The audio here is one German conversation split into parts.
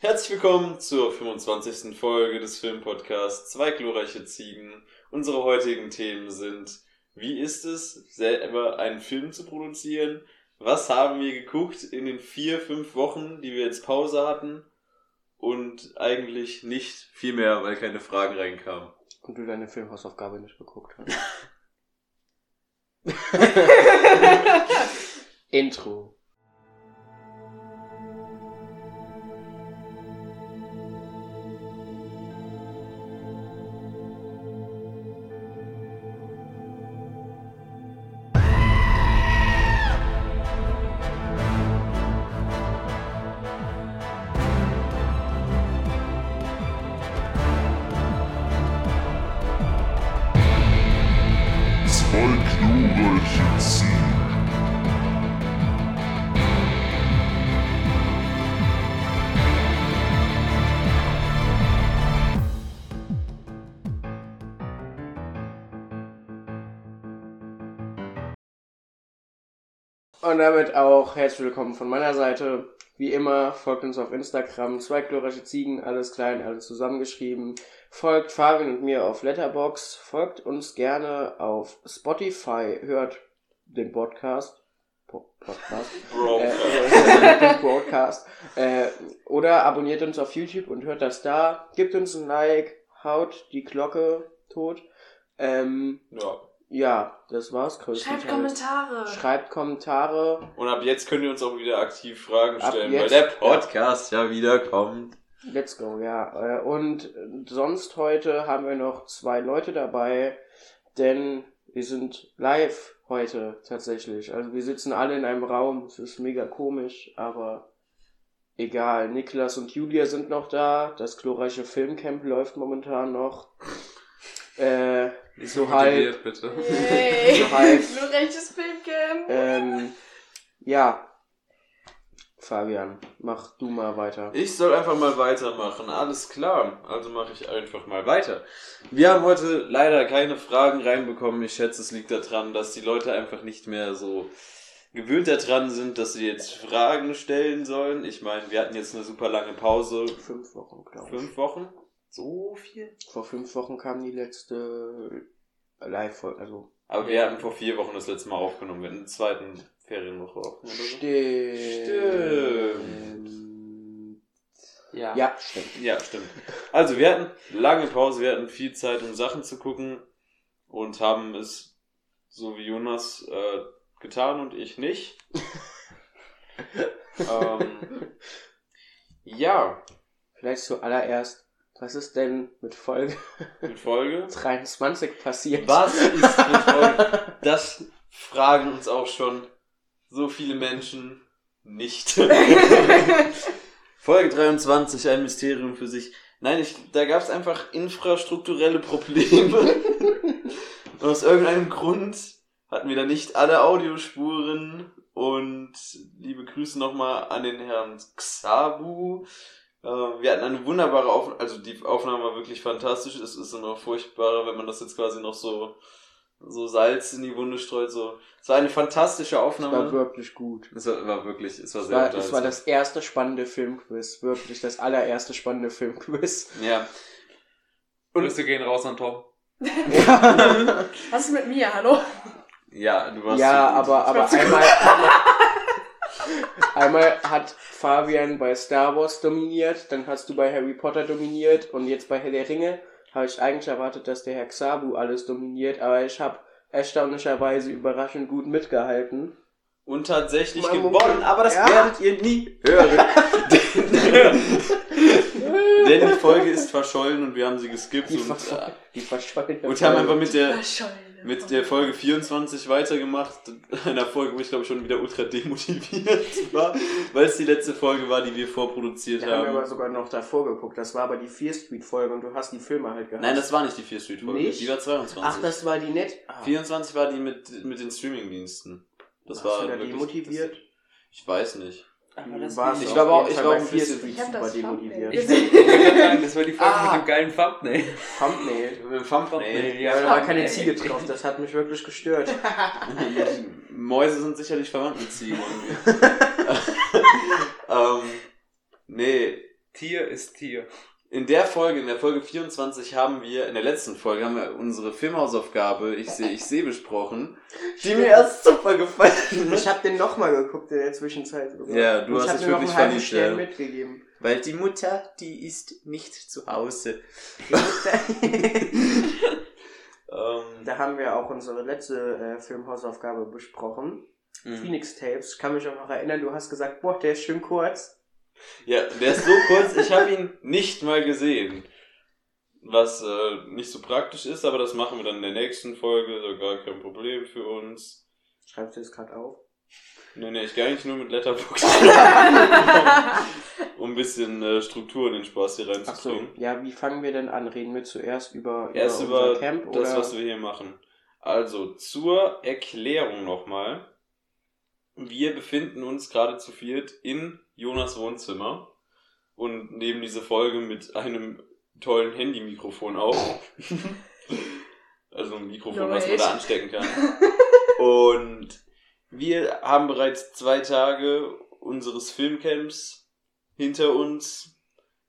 Herzlich willkommen zur 25. Folge des Filmpodcasts Zwei glorreiche Ziegen. Unsere heutigen Themen sind, wie ist es, selber einen Film zu produzieren? Was haben wir geguckt in den vier, fünf Wochen, die wir jetzt Pause hatten? Und eigentlich nicht viel mehr, weil keine Fragen reinkamen. Und du deine Filmhausaufgabe nicht geguckt hast. Intro. Und damit auch herzlich willkommen von meiner Seite. Wie immer, folgt uns auf Instagram, zwei glorreiche Ziegen, alles klein, alles zusammengeschrieben. Folgt Fabian und mir auf Letterbox, folgt uns gerne auf Spotify, hört den Podcast. Po Podcast. Bro. äh, Broadcast. Äh, oder abonniert uns auf YouTube und hört das da. Gebt uns ein Like, haut die Glocke tot. Ähm, ja. Ja, das war's. Schreibt Kommentare. Schreibt Kommentare. Und ab jetzt könnt ihr uns auch wieder aktiv Fragen Ab stellen, weil jetzt- der Podcast ja wieder kommt. Let's go, ja. Äh, Und äh, sonst heute haben wir noch zwei Leute dabei, denn wir sind live heute tatsächlich. Also wir sitzen alle in einem Raum. Es ist mega komisch, aber egal. Niklas und Julia sind noch da. Das glorreiche Filmcamp läuft momentan noch. Äh, so halb. bitte. Yay. So halb. Glorreiches Filmcamp. Ähm, ja. Fabian, mach du mal weiter. Ich soll einfach mal weitermachen, alles klar. Also mache ich einfach mal weiter. Wir haben heute leider keine Fragen reinbekommen. Ich schätze, es liegt daran, dass die Leute einfach nicht mehr so gewöhnt daran sind, dass sie jetzt Fragen stellen sollen. Ich meine, wir hatten jetzt eine super lange Pause. Fünf Wochen, glaube ich. Fünf Wochen? So viel? Vor fünf Wochen kam die letzte Live-Folge, also Aber wir hatten vor vier Wochen das letzte Mal aufgenommen. Wir hatten eine zweiten Ferienwoche aufgenommen. oder so. Stimmt. Ja. Ja, stimmt. Ja, stimmt. Also wir hatten lange Pause, wir hatten viel Zeit, um Sachen zu gucken und haben es so wie Jonas äh, getan und ich nicht. ähm, ja, Vielleicht zuallererst, was ist denn mit Folge mit Folge. 23 passiert? Was ist mit Folge? Das fragen uns auch schon so viele Menschen nicht. Folge 23, ein Mysterium für sich. Nein, ich, da gab es einfach infrastrukturelle Probleme. und aus irgendeinem Grund hatten wir da nicht alle Audiospuren. Und liebe Grüße nochmal an den Herrn Xabu. Äh, wir hatten eine wunderbare Aufnahme, also die Aufnahme war wirklich fantastisch. Es ist immer furchtbarer, wenn man das jetzt quasi noch so, so Salz in die Wunde streut. So. Es war eine fantastische Es Aufnahme. war wirklich gut. Es war, war wirklich, es war Es sehr war, es war das erste spannende Filmquiz. Wirklich das allererste spannende Filmquiz. Ja. Grüße gehen raus an Tom. Was ist mit mir? Hallo? Ja, du warst ja, so gut. aber, aber zu einmal, einmal hat Fabian bei Star Wars dominiert, dann hast du bei Harry Potter dominiert und jetzt bei Herr der Ringe habe ich eigentlich erwartet, dass der Herr Xabu alles dominiert, aber ich habe erstaunlicherweise überraschend gut mitgehalten. Und tatsächlich muss- gewonnen, aber das Ja. werdet ihr nie hören. Denn die Folge ist verschollen und wir haben sie geskippt Die, und, ver äh, die und haben einfach mit der, Verschollen. Mit der Folge 24 weitergemacht. Einer Folge, wo ich glaube schon wieder ultra demotiviert war, weil es die letzte Folge war, die wir vorproduziert Da haben wir haben. aber sogar noch davor geguckt. Das war aber die Fear Street Folge und du hast die Filme halt gehabt. Nein, das war nicht die 4 Street Folge, Nicht? die war 22. Ach, das war die net. Ah, 24 war die mit, mit den Streamingdiensten. Das hast war du da wirklich, demotiviert? Das, ich weiß nicht. Aber das Ich auf war auch- ich bei auch ein Fear bisschen- Street Ich hab super das demotiviert. Thumbnail. Ich gerade sagen, das war die Folge Ah. mit dem geilen Thumbnail. Thumbnail. Mit dem Thumbnail. Ja, da war keine Ziege drauf, das hat mich wirklich gestört. Mäuse sind sicherlich verwandt mit Ziegen. ähm, nee, Tier ist Tier. In der Folge, in der Folge 24 haben wir, in der letzten Folge haben wir unsere Filmhausaufgabe, ich sehe, ich sehe besprochen, die mir erst super gefallen Ich habe den nochmal geguckt in der Zwischenzeit. sogar. Ja, du Und hast ich dich wirklich verliebt, Stern ja. mitgegeben. Weil die Mutter, die ist nicht zu Hause. ähm, da haben wir auch unsere letzte äh, Filmhausaufgabe besprochen. mh. Phoenix Tapes. Ich kann mich auch noch erinnern, du hast gesagt, boah, der ist schön kurz. Ja, der ist so kurz, ich habe ihn nicht mal gesehen. Was äh, nicht so praktisch ist, aber das machen wir dann in der nächsten Folge, so gar kein Problem für uns. Schreibst du das gerade auf? Nee, nee, ich gehe eigentlich nur mit Letterboxd, um ein bisschen äh, Struktur in den Spaß hier Ach so, ja, wie fangen wir denn an? Reden wir zuerst über, Erst über unser über Camp das, oder? was wir hier machen. Also, zur Erklärung nochmal. Wir befinden uns gerade zu viert in Jonas Wohnzimmer und nehmen diese Folge mit einem tollen Handy-Mikrofon auf. also ein Mikrofon, was man da anstecken kann. Und wir haben bereits zwei Tage unseres Filmcamps hinter uns.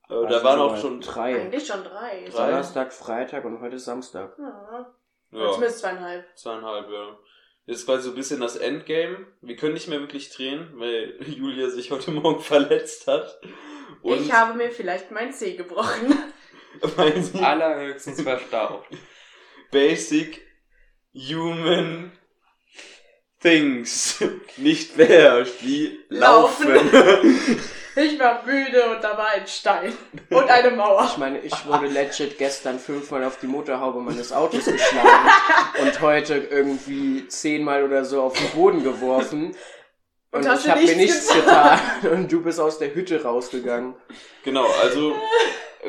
Äh, da Also waren so auch schon drei. Eigentlich schon drei. Drei. Donnerstag, Freitag und heute ist Samstag. Ja. ja, Zumindest zweieinhalb. zweieinhalb, ja. Jetzt ist quasi so ein bisschen das Endgame. Wir können nicht mehr wirklich drehen, weil Julia sich heute Morgen verletzt hat. Und ich habe mir vielleicht mein Zeh gebrochen. sie Allerhöchstens verstaubt. Basic Human Things nicht beherrscht, wie Laufen. Laufen. Ich war müde und da war ein Stein. Und eine Mauer. Ich meine, ich wurde legit gestern fünfmal auf die Motorhaube meines Autos geschlagen und heute irgendwie zehnmal oder so auf den Boden geworfen. Und Und, hast ich habe mir nichts nichts getan. Und du bist aus der Hütte rausgegangen. Genau, also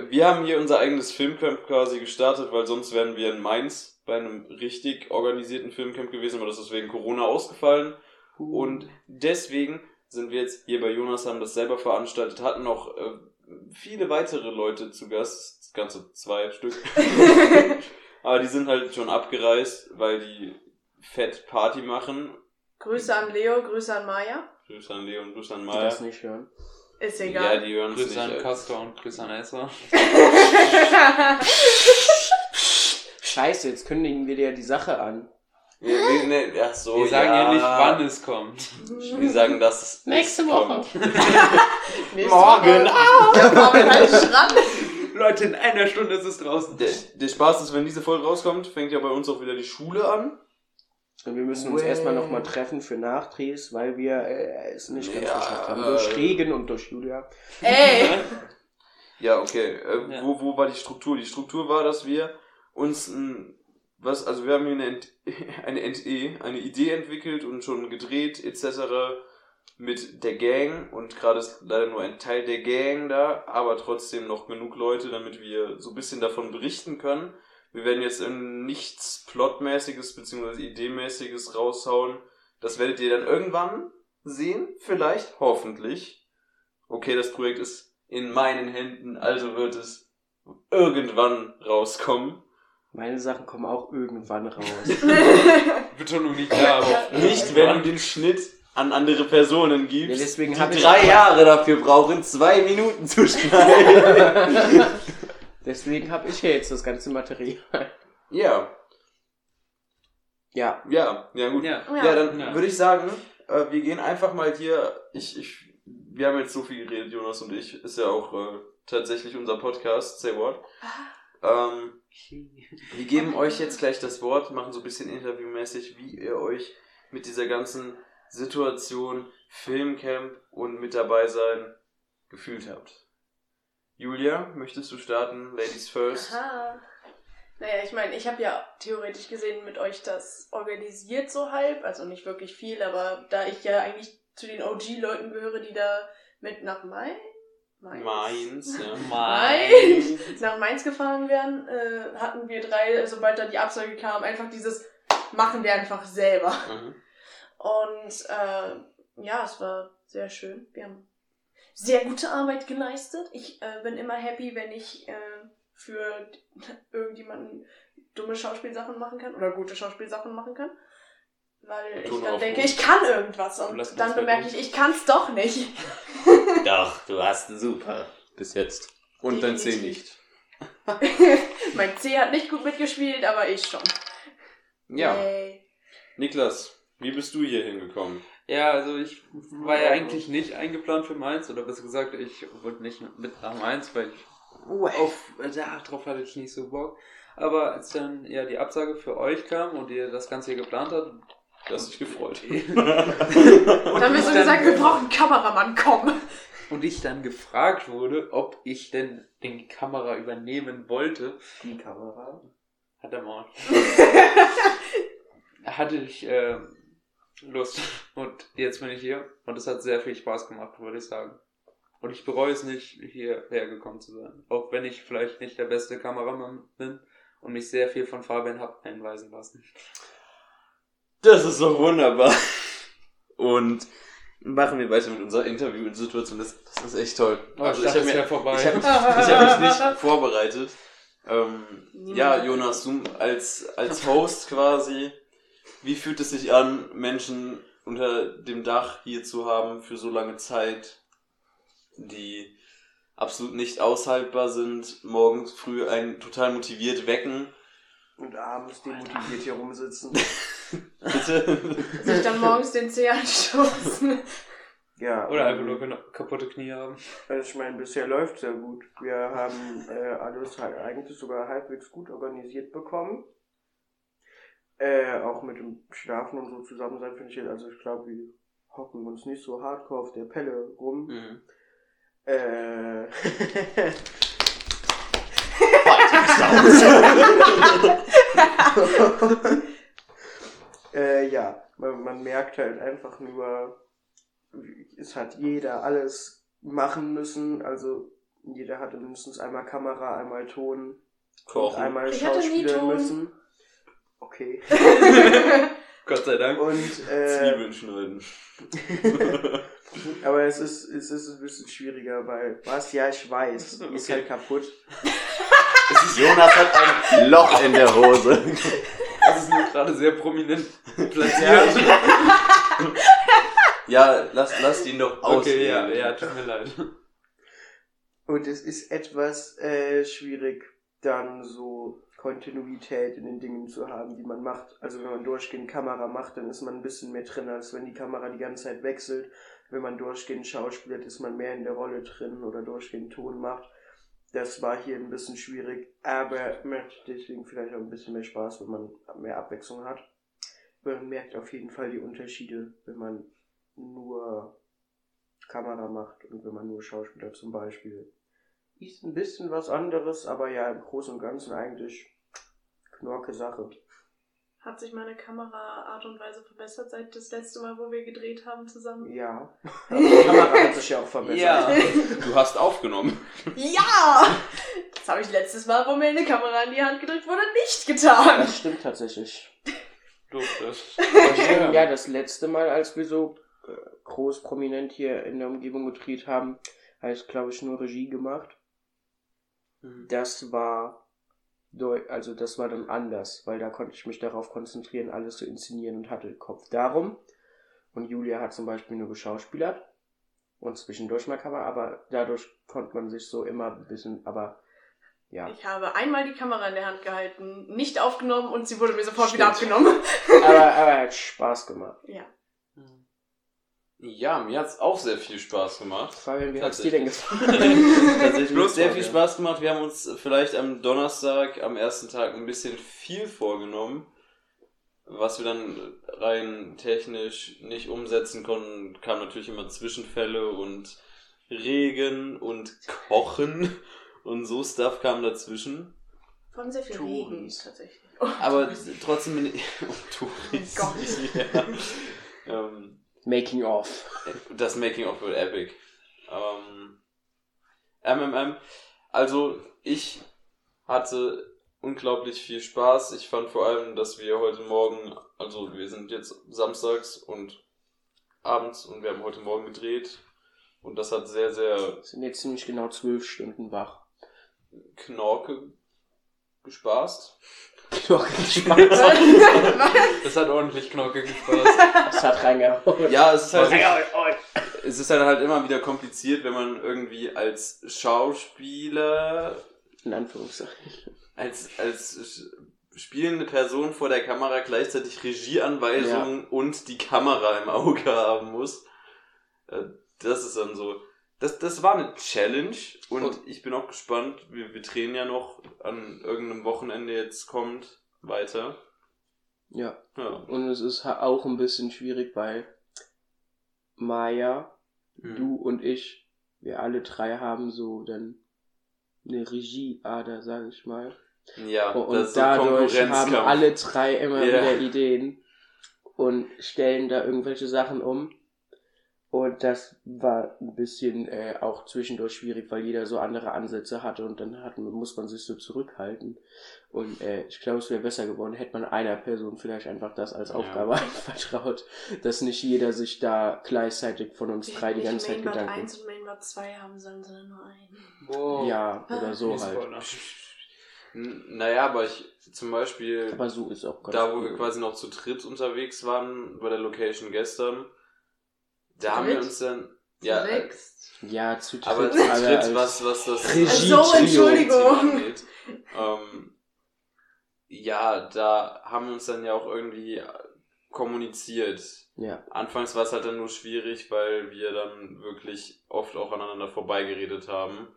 wir haben hier unser eigenes Filmcamp quasi gestartet, weil sonst wären wir in Mainz bei einem richtig organisierten Filmcamp gewesen, aber das ist wegen Corona ausgefallen. Und deswegen sind wir jetzt hier bei Jonas, haben das selber veranstaltet, hatten noch äh, viele weitere Leute zu Gast, das ganze zwei Stück. Aber die sind halt schon abgereist, weil die fett Party machen. Grüße an Leo, Grüße an Maya. Grüße an Leo und Grüße an die Maya. das nicht hören. Ist Ja, egal. die hören es nicht. Grüße an äh. Castor und Grüße an Esser. Scheiße, jetzt kündigen wir dir die Sache an. Wir, wir, ne, ach so, Wir sagen ja ja nicht, wann es kommt. Wir sagen, dass es Nächste Woche. kommt. Nächste Morgen. Woche. Ja, halt ran. Leute, in einer Stunde ist es draußen. Der, der Spaß ist, wenn diese Folge rauskommt, fängt ja bei uns auch wieder die Schule an. Und wir müssen uns Way. erstmal nochmal treffen für Nachdrehs, weil wir äh, es nicht ganz Ja, geschafft haben. äh, Durch Regen und durch Julia. Ey. Ja, okay. Äh, Ja. Wo, wo war die Struktur? Die Struktur war, dass wir uns ein, was, also wir haben hier eine, eine NE, eine Idee entwickelt und schon gedreht, etc. mit der Gang und gerade ist leider nur ein Teil der Gang da, aber trotzdem noch genug Leute, damit wir so ein bisschen davon berichten können. Wir werden jetzt in nichts Plotmäßiges bzw. Ideemäßiges raushauen. Das werdet ihr dann irgendwann sehen, vielleicht, hoffentlich. Okay, das Projekt ist in meinen Händen, also wird es irgendwann rauskommen. Meine Sachen kommen auch irgendwann raus. Betonung nicht da, aber Nicht, wenn du den Schnitt an andere Personen Ja, gibst, deswegen die ich drei Jahre dafür brauchen, zwei Minuten zu schneiden. Deswegen habe ich ja jetzt das ganze Material. ja, Ja, ja, ja gut. Ja. Ja, dann Ja. würde ich sagen, äh, wir gehen einfach mal hier. Ich, ich, wir haben jetzt so viel geredet, Jonas und ich. Ist ja auch äh, tatsächlich unser Podcast, Say What. Ähm, wir geben euch jetzt gleich das Wort, machen so ein bisschen interviewmäßig, wie ihr euch mit dieser ganzen Situation, Filmcamp und mit dabei sein gefühlt habt. Julia, möchtest du starten? Ladies first. Aha. Naja, ich meine, ich habe ja theoretisch gesehen mit euch das organisiert so halb, also nicht wirklich viel, aber da ich ja eigentlich zu den OG-Leuten gehöre, die da mit nach Mainz, Mainz, ja. Mainz. nach Mainz gefahren werden, äh, hatten wir drei, sobald da die Absage kam, einfach dieses machen wir einfach selber. Mhm. Und äh, ja, es war sehr schön. Wir haben sehr gute Arbeit geleistet. Ich äh, bin immer happy, wenn ich äh, für irgendjemanden dumme Schauspielsachen machen kann oder gute Schauspielsachen machen kann. Weil ich dann denke, gut. ich kann irgendwas und dann bemerke ich, ich kann es doch nicht. Doch, du hast einen super. Bis jetzt. Und dein C nicht. mein C hat nicht gut mitgespielt, aber ich schon. Ja. Yay. Niklas, wie bist du hier hingekommen? Ja, also ich war ja eigentlich nicht eingeplant für Mainz, oder besser gesagt, ich wollte nicht mit nach Mainz, weil ich auf, ja, drauf hatte ich nicht so Bock. Aber als dann ja die Absage für euch kam und ihr das Ganze hier geplant habt, Du hast dich gefreut. Dann haben wir so gesagt, wir brauchen einen Kameramann, komm. Und ich dann gefragt wurde, ob ich denn die Kamera übernehmen wollte, Die Kamera. hat er mal. hatte ich äh, Lust. Und jetzt bin ich hier. Und es hat sehr viel Spaß gemacht, würde ich sagen. Und ich bereue es nicht, hierher gekommen zu sein. Auch wenn ich vielleicht nicht der beste Kameramann bin und mich sehr viel von Fabian hab einweisen lassen. Das ist doch wunderbar. Und machen wir weiter mit unserer Interview-Situation. Das, das ist echt toll. Also Oh, ich wäre vorbei. Ich habe ich hab mich nicht vorbereitet. Ähm, ja, Jonas, du als, als Host quasi, wie fühlt es sich an, Menschen unter dem Dach hier zu haben für so lange Zeit, die absolut nicht aushaltbar sind, morgens früh einen total motiviert wecken? Und abends demotiviert hier rumsitzen. Bitte? Sich dann morgens den C anstoßen. Ja. Oder einfach nur kn- kaputte Knie haben. Also ich meine, bisher läuft sehr gut. Wir haben äh, alles halt eigentlich sogar halbwegs gut organisiert bekommen. Äh, auch mit dem Schlafen und so zusammen sein, finde ich jetzt, also ich glaube, wir hocken uns nicht so hardcore auf der Pelle rum. Mhm. Äh, äh, ja, man, man merkt halt einfach nur, es hat jeder alles machen müssen. Also jeder hatte mindestens einmal Kamera, einmal Ton, und einmal Ich hatte nie Schauspieler Ton. müssen. Okay. Gott sei Dank. Und äh, Zwiebeln schneiden. aber es ist, es ist ein bisschen schwieriger, weil was ja ich weiß, ist Okay. halt kaputt. Jonas hat ein Loch in der Hose. Ist nur gerade sehr prominent platziert. Ja, lass, lass ihn doch aus. Okay, ja, ja, tut mir leid. Und es ist etwas äh, schwierig, dann so Kontinuität in den Dingen zu haben, die man macht. Also wenn man durchgehend Kamera macht, dann ist man ein bisschen mehr drin, als wenn die Kamera die ganze Zeit wechselt. Wenn man durchgehend schauspielt, ist man mehr in der Rolle drin oder durchgehend Ton macht. Das war hier ein bisschen schwierig, aber macht deswegen vielleicht auch ein bisschen mehr Spaß, wenn man mehr Abwechslung hat. Man merkt auf jeden Fall die Unterschiede, wenn man nur Kamera macht und wenn man nur Schauspieler zum Beispiel. Ist ein bisschen was anderes, aber ja, im Großen und Ganzen eigentlich knorke Sache. Hat sich meine Kameraart und Weise verbessert seit das letzte Mal, wo wir gedreht haben zusammen? Ja. Aber die Kamera hat sich ja auch verbessert. Ja. Du hast aufgenommen. Ja! Das habe ich letztes Mal, wo mir eine Kamera in die Hand gedrückt wurde, nicht getan. Das stimmt tatsächlich. Durfte. Ja. ja, das letzte Mal, als wir so äh, groß prominent hier in der Umgebung gedreht haben, heißt, glaube ich, nur Regie gemacht. Das war also das war dann anders, weil da konnte ich mich darauf konzentrieren, alles zu inszenieren und hatte Kopf darum. Und Julia hat zum Beispiel nur geschauspielert und zwischendurch mal Kamera, aber dadurch konnte man sich so immer ein bisschen, aber ja. Ich habe einmal die Kamera in der Hand gehalten, nicht aufgenommen und sie wurde mir sofort Stimmt. wieder abgenommen. Aber, aber hat Spaß gemacht. Ja. Ja, mir hat's auch sehr viel Spaß gemacht. Fabian, wie hat's dir denn gefallen? Tatsächlich Bloß sehr viel. Spaß gemacht. Wir haben uns vielleicht am Donnerstag, am ersten Tag, ein bisschen viel vorgenommen, was wir dann rein technisch nicht umsetzen konnten. Kamen natürlich immer Zwischenfälle und Regen und Kochen und so Stuff kam dazwischen. Von sehr viel Touris. Regen tatsächlich. Aber trotzdem bin ich. Oh, Touris. Gott. ja. ähm, Making of. Das Making of wird epic. Ähm, MMM. Also, ich hatte unglaublich viel Spaß. Ich fand vor allem, dass wir heute Morgen, also wir sind jetzt samstags und abends und wir haben heute Morgen gedreht. Und das hat sehr, sehr Sind jetzt ziemlich genau zwölf Stunden wach. knorke gespaßt. Das hat ordentlich Knorke gespaßt. Das hat reingehauen. Ja, es ist halt. es ist dann halt immer wieder kompliziert, wenn man irgendwie als Schauspieler, In Anführungszeichen. als, als spielende Person vor der Kamera gleichzeitig Regieanweisungen und die Kamera im Auge haben muss. Äh, Das ist dann so. Das, das war eine Challenge und Und- ich bin auch gespannt. Wir, wir drehen ja noch an irgendeinem Wochenende jetzt kommt weiter. Ja. Ja. Und es ist auch ein bisschen schwierig, weil Maya, Mhm. du und ich, wir alle drei haben so dann eine Regieader, sage ich mal. Ja, Und dadurch haben alle drei immer Ja. wieder Ideen und stellen da irgendwelche Sachen um. Und das war ein bisschen äh, auch zwischendurch schwierig, weil jeder so andere Ansätze hatte und dann hat, muss man sich so zurückhalten. Und äh, ich glaube, es wäre besser geworden, hätte man einer Person vielleicht einfach das als Ja. Aufgabe anvertraut, dass nicht jeder sich da gleichzeitig von uns drei die ganze Zeit Gedanken. 1 und Mainbad 2 haben sollen, sondern nur einen. Wow. Ja, oder so halt. Naja, aber ich zum Beispiel, Aber so ist auch da wo cool. wir quasi noch zu dritt unterwegs waren, bei der Location gestern, da haben wir uns dann. Ja, äh, Verwechselt. Ja, zu dritt, aber zu dritt, als- was, was das Regie- Ach so, Trio Entschuldigung. angeht. Ähm, ja, da haben wir uns dann ja auch irgendwie kommuniziert. Ja, Anfangs war es halt dann nur schwierig, weil wir dann wirklich oft auch aneinander vorbeigeredet haben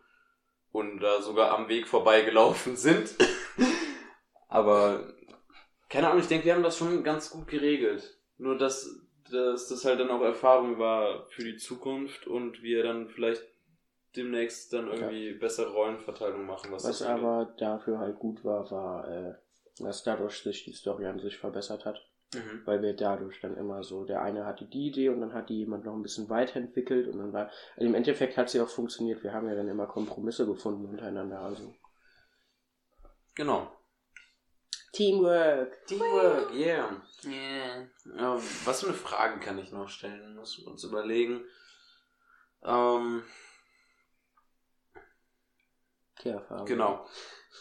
und da sogar am Weg vorbeigelaufen sind. Aber keine Ahnung, ich denke, wir haben das schon ganz gut geregelt. Nur dass, dass das halt dann auch Erfahrung war für die Zukunft und wir dann vielleicht demnächst dann irgendwie bessere Rollenverteilung machen. Was, Was aber dafür halt gut war, war, äh, dass dadurch sich die Story an sich verbessert hat. Mhm. Weil wir dadurch dann immer so, der eine hatte die Idee und dann hat die jemand noch ein bisschen weiterentwickelt und dann war, also im Endeffekt hat sie auch funktioniert. Wir haben ja dann immer Kompromisse gefunden untereinander, also. Genau. Teamwork! Teamwork, yeah. Yeah. Was für eine Frage kann ich noch stellen? Muss wir uns überlegen. Ähm, Kehrfarbe. genau.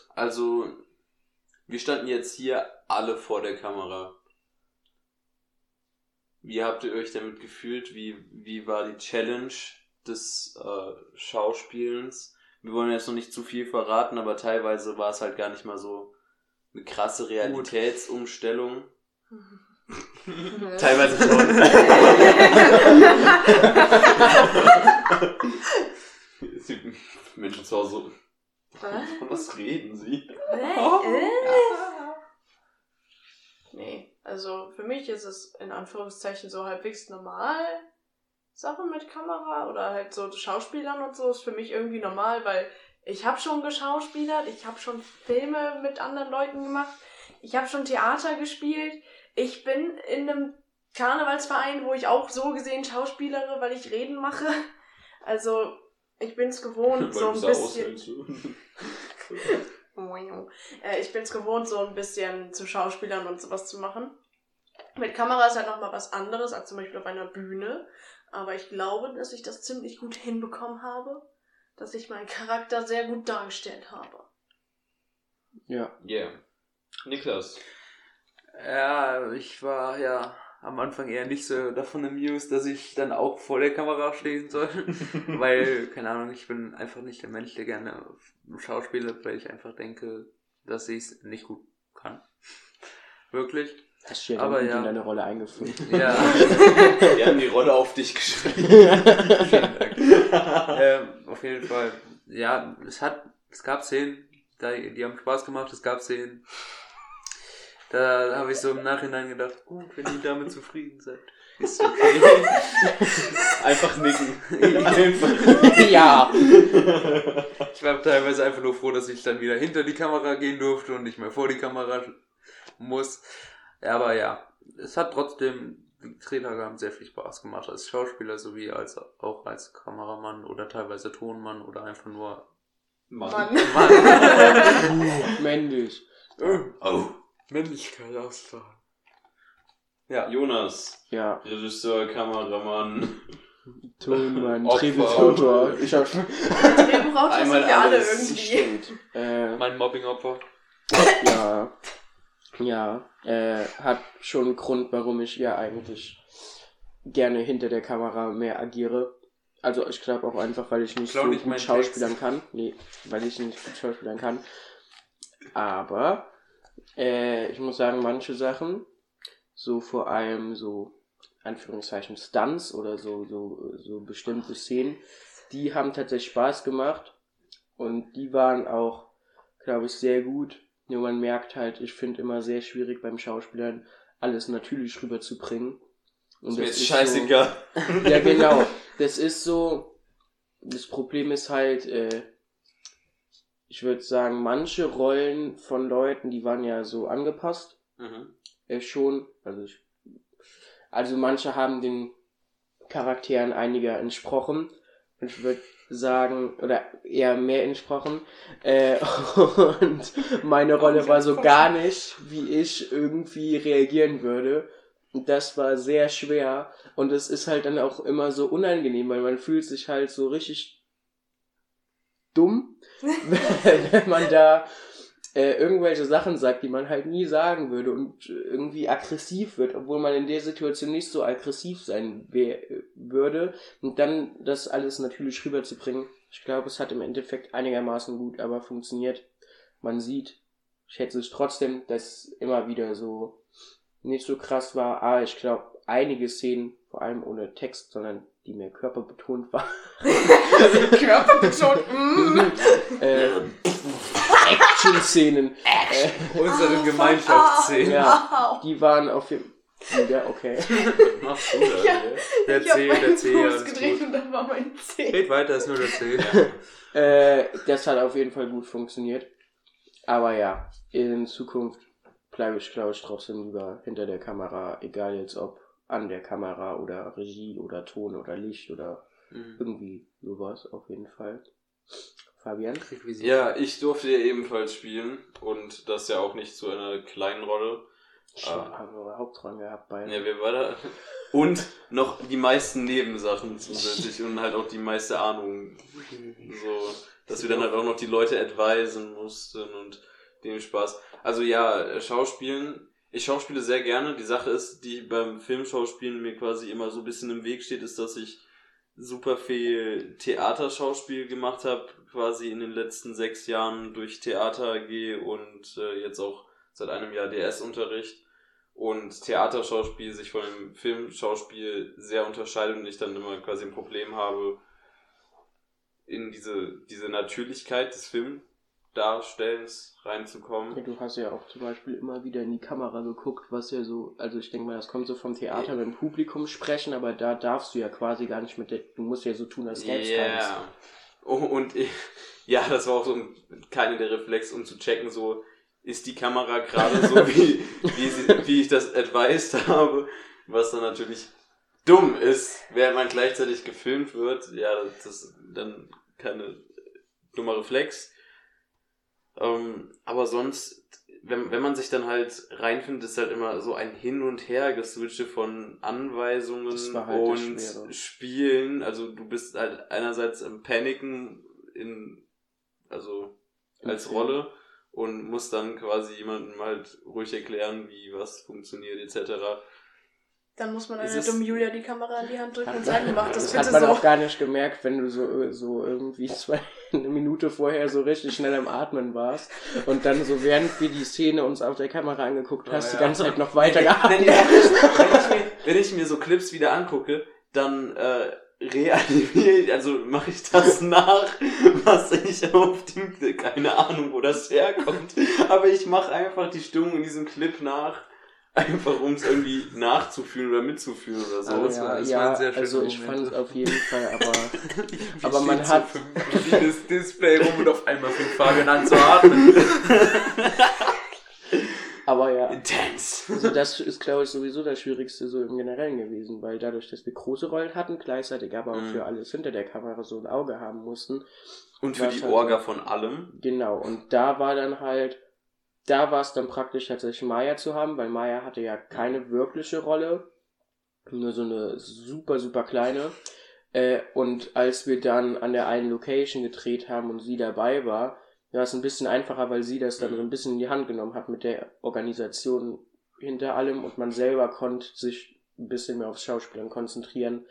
Also, wir standen jetzt hier alle vor der Kamera. Wie habt ihr euch damit gefühlt? Wie, wie war die Challenge des äh, Schauspielens? Wir wollen jetzt noch nicht zu viel verraten, aber teilweise war es halt gar nicht mal so eine krasse Realitätsumstellung. Teilweise schon. Menschen zu Hause. Von was reden sie? Äh? Nee, also für mich ist es in Anführungszeichen so halbwegs normal. Sachen mit Kamera oder halt so Schauspielern und so ist für mich irgendwie normal, weil ich habe schon geschauspielert, ich habe schon Filme mit anderen Leuten gemacht, ich habe schon Theater gespielt, ich bin in einem Karnevalsverein, wo ich auch so gesehen schauspielere, weil ich Reden mache. Also ich bin's gewohnt, so ein bisschen. Äh, ich bin es gewohnt, so ein bisschen zu Schauspielern und sowas zu machen. Mit Kamera ist halt nochmal was anderes als zum Beispiel auf einer Bühne. Aber ich glaube, dass ich das ziemlich gut hinbekommen habe. Dass ich meinen Charakter sehr gut dargestellt habe. Ja. Yeah. Niklas. Ja, ich war ja am Anfang eher nicht so davon amused, dass ich dann auch vor der Kamera stehen soll. weil, keine Ahnung, ich bin einfach nicht der Mensch, der gerne Schauspieler, weil ich einfach denke, dass ich es nicht gut kann. Wirklich. Hast du ja Aber ja. in deine Rolle eingefunden. Ja. Wir haben die Rolle auf dich geschrieben. Vielen Dank. ähm, auf jeden Fall. Ja, es hat, es gab Szenen, die haben Spaß gemacht, es gab Szenen. Da habe ich so im Nachhinein gedacht, gut, wenn ihr damit zufrieden seid, ist okay. Einfach nicken. ja. Ich war teilweise einfach nur froh, dass ich dann wieder hinter die Kamera gehen durfte und nicht mehr vor die Kamera muss. Aber ja, es hat trotzdem, die Drehtage haben sehr viel Spaß gemacht als Schauspieler sowie als auch als Kameramann oder teilweise Tonmann oder einfach nur Mann. Mann. Männlich. Oh. Männlichkeit ausstrahlen. Ja. Jonas. Ja. Regisseur, Kameramann. Tonmann. Drehbuchautor. Ich hab schon. Drehbuchautor sind wir alle irgendwie. Stimmt. Äh, Mein Mobbing-Opfer. ja. Ja. Äh, hat schon einen Grund, warum ich ja eigentlich gerne hinter der Kamera mehr agiere. Also ich glaube auch einfach, weil ich nicht Klau so nicht gut schauspielern Text. kann. Nee, weil ich nicht gut schauspielern kann. Aber äh, ich muss sagen, manche Sachen, so vor allem so Anführungszeichen Stunts oder so, so, so bestimmte Szenen, die haben tatsächlich Spaß gemacht und die waren auch, glaube ich, sehr gut. Nur man merkt halt, ich finde immer sehr schwierig beim Schauspielern alles natürlich rüberzubringen. Und Ist das jetzt so- scheißegal. ja, genau. Das ist so. Das Problem ist halt, äh, ich würde sagen, manche Rollen von Leuten, die waren ja so angepasst, Mhm. äh, schon. Also, ich, also manche haben den Charakteren einiger entsprochen. Und ich würde sagen, oder eher mehr entsprochen. Äh, und meine Rolle war so gar nicht, wie ich irgendwie reagieren würde. Und das war sehr schwer. Und es ist halt dann auch immer so unangenehm, weil man fühlt sich halt so richtig dumm, wenn man da äh, irgendwelche Sachen sagt, die man halt nie sagen würde und irgendwie aggressiv wird, obwohl man in der Situation nicht so aggressiv sein würde. Und dann das alles natürlich rüberzubringen. Ich glaube, es hat im Endeffekt einigermaßen gut aber funktioniert. Man sieht, schätze ich trotzdem, dass immer wieder so nicht so krass war. Aber ich glaube, einige Szenen, vor allem ohne Text, sondern die mehr körperbetont waren, Körperbetont. Mm. äh, Action-Szenen, äh, Unsere Ah, Gemeinschaftsszene. Ja. die waren auf jeden Ja, okay. Machst du da? Ja. Der C, der C, alles gedreht gut. und dann war mein C. Red weiter, ist nur der C. Äh, das hat auf jeden Fall gut funktioniert. Aber ja, in Zukunft bleibe ich, glaube ich, trotzdem lieber hinter der Kamera, egal jetzt ob an der Kamera oder Regie oder Ton oder Licht oder Mhm. irgendwie sowas, auf jeden Fall. Fabian? Ja, ich durfte ja ebenfalls spielen und das ja auch nicht zu einer kleinen Rolle. Schon Ah. haben wir Hauptrang gehabt bei. Ja, wir waren da. Und noch die meisten Nebensachen zusätzlich und halt auch die meiste Ahnung. So, dass wir dann halt auch noch die Leute advisen mussten und dem Spaß. Also ja, Schauspielen. Ich schauspiele sehr gerne. Die Sache ist, die beim Filmschauspielen mir quasi immer so ein bisschen im Weg steht, ist, dass ich super viel Theaterschauspiel gemacht habe, quasi in den letzten sechs Jahren durch Theater AG und äh, jetzt auch seit einem Jahr DS-Unterricht und Theaterschauspiel sich von dem Filmschauspiel sehr unterscheidet und ich dann immer quasi ein Problem habe, in diese, diese Natürlichkeit des Filmdarstellens Ja, reinzukommen. du hast ja auch zum Beispiel immer wieder in die Kamera geguckt, was ja so, also ich denke mal, das kommt so vom Theater dem Publikum sprechen, aber da darfst du ja quasi gar nicht mit der, du musst ja so tun, als gäb's keins. Ja. Oh, und ich, ja, das war auch so ein, keine der Reflex, um zu checken, so ist die Kamera gerade so, wie, wie, sie, wie ich das advised habe, was dann natürlich dumm ist, während man gleichzeitig gefilmt wird. Ja, das ist dann keine dummer Reflex. Ähm, aber sonst, wenn, wenn man sich dann halt reinfindet, ist halt immer so ein Hin und Her geswitche von Anweisungen halt und. Spielen. Also du bist halt einerseits im Paniken in, also Im als Film. Rolle und musst dann quasi jemandem halt ruhig erklären, wie was funktioniert etc. Dann muss man einer dummen Julia die Kamera in die Hand drücken und sagen, mach das, das bitte hat man so. auch gar nicht gemerkt, wenn du so, so irgendwie zwei, eine Minute vorher so richtig schnell am Atmen warst und dann so während wir die Szene uns auf der Kamera angeguckt hast, Oh, die ja. ganze Zeit noch weiter wenn, geatmet. wenn, ich mir, wenn ich mir so Clips wieder angucke, dann äh, reanimiere ich, also mache ich das nach, was ich auf dem, keine Ahnung, wo das herkommt, aber ich mache einfach die Stimmung in diesem Clip nach, einfach um es irgendwie nachzufühlen oder mitzufühlen oder so. Aber das war- ja, das ja waren sehr schöne also ich Momente. fand es auf jeden Fall, aber Aber man hat- so das Display rum und auf einmal fängt Fabian an zu atmen. aber ja. Intens. Also das ist, glaube ich, sowieso das Schwierigste so im Generellen gewesen, weil dadurch, dass wir große Rollen hatten, gleichzeitig aber auch Mhm. für alles hinter der Kamera so ein Auge haben mussten. Und für die halt Orga so- von allem. Genau, und da war dann halt, da war es dann praktisch tatsächlich Maya zu haben, weil Maya hatte ja keine wirkliche Rolle, nur so eine super, super kleine. Äh, und als wir dann an der einen Location gedreht haben und sie dabei war, war es ein bisschen einfacher, weil sie das dann so ein bisschen in die Hand genommen hat mit der Organisation hinter allem und man selber konnte sich ein bisschen mehr aufs Schauspielern konzentrieren.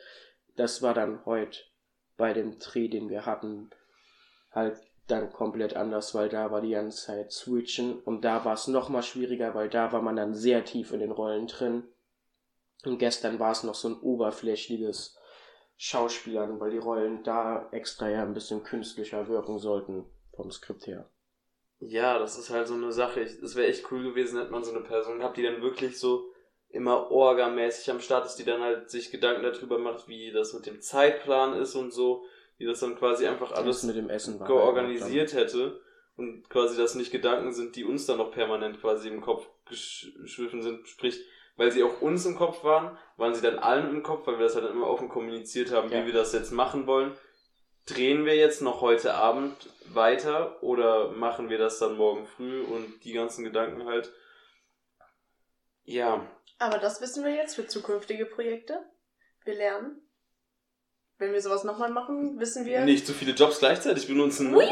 Das war dann heute bei dem Dreh, den wir hatten, halt dann komplett anders, weil da war die ganze Zeit switchen und da war es nochmal schwieriger, weil da war man dann sehr tief in den Rollen drin. Und gestern war es noch so ein oberflächliches Schauspielern, weil die Rollen da extra ja ein bisschen künstlicher wirken sollten vom Skript her. Ja, das ist halt so eine Sache. Es wäre echt cool gewesen, hätte man so eine Person gehabt, die dann wirklich so immer orgamäßig am Start ist, die dann halt sich Gedanken darüber macht, wie das mit dem Zeitplan ist und so, die das dann quasi einfach alles mit dem Essen war georganisiert hätte und quasi das nicht Gedanken sind, die uns dann noch permanent quasi im Kopf geschwiffen sind, sprich, weil sie auch uns im Kopf waren, waren sie dann allen im Kopf, weil wir das halt dann immer offen kommuniziert haben, Ja. wie wir das jetzt machen wollen. Drehen wir jetzt noch heute Abend weiter oder machen wir das dann morgen früh und die ganzen Gedanken halt. Ja, Aber das wissen wir jetzt für zukünftige Projekte. Wir lernen. Wenn wir sowas nochmal machen, wissen wir. nicht zu viele Jobs gleichzeitig benutzen. Ui.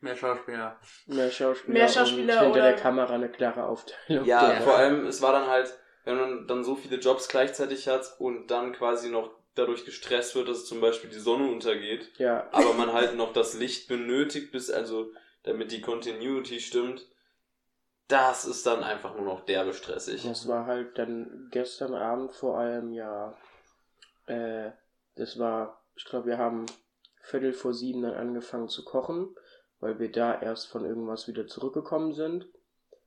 Mehr Schauspieler. Mehr Schauspieler, Mehr Schauspieler und hinter oder- der Kamera eine klare Aufteilung. Ja, Ja. vor allem, es war dann halt, wenn man dann so viele Jobs gleichzeitig hat und dann quasi noch dadurch gestresst wird, dass zum Beispiel die Sonne untergeht, Ja, aber man halt noch das Licht benötigt, bis also, damit die Continuity stimmt, das ist dann einfach nur noch derbe stressig. das war halt dann gestern Abend vor allem ja, äh, das war, ich glaube, wir haben Viertel vor sieben dann angefangen zu kochen, weil wir da erst von irgendwas wieder zurückgekommen sind.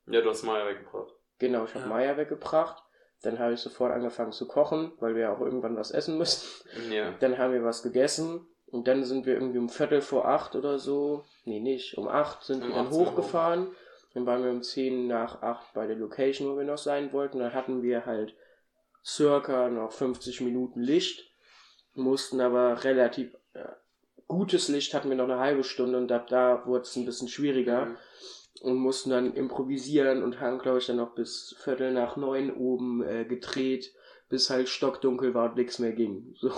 Ja, du hast Maya weggebracht. Genau, ich habe Ja. Maya weggebracht. Dann habe ich sofort angefangen zu kochen, weil wir auch irgendwann was essen müssen. Ja. Dann haben wir was gegessen und dann sind wir irgendwie um Viertel vor acht oder so, nee, nicht, um acht sind Um wir dann hochgefahren. Dann waren wir um zehn nach acht bei der Location, wo wir noch sein wollten. Dann hatten wir halt circa noch 50 Minuten Licht, mussten aber relativ gutes Licht hatten wir noch eine halbe Stunde und ab da wurde es ein bisschen schwieriger Mhm. und mussten dann improvisieren und haben, glaube ich, dann noch bis Viertel nach neun oben äh, gedreht, bis halt stockdunkel war und nichts mehr ging. So.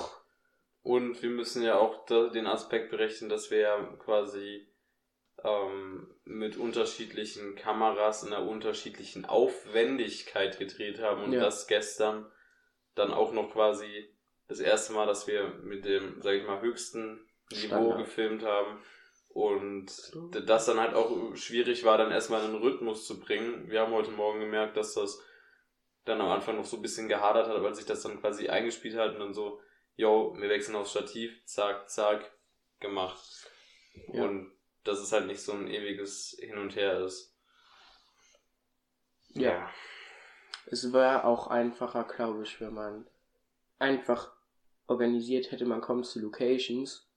Und wir müssen ja auch den Aspekt berechnen, dass wir ja quasi ähm, mit unterschiedlichen Kameras in einer unterschiedlichen Aufwendigkeit gedreht haben und Ja. das gestern dann auch noch quasi das erste Mal, dass wir mit dem, sag ich mal, höchsten Niveau Standard. gefilmt haben und das dann halt auch schwierig war, dann erstmal einen Rhythmus zu bringen. Wir haben heute Morgen gemerkt, dass das dann am Anfang noch so ein bisschen gehadert hat, weil sich das dann quasi eingespielt hat und dann so, yo, wir wechseln aufs Stativ, zack, zack, gemacht. Ja. Und dass es halt nicht so ein ewiges Hin und Her ist. Ja. Es wäre auch einfacher, glaube ich, wenn man einfach organisiert hätte, man kommt zu Locations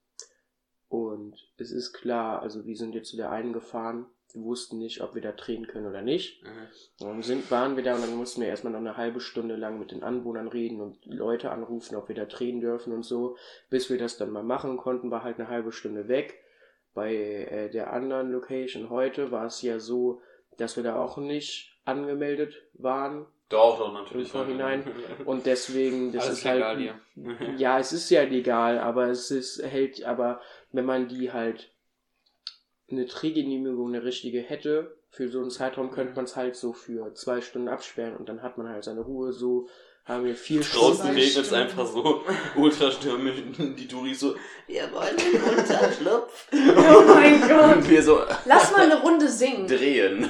und es ist klar, also wir sind jetzt zu der einen gefahren, wir wussten nicht, ob wir da drehen können oder nicht. Mhm. Dann sind, waren wir da und dann mussten wir erstmal noch eine halbe Stunde lang mit den Anwohnern reden und Leute anrufen, ob wir da drehen dürfen und so. Bis wir das dann mal machen konnten, war halt eine halbe Stunde weg. Bei äh, der anderen Location heute war es ja so, dass wir da auch nicht angemeldet waren. Doch, doch, natürlich. Im Vorhinein. Und deswegen, das Alles ist halt. legal hier. Ja, es ist ja legal, aber es ist, hält, aber wenn man die halt eine Drehgenehmigung, eine richtige hätte, für so einen Zeitraum könnte man es halt so für zwei Stunden absperren und dann hat man halt seine Ruhe. So haben wir vier Draußen Stunden. regnet es einfach so ultrastürmisch. Die Duris so, wir wollen den Unterschlupf. Oh mein Gott. Und wir so Lass mal eine Runde singen. drehen.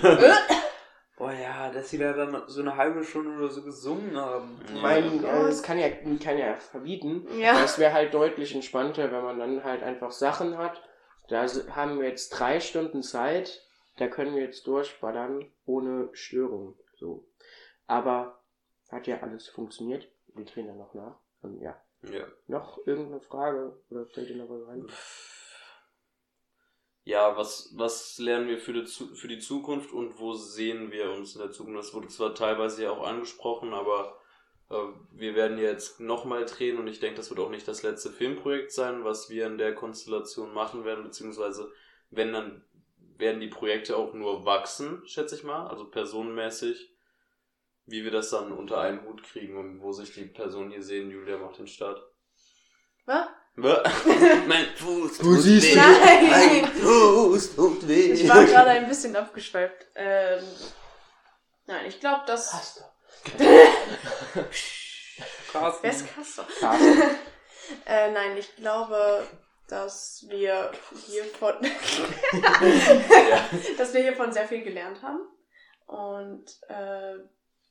Boah ja, dass sie da dann so eine halbe Stunde oder so gesungen haben. Mein, Ja. äh, es kann ja, kann ja verbieten. Ja. Das wäre halt deutlich entspannter, wenn man dann halt einfach Sachen hat. Da haben wir jetzt drei Stunden Zeit, da können wir jetzt durchballern, ohne Störung. So. Aber hat ja alles funktioniert. Wir drehen dann noch nach. Und ja. Ja. Noch irgendeine Frage? Oder fällt dir noch was ein? Ja, was, was lernen wir für die, für die Zukunft und wo sehen wir uns in der Zukunft? Das wurde zwar teilweise ja auch angesprochen, aber äh, wir werden jetzt nochmal drehen und ich denke, das wird auch nicht das letzte Filmprojekt sein, was wir in der Konstellation machen werden, beziehungsweise wenn dann werden die Projekte auch nur wachsen, schätze ich mal, also personenmäßig, wie wir das dann unter einen Hut kriegen und wo sich die Personen hier sehen, Julia macht den Start. Was? mein Fuß Du siehst weh. Nein. Mein Fuß tut weh. Ich war gerade ein bisschen abgeschweift. Ähm, nein, ich glaube, dass. Hast du. Carsten. Wer ist Castor? Carsten. äh, nein, ich glaube, dass wir hier von dass wir hiervon sehr viel gelernt haben und äh,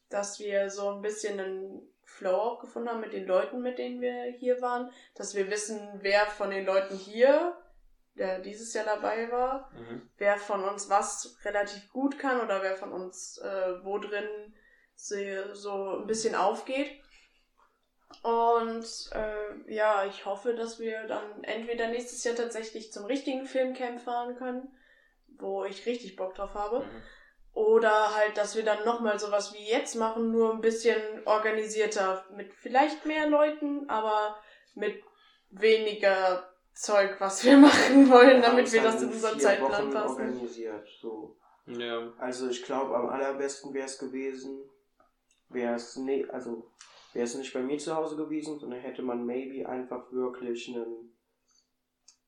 dass wir so ein bisschen einen Flow auch gefunden haben mit den Leuten, mit denen wir hier waren, dass wir wissen, wer von den Leuten hier, der dieses Jahr dabei war, Mhm. wer von uns was relativ gut kann oder wer von uns äh, wo drin so ein bisschen aufgeht. Und äh, ja, ich hoffe, dass wir dann entweder nächstes Jahr tatsächlich zum richtigen Filmcamp fahren können, wo ich richtig Bock drauf habe. Mhm. Oder halt, dass wir dann nochmal sowas wie jetzt machen, nur ein bisschen organisierter. Mit vielleicht mehr Leuten, aber mit weniger Zeug, was wir machen wollen, damit wir das in unseren Zeitplan Wochen passen. organisiert. So. Ja. Also ich glaube, am allerbesten wäre es gewesen, wäre es ne, also wäre es nicht bei mir zu Hause gewesen, sondern hätte man maybe einfach wirklich einen,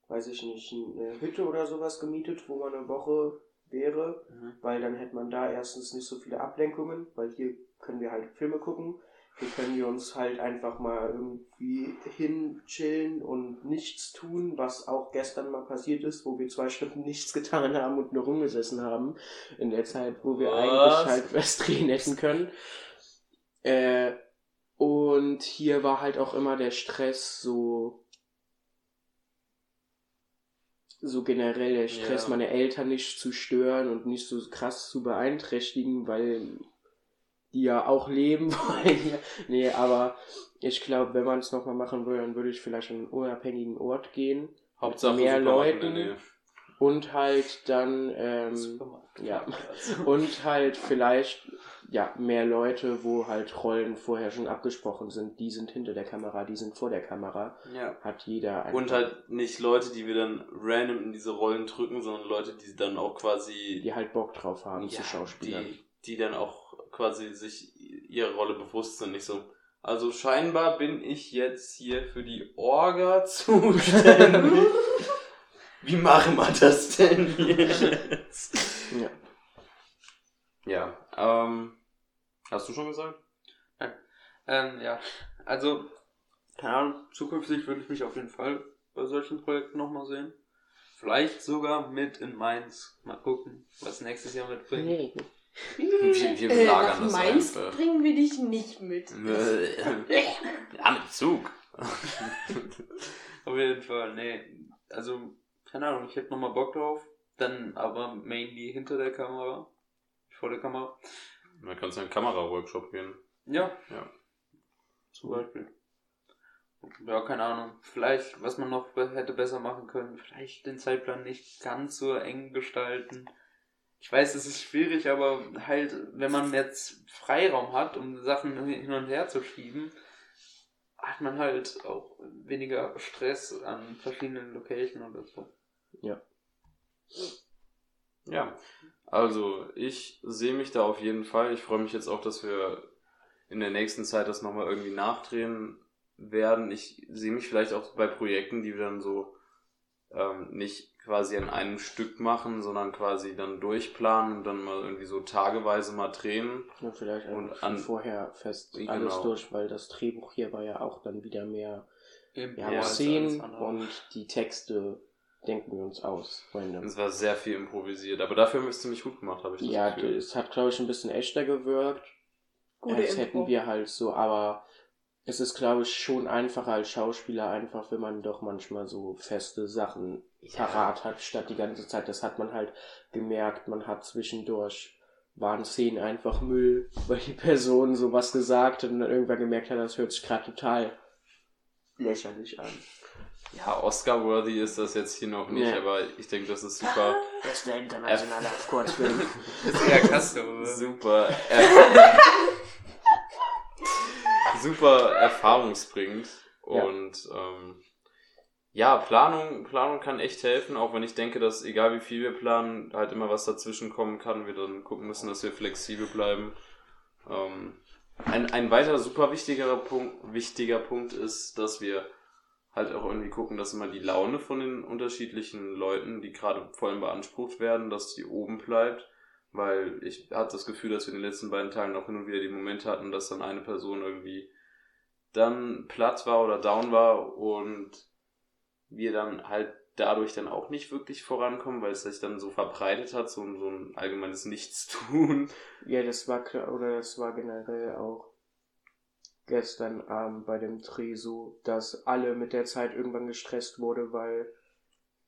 weiß ich nicht, eine Hütte oder sowas gemietet, wo man eine Woche wäre, Mhm. weil dann hätte man da erstens nicht so viele Ablenkungen, weil hier können wir halt Filme gucken. Hier können wir uns halt einfach mal irgendwie hinchillen und nichts tun, was auch gestern mal passiert ist, wo wir zwei Stunden nichts getan haben und nur rumgesessen haben. In der Zeit, wo wir Was? eigentlich halt was drehen hätten können. Äh, und hier war halt auch immer der Stress so, so generell der Stress, Ja. meine Eltern nicht zu stören und nicht so krass zu beeinträchtigen, weil die ja auch leben wollen. Nee, aber ich glaube, wenn man es nochmal machen würde, dann würde ich vielleicht an einen unabhängigen Ort gehen Hauptsache mehr Leuten. Und halt dann, ähm, ja, und halt vielleicht, ja, mehr Leute, wo halt Rollen vorher schon abgesprochen sind. Die sind hinter der Kamera, die sind vor der Kamera. Ja. Hat jeder einfach, Und halt nicht Leute, die wir dann random in diese Rollen drücken, sondern Leute, die dann auch quasi die halt Bock drauf haben zu Ja, Schauspielern. Die, die dann auch quasi sich ihrer Rolle bewusst sind, nicht so. Also scheinbar bin ich jetzt hier für die Orga zuständig. Wie machen wir das denn jetzt? Ja. Ja, ähm, hast du schon gesagt? Ähm, ja, also, keine Ahnung, zukünftig würde ich mich auf jeden Fall bei solchen Projekten nochmal sehen. Vielleicht sogar mit in Mainz. Mal gucken, was nächstes Jahr mitbringt. Nee. Wir, wir Äh, belagern nach das Mainz einfach. bringen wir dich nicht mit. ja, mit Zug. Auf jeden Fall, nee. Also, keine Ahnung, ich hätte nochmal Bock drauf. Dann aber mainly hinter der Kamera. Vor der Kamera. Man kann zu einem Kamera-Workshop gehen. Ja. Ja. Zum Beispiel. Ja, keine Ahnung. Vielleicht, was man noch hätte besser machen können. Vielleicht den Zeitplan nicht ganz so eng gestalten. Ich weiß, es ist schwierig, aber halt, wenn man jetzt Freiraum hat, um Sachen hin und her zu schieben, hat man halt auch weniger Stress an verschiedenen Locations oder so. Ja, also ich sehe mich da auf jeden Fall. Ich freue mich jetzt auch, dass wir in der nächsten Zeit das nochmal irgendwie nachdrehen werden. Ich sehe mich vielleicht auch bei Projekten, die wir dann so ähm, nicht quasi an einem Stück machen, sondern quasi dann durchplanen und dann mal irgendwie so tageweise mal drehen. Ja, vielleicht Und einfach an- vorher fest Genau. alles durch, weil das Drehbuch hier war ja auch dann wieder mehr Eben, Wir haben Ja, Szenen und die Texte denken wir uns aus. Random. Es war sehr viel improvisiert, aber dafür haben wir es ziemlich gut gemacht, habe ich das Ja, Gefühl. es hat, glaube ich, ein bisschen echter gewirkt. Gute als Info. hätten wir halt so, aber es ist, glaube ich, schon einfacher als Schauspieler, einfach wenn man doch manchmal so feste Sachen Ja. parat hat, statt die ganze Zeit. Das hat man halt gemerkt, man hat zwischendurch waren Szenen einfach Müll, weil die Person sowas gesagt hat und dann irgendwann gemerkt hat, das hört sich gerade total lächerlich an. Ja, Oscar-worthy ist das jetzt hier noch nicht, Ja. aber ich denke, das ist super. Bester internationaler Kurzfilm. Das ist ja Castro. super, er super erfahrungsbringend. Ja. Und ähm, ja, Planung, Planung kann echt helfen, auch wenn ich denke, dass egal wie viel wir planen, halt immer was dazwischen kommen kann, wir dann gucken müssen, dass wir flexibel bleiben. Ähm, ein, ein weiterer super wichtiger Punkt, wichtiger Punkt ist, dass wir halt auch irgendwie gucken, dass immer die Laune von den unterschiedlichen Leuten, die gerade vor allem beansprucht werden, dass die oben bleibt. Weil ich hatte das Gefühl, dass wir in den letzten beiden Tagen auch hin und wieder die Momente hatten, dass dann eine Person irgendwie dann platt war oder down war und wir dann halt dadurch dann auch nicht wirklich vorankommen, weil es sich dann so verbreitet hat, so, so ein allgemeines Nichtstun. Ja, das war klar, oder das war generell auch gestern Abend bei dem Dreh so, dass alle mit der Zeit irgendwann gestresst wurde, weil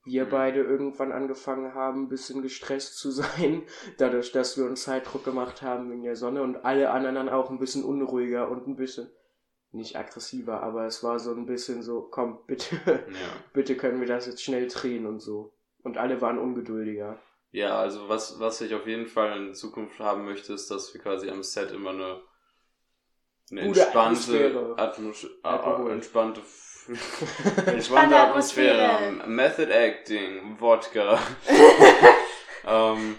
wir Mhm. beide irgendwann angefangen haben, ein bisschen gestresst zu sein, dadurch, dass wir uns Zeitdruck gemacht haben wegen der Sonne und alle anderen dann auch ein bisschen unruhiger und ein bisschen, nicht aggressiver, aber es war so ein bisschen so, komm, bitte, Ja. bitte können wir das jetzt schnell drehen und so. Und alle waren ungeduldiger. Ja, also was, was ich auf jeden Fall in Zukunft haben möchte, ist, dass wir quasi am Set immer eine, eine Gute entspannte Atmosphäre. Atmos Alkohol. äh, entspannte, entspannte Atmosphäre Atmosphäre. Method Acting, Wodka. ähm,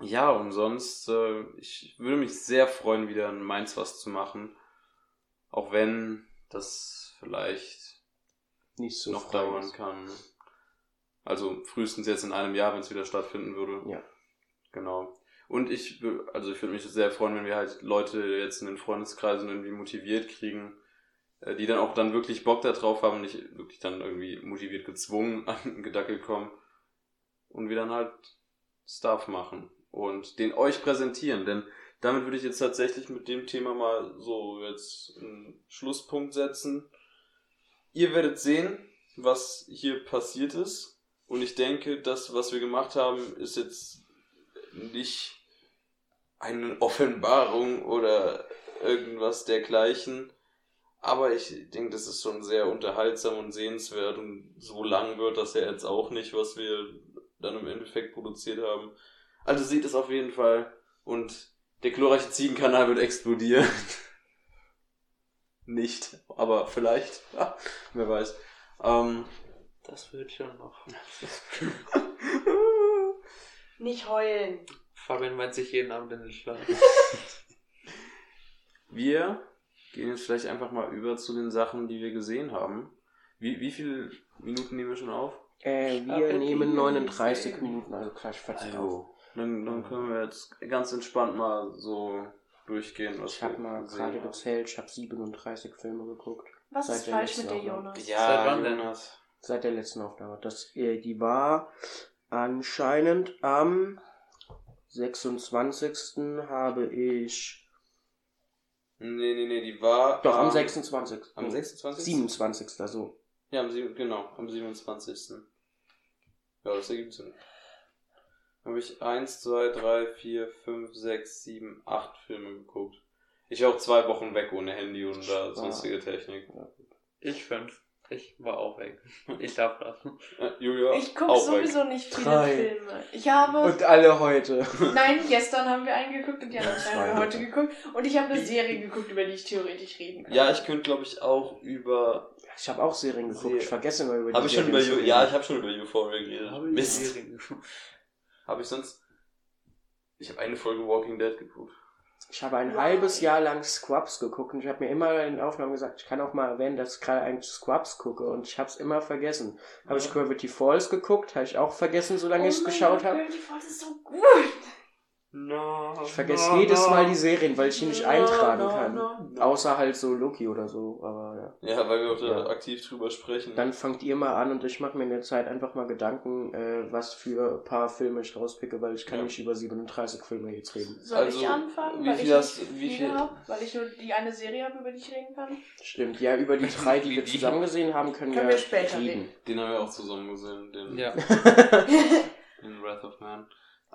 ja, und sonst, äh, ich würde mich sehr freuen, wieder in Mainz was zu machen. Auch wenn das vielleicht Nicht so noch dauern ist. kann. Also frühestens jetzt in einem Jahr, wenn es wieder stattfinden würde. Ja. Genau. Und ich, also ich würde mich sehr freuen, wenn wir halt Leute jetzt in den Freundeskreisen irgendwie motiviert kriegen, äh, die dann auch dann wirklich Bock da drauf haben, nicht wirklich dann irgendwie motiviert gezwungen an den Gedackel kommen und wir dann halt Stuff machen und den euch präsentieren, denn damit würde ich jetzt tatsächlich mit dem Thema mal so jetzt einen Schlusspunkt setzen. Ihr werdet sehen, was hier passiert ist. Und ich denke, das, was wir gemacht haben, ist jetzt nicht eine Offenbarung oder irgendwas dergleichen. Aber ich denke, das ist schon sehr unterhaltsam und sehenswert und so lang wird das ja jetzt auch nicht, was wir dann im Endeffekt produziert haben. Also seht es auf jeden Fall und der glorreiche Ziegenkanal wird explodieren. nicht, aber vielleicht. Wer weiß. Ähm, Das wird schon noch. Nicht heulen. Fabian meint sich jeden Abend in den Schlaf. Wir gehen jetzt vielleicht einfach mal über zu den Sachen, die wir gesehen haben. Wie, wie viele Minuten nehmen wir schon auf? Äh, wir nehmen die 39 gesehen. Minuten, also gleich 40 auf. Also, dann, dann können wir jetzt ganz entspannt mal so durchgehen, was Ich habe wir mal gesehen gerade gezählt, ich habe 37 Filme geguckt. Was Seit ist falsch mit dir. Jonas? Ja, Seit wann denn? Jonas. Seit der letzten Aufnahme. Das, äh, die war anscheinend am 26. habe ich. Nee, nee, nee, die war. Doch, am ähm, 26. Am 26. 27. so. Ja, am sieben, genau, am 27. Ja, das ergibt Sinn. Habe ich 1, 2, 3, 4, 5, 6, 7, 8 Filme geguckt. Ich war auch zwei Wochen weg ohne Handy und da sonstige Technik. Ich fünf. Ich war auch weg. Ich darf das. Äh, Julia, Ich gucke auch sowieso nicht viele Drei. Filme. Ich habe. Und alle heute. Nein, gestern haben wir einen geguckt und die anderen haben wir heute geguckt. Und ich habe eine Serie geguckt, über die ich theoretisch reden weg. kann. Ja, ich könnte, glaube ich, auch über. Ich habe auch Serien geguckt. Ich vergesse immer über die Habe ich schon über Serien. Ja, ich habe schon über Euphoria geredet. Habe Mist. Serien. Habe ich sonst. Ich habe eine Folge Walking Dead geguckt. Ich habe ein Wow. halbes Jahr lang Squabs geguckt und ich habe mir immer in den Aufnahmen gesagt, ich kann auch mal erwähnen, dass ich gerade eigentlich Squabs gucke und ich habe es immer vergessen. Habe ich Gravity Falls geguckt, habe ich auch vergessen, solange oh ich es geschaut habe. Gravity Falls ist so gut. No, Ich vergesse jedes Mal die Serien, weil ich die nicht No, eintragen kann. Außer halt so Loki oder so, aber ja. Ja, weil wir auch da Ja. aktiv drüber sprechen. Dann fangt ihr mal an und ich mache mir in der Zeit einfach mal Gedanken, äh, was für ein paar Filme ich rauspicke, weil ich kann Ja. nicht über 37 Filme jetzt reden. Soll Also, ich anfangen? wie weil viel ich nicht wie viel- hab, weil ich nur die eine Serie habe, über die ich reden kann. Stimmt, ja, über die drei, die wir zusammen gesehen haben, können, Können wir wir später reden. Den haben wir auch zusammen gesehen, den Ja. in Wrath of Man.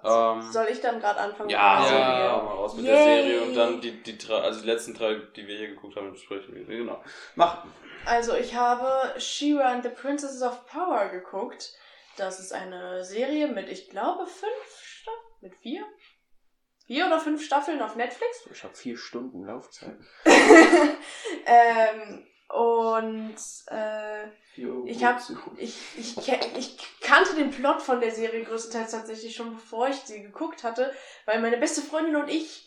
Ähm, Soll ich dann gerade anfangen? ja, mit der ja. Ja. Serie? mal raus mit Yay. der Serie und dann die, die drei, also die letzten drei, die wir hier geguckt haben, besprechen wir. Genau. Mach. Also ich habe She-Ra and the Princesses of Power geguckt. Das ist eine Serie mit, ich glaube, fünf Staffeln. Mit vier? Vier oder fünf Staffeln auf Netflix. Ich habe vier Stunden Laufzeit. ähm, und äh, Ich hab- ich, ich, ich kannte den Plot von der Serie größtenteils tatsächlich schon bevor ich sie geguckt hatte, weil meine beste Freundin und ich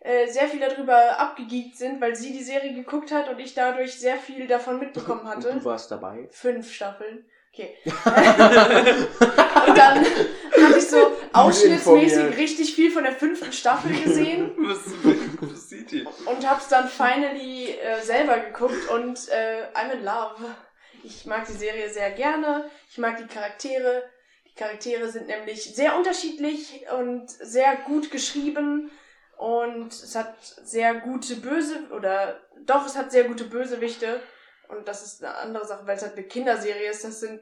äh, sehr viel darüber abgegeekt sind, weil sie die Serie geguckt hat und ich dadurch sehr viel davon mitbekommen Und hatte. du warst dabei. Fünf Staffeln. Okay. und dann hatte ich so ausschnittsmäßig richtig viel von der fünften Staffel gesehen. Und hab's dann finally äh, selber geguckt und äh, I'm in love. Ich mag die Serie sehr gerne. Ich mag die Charaktere. Die Charaktere sind nämlich sehr unterschiedlich und sehr gut geschrieben. Und es hat sehr gute Böse oder doch, es hat sehr gute Bösewichte. Und das ist eine andere Sache, weil es halt eine Kinderserie ist. Das sind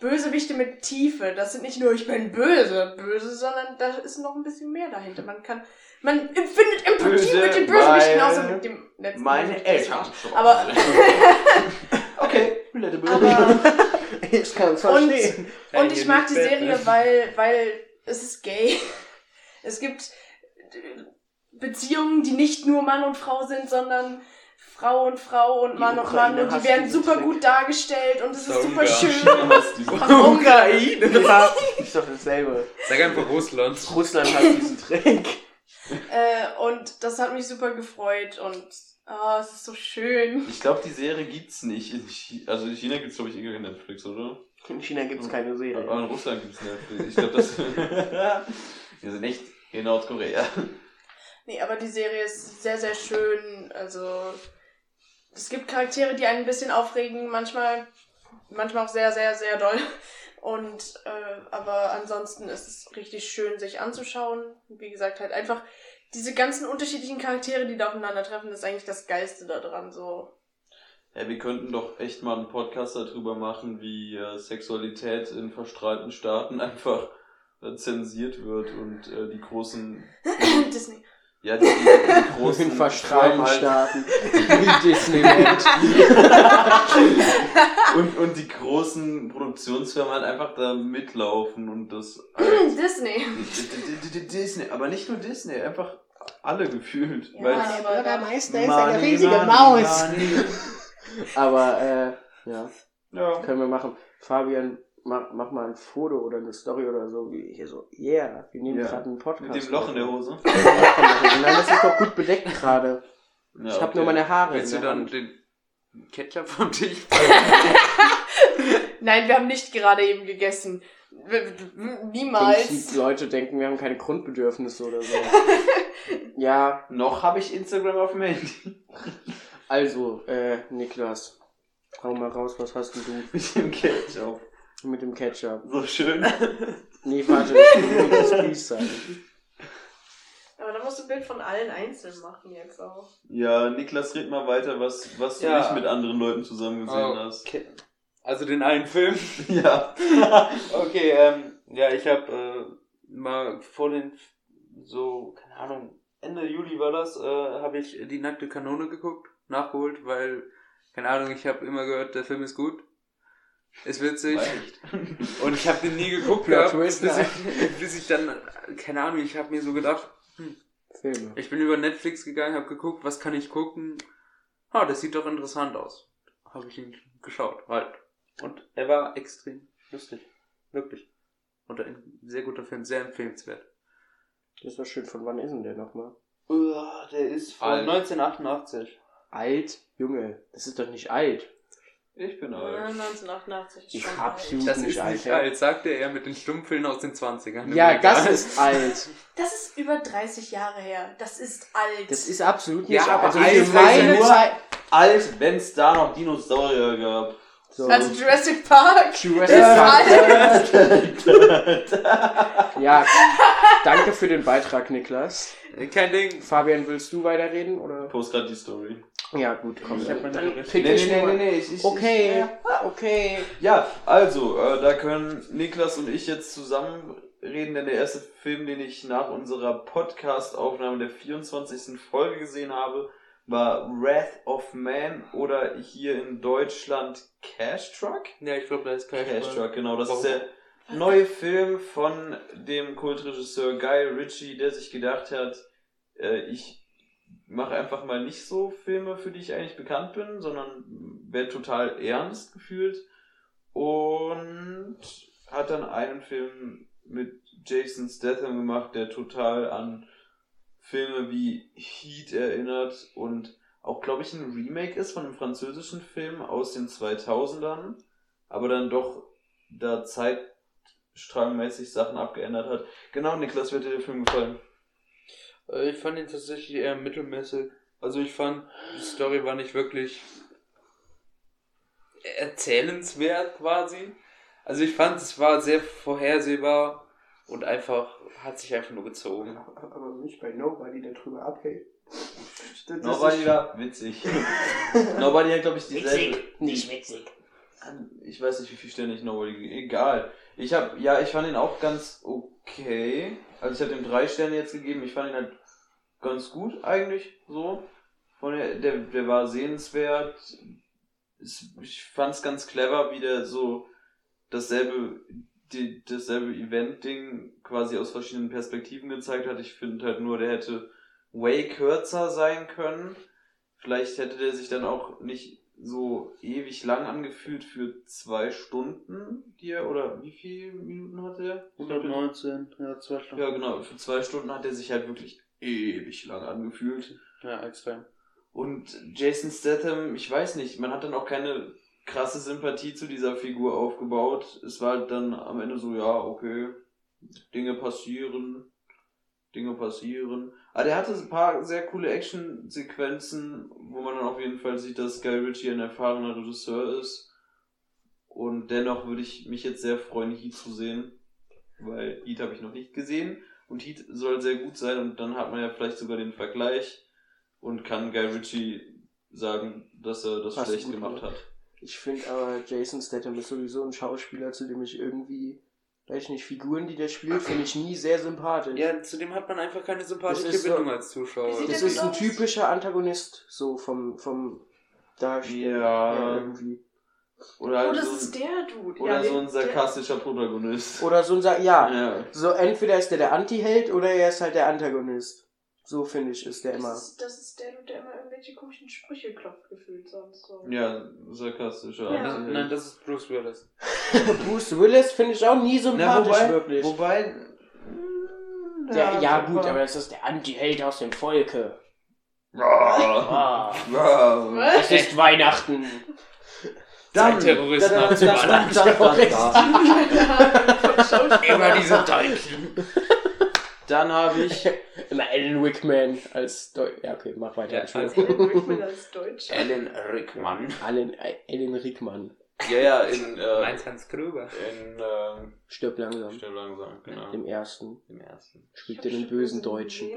Bösewichte mit Tiefe. Das sind nicht nur ich bin böse, böse, sondern da ist noch ein bisschen mehr dahinter. Man kann, man empfindet Empathie Böse, mit den Bösewichten, außer mit dem letzten. Meine Eltern. Aber, okay, relatable. aber Ich kann es Und- verstehen. Und ich mag die Serie, Batman. weil, weil es ist gay. Es gibt Beziehungen, die nicht nur Mann und Frau sind, sondern Frau und Frau und Die Mann und Mann und die werden super Trick. gut dargestellt und es ist super schön. Ukraine. Ja, ist doch dasselbe. Sag einfach Russland. Russland hat diesen Trick. Äh, und das hat mich super gefreut und ah, es ist so schön. Ich glaube, die Serie gibt's nicht. In also in China gibt's glaube ich irgendwie Netflix, oder? In China gibt es keine Aber Serie. in Russland gibt's Netflix. Ich glaube, das. Wir sind echt in Nordkorea. Nee, aber die Serie ist sehr, sehr schön. Also, es gibt Charaktere, die einen ein bisschen aufregen, manchmal, manchmal auch sehr, sehr, sehr doll. Und, äh, aber ansonsten ist es richtig schön, sich anzuschauen. Wie gesagt, halt einfach diese ganzen unterschiedlichen Charaktere, die da aufeinandertreffen, ist eigentlich das Geilste daran, so. Ja, wir könnten doch echt mal einen Podcast darüber machen, wie äh, Sexualität in verstrahlten Staaten einfach äh, zensiert wird und äh, die großen. Disney. Ja, die, die, die großen. Firmen halt- Staaten. Wie Disneyland. und, und die großen Produktionsfirmen halt einfach da mitlaufen und das. Halt Disney. Disney, aber nicht nur Disney, einfach alle gefühlt. Ja, weil aber Bürgermeister Money, money, money. Aber, äh, ja, Ja. können wir machen. Fabian, mach, mach mal ein Foto oder eine Story oder so, wie hier so, yeah, wir nehmen Ja. gerade einen Podcast. Mit dem Loch in der Hose. Nein, das ist doch gut bedeckt gerade. Ja, ich habe okay. nur meine Haare. Willst du dann Hand. den Ketchup vom Tisch? Nein, wir haben nicht gerade eben gegessen. Niemals. Leute denken, wir haben keine Grundbedürfnisse oder so. ja, Noch habe ich Instagram auf dem Handy. also, äh, Niklas, hau mal raus, was hast denn du Mit dem Ketchup. Mit dem Ketchup? So schön. Nee, warte, ich will nicht das Peace sagen. Aber da musst du ein Bild von allen einzeln machen jetzt auch. Ja, Niklas, red mal weiter, was, was du Ja. nicht mit anderen Leuten zusammen gesehen hast. Okay. Also den einen Film. Ja. Okay, ähm, ja, ich habe äh, mal vor den, so, keine Ahnung, Ende Juli war das, äh, habe ich die nackte Kanone geguckt, nachgeholt, weil, keine Ahnung, ich habe immer gehört, der Film ist gut, ist witzig Echt. und ich habe den nie geguckt gehabt, bis ich, bis ich dann, keine Ahnung, ich habe mir so gedacht, Filme. ich bin über Netflix gegangen, habe geguckt, was kann ich gucken, ah, das sieht doch interessant aus, habe ich ihn geschaut, halt, und er war extrem lustig, wirklich. Und ein sehr guter Film, sehr empfehlenswert. Das ist doch schön. Von wann ist denn der nochmal? der ist von Alt. 1988. Alt? Junge, das ist doch nicht alt. Ich bin Ja, alt. 1988 ist Ich schon absolut alt. Das nicht ist alt. nicht alt, sagte er mit den Stummfilmen aus den 20ern. Ja, das ist alt. Das ist über 30 Jahre her. Das ist alt. Das ist absolut nicht Ja, alt. aber Also alt ist meine nur- Zeit. Alt, wenn es da noch Dinosaurier gab. So. also Jurassic Park. Jurassic ist Park. Ja, danke für den Beitrag, Niklas. Kein Ding. Fabian, willst du weiterreden? Oder? Post grad die Story. Ja, gut, komm. Ich hab meine dann pick Nee, ich nee, nee, nee, ich, ich, Okay, Ich, okay. ja, also, äh, da können Niklas und ich jetzt zusammen reden, denn der erste Film, den ich nach unserer Podcast-Aufnahme der 24. Folge gesehen habe, war Wrath of Man oder hier in Deutschland Cash Truck? Ja, ich glaube, da ist kein Cash Truck, genau. Das ist Warum? der neue Film von dem Kultregisseur Guy Ritchie, der sich gedacht hat, äh, ich mache einfach mal nicht so Filme, für die ich eigentlich bekannt bin, sondern werde total ernst gefühlt. Und hat dann einen Film mit Jason Statham gemacht, der total an Filme wie Heat erinnert und auch, glaube ich, ein Remake ist von einem französischen Film aus den 2000ern, aber dann doch da zeitstrangmäßig Sachen abgeändert hat. Genau, Niklas, wird dir der Film gefallen? Äh, Ich fand ihn tatsächlich eher mittelmäßig. Also ich fand, die Story war nicht wirklich erzählenswert quasi. Also ich fand, es war sehr vorhersehbar und einfach, hat sich einfach nur gezogen. Aber nicht bei Nobody, der drüber abhält. Das ist- Nobody war witzig. Nobody hat, glaube ich, dieselbe. nicht witzig. Ich weiß nicht, wie viel Sterne ich Nobody Egal. Ich habe, ja, ich fand ihn auch ganz okay. Also ich habe ihm drei Sterne jetzt gegeben. Ich fand ihn halt ganz gut eigentlich so. Von der, der, der war sehenswert. Ich fand es ganz clever, wie der so dasselbe, die, dasselbe Event-Ding quasi aus verschiedenen Perspektiven gezeigt hat. Ich finde halt nur, der hätte way kürzer sein können. Vielleicht hätte der sich dann auch nicht so ewig lang angefühlt für zwei Stunden, die er, oder wie viele Minuten hat er? 119, ja, zwei Stunden. Ja, genau, für zwei Stunden hat er sich halt wirklich ewig lang angefühlt. Ja, extrem. Und Jason Statham, ich weiß nicht, man hat dann auch keine krasse Sympathie zu dieser Figur aufgebaut. Es war halt dann am Ende so, ja, okay, Dinge passieren, Dinge passieren. Aber der hatte ein paar sehr coole Action-Sequenzen, wo man dann auf jeden Fall sieht, dass Guy Ritchie ein erfahrener Regisseur ist. Und dennoch würde ich mich jetzt sehr freuen, Heat zu sehen, weil Heat habe ich noch nicht gesehen. Und Heat soll sehr gut sein und dann hat man ja vielleicht sogar den Vergleich und kann Guy Ritchie sagen, dass er das Passt schlecht gemacht hat. Ich finde aber, Jason Statham ist sowieso ein Schauspieler, zu dem ich irgendwie, weiß ich nicht, Figuren, die der spielt, finde ich nie sehr sympathisch. Ja, zudem hat man einfach keine sympathische Das ist so- Bindung als Zuschauer. Das der ist ein aus? typischer Antagonist, so vom, vom Darstellen Ja. irgendwie. Oder Oh, halt das so ist ein, der Dude. oder ja, so ein sarkastischer Protagonist. Oder so ein, Sa ja, Ja. so entweder ist der der Anti-Held oder er ist halt der Antagonist. So finde ich, ist der Der immer. das, ist, das ist der der immer irgendwelche komischen Sprüche klopft, gefühlt sonst so. Ja, sarkastischer. Ja. Das, Anti-Held. nein, das ist Bruce Willis. Bruce Willis finde ich auch nie Na, sympathisch, wobei, wirklich. wobei. mm, Der, ja, so gut, aber das ist der Anti-Held aus dem Volke. paar- Ah, Wow. es ist Weihnachten. Sein Terroristen da, da, abzubauen. da, da, da, da. Immer diese Deutschen. Dann habe ich Immer Alan Rickman als Deu Ja, okay, mach weiter. Ja, Entschuldigung. Alan Rickman als Deutscher. Alan Rickman. Alan, Alan Rickman. ja ja in äh, Meins Hans Krüger. in äh, Stirb langsam. Stirb langsam genau Im ersten im ersten. spielt er den bösen Deutschen.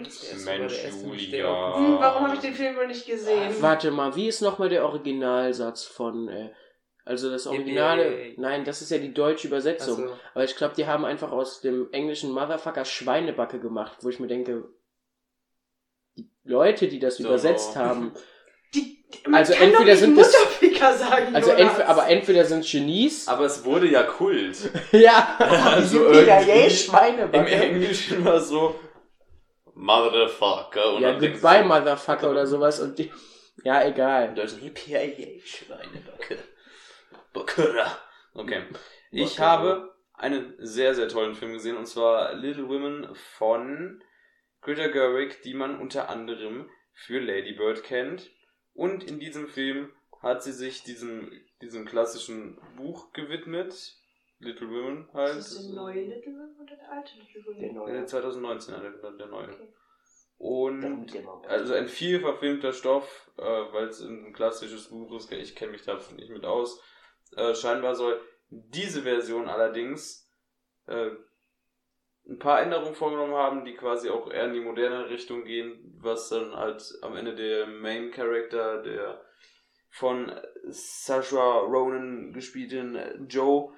Mensch, Julia. Hm, warum habe ich den Film wohl nicht gesehen? Warte mal, wie ist nochmal der Originalsatz von, äh, also das Originale, nein, das ist ja die deutsche Übersetzung. Also, Aber ich glaube, die haben einfach aus dem englischen Motherfucker Schweinebacke gemacht, wo ich mir denke, die Leute, die das So. übersetzt haben, Die, Also entweder doch nicht sind es- Mutterficker sagen. also entweder, aber entweder sind Genies, Aber es wurde ja Kult. ja, Also sind irgendwie yay, Im Schweinebacke. Englischen war so Motherfucker. Und Ja, goodbye, du- Motherfucker oder sowas und die, ja, Im egal. Deutschen Yippie, Schweinebacke. Bakura. Okay. Ich Bakura. habe einen sehr, sehr tollen Film gesehen und zwar Little Women von Greta Gerwig, die man unter anderem für Lady Bird kennt. Und in diesem Film hat sie sich diesem, diesem klassischen Buch gewidmet. Little Women halt. Ist das der neue Little Women oder der alte Little Women? Der Äh, neue. 2019 der, der neue. Okay. Und also ein viel verfilmter Stoff, äh, weil es ein klassisches Buch ist, ich kenne mich da nicht mit aus. Äh, scheinbar soll diese Version allerdings äh, ein paar Änderungen vorgenommen haben, die quasi auch eher in die moderne Richtung gehen, was dann halt am Ende der Main Character, der von Saoirse Ronan gespielten Joe,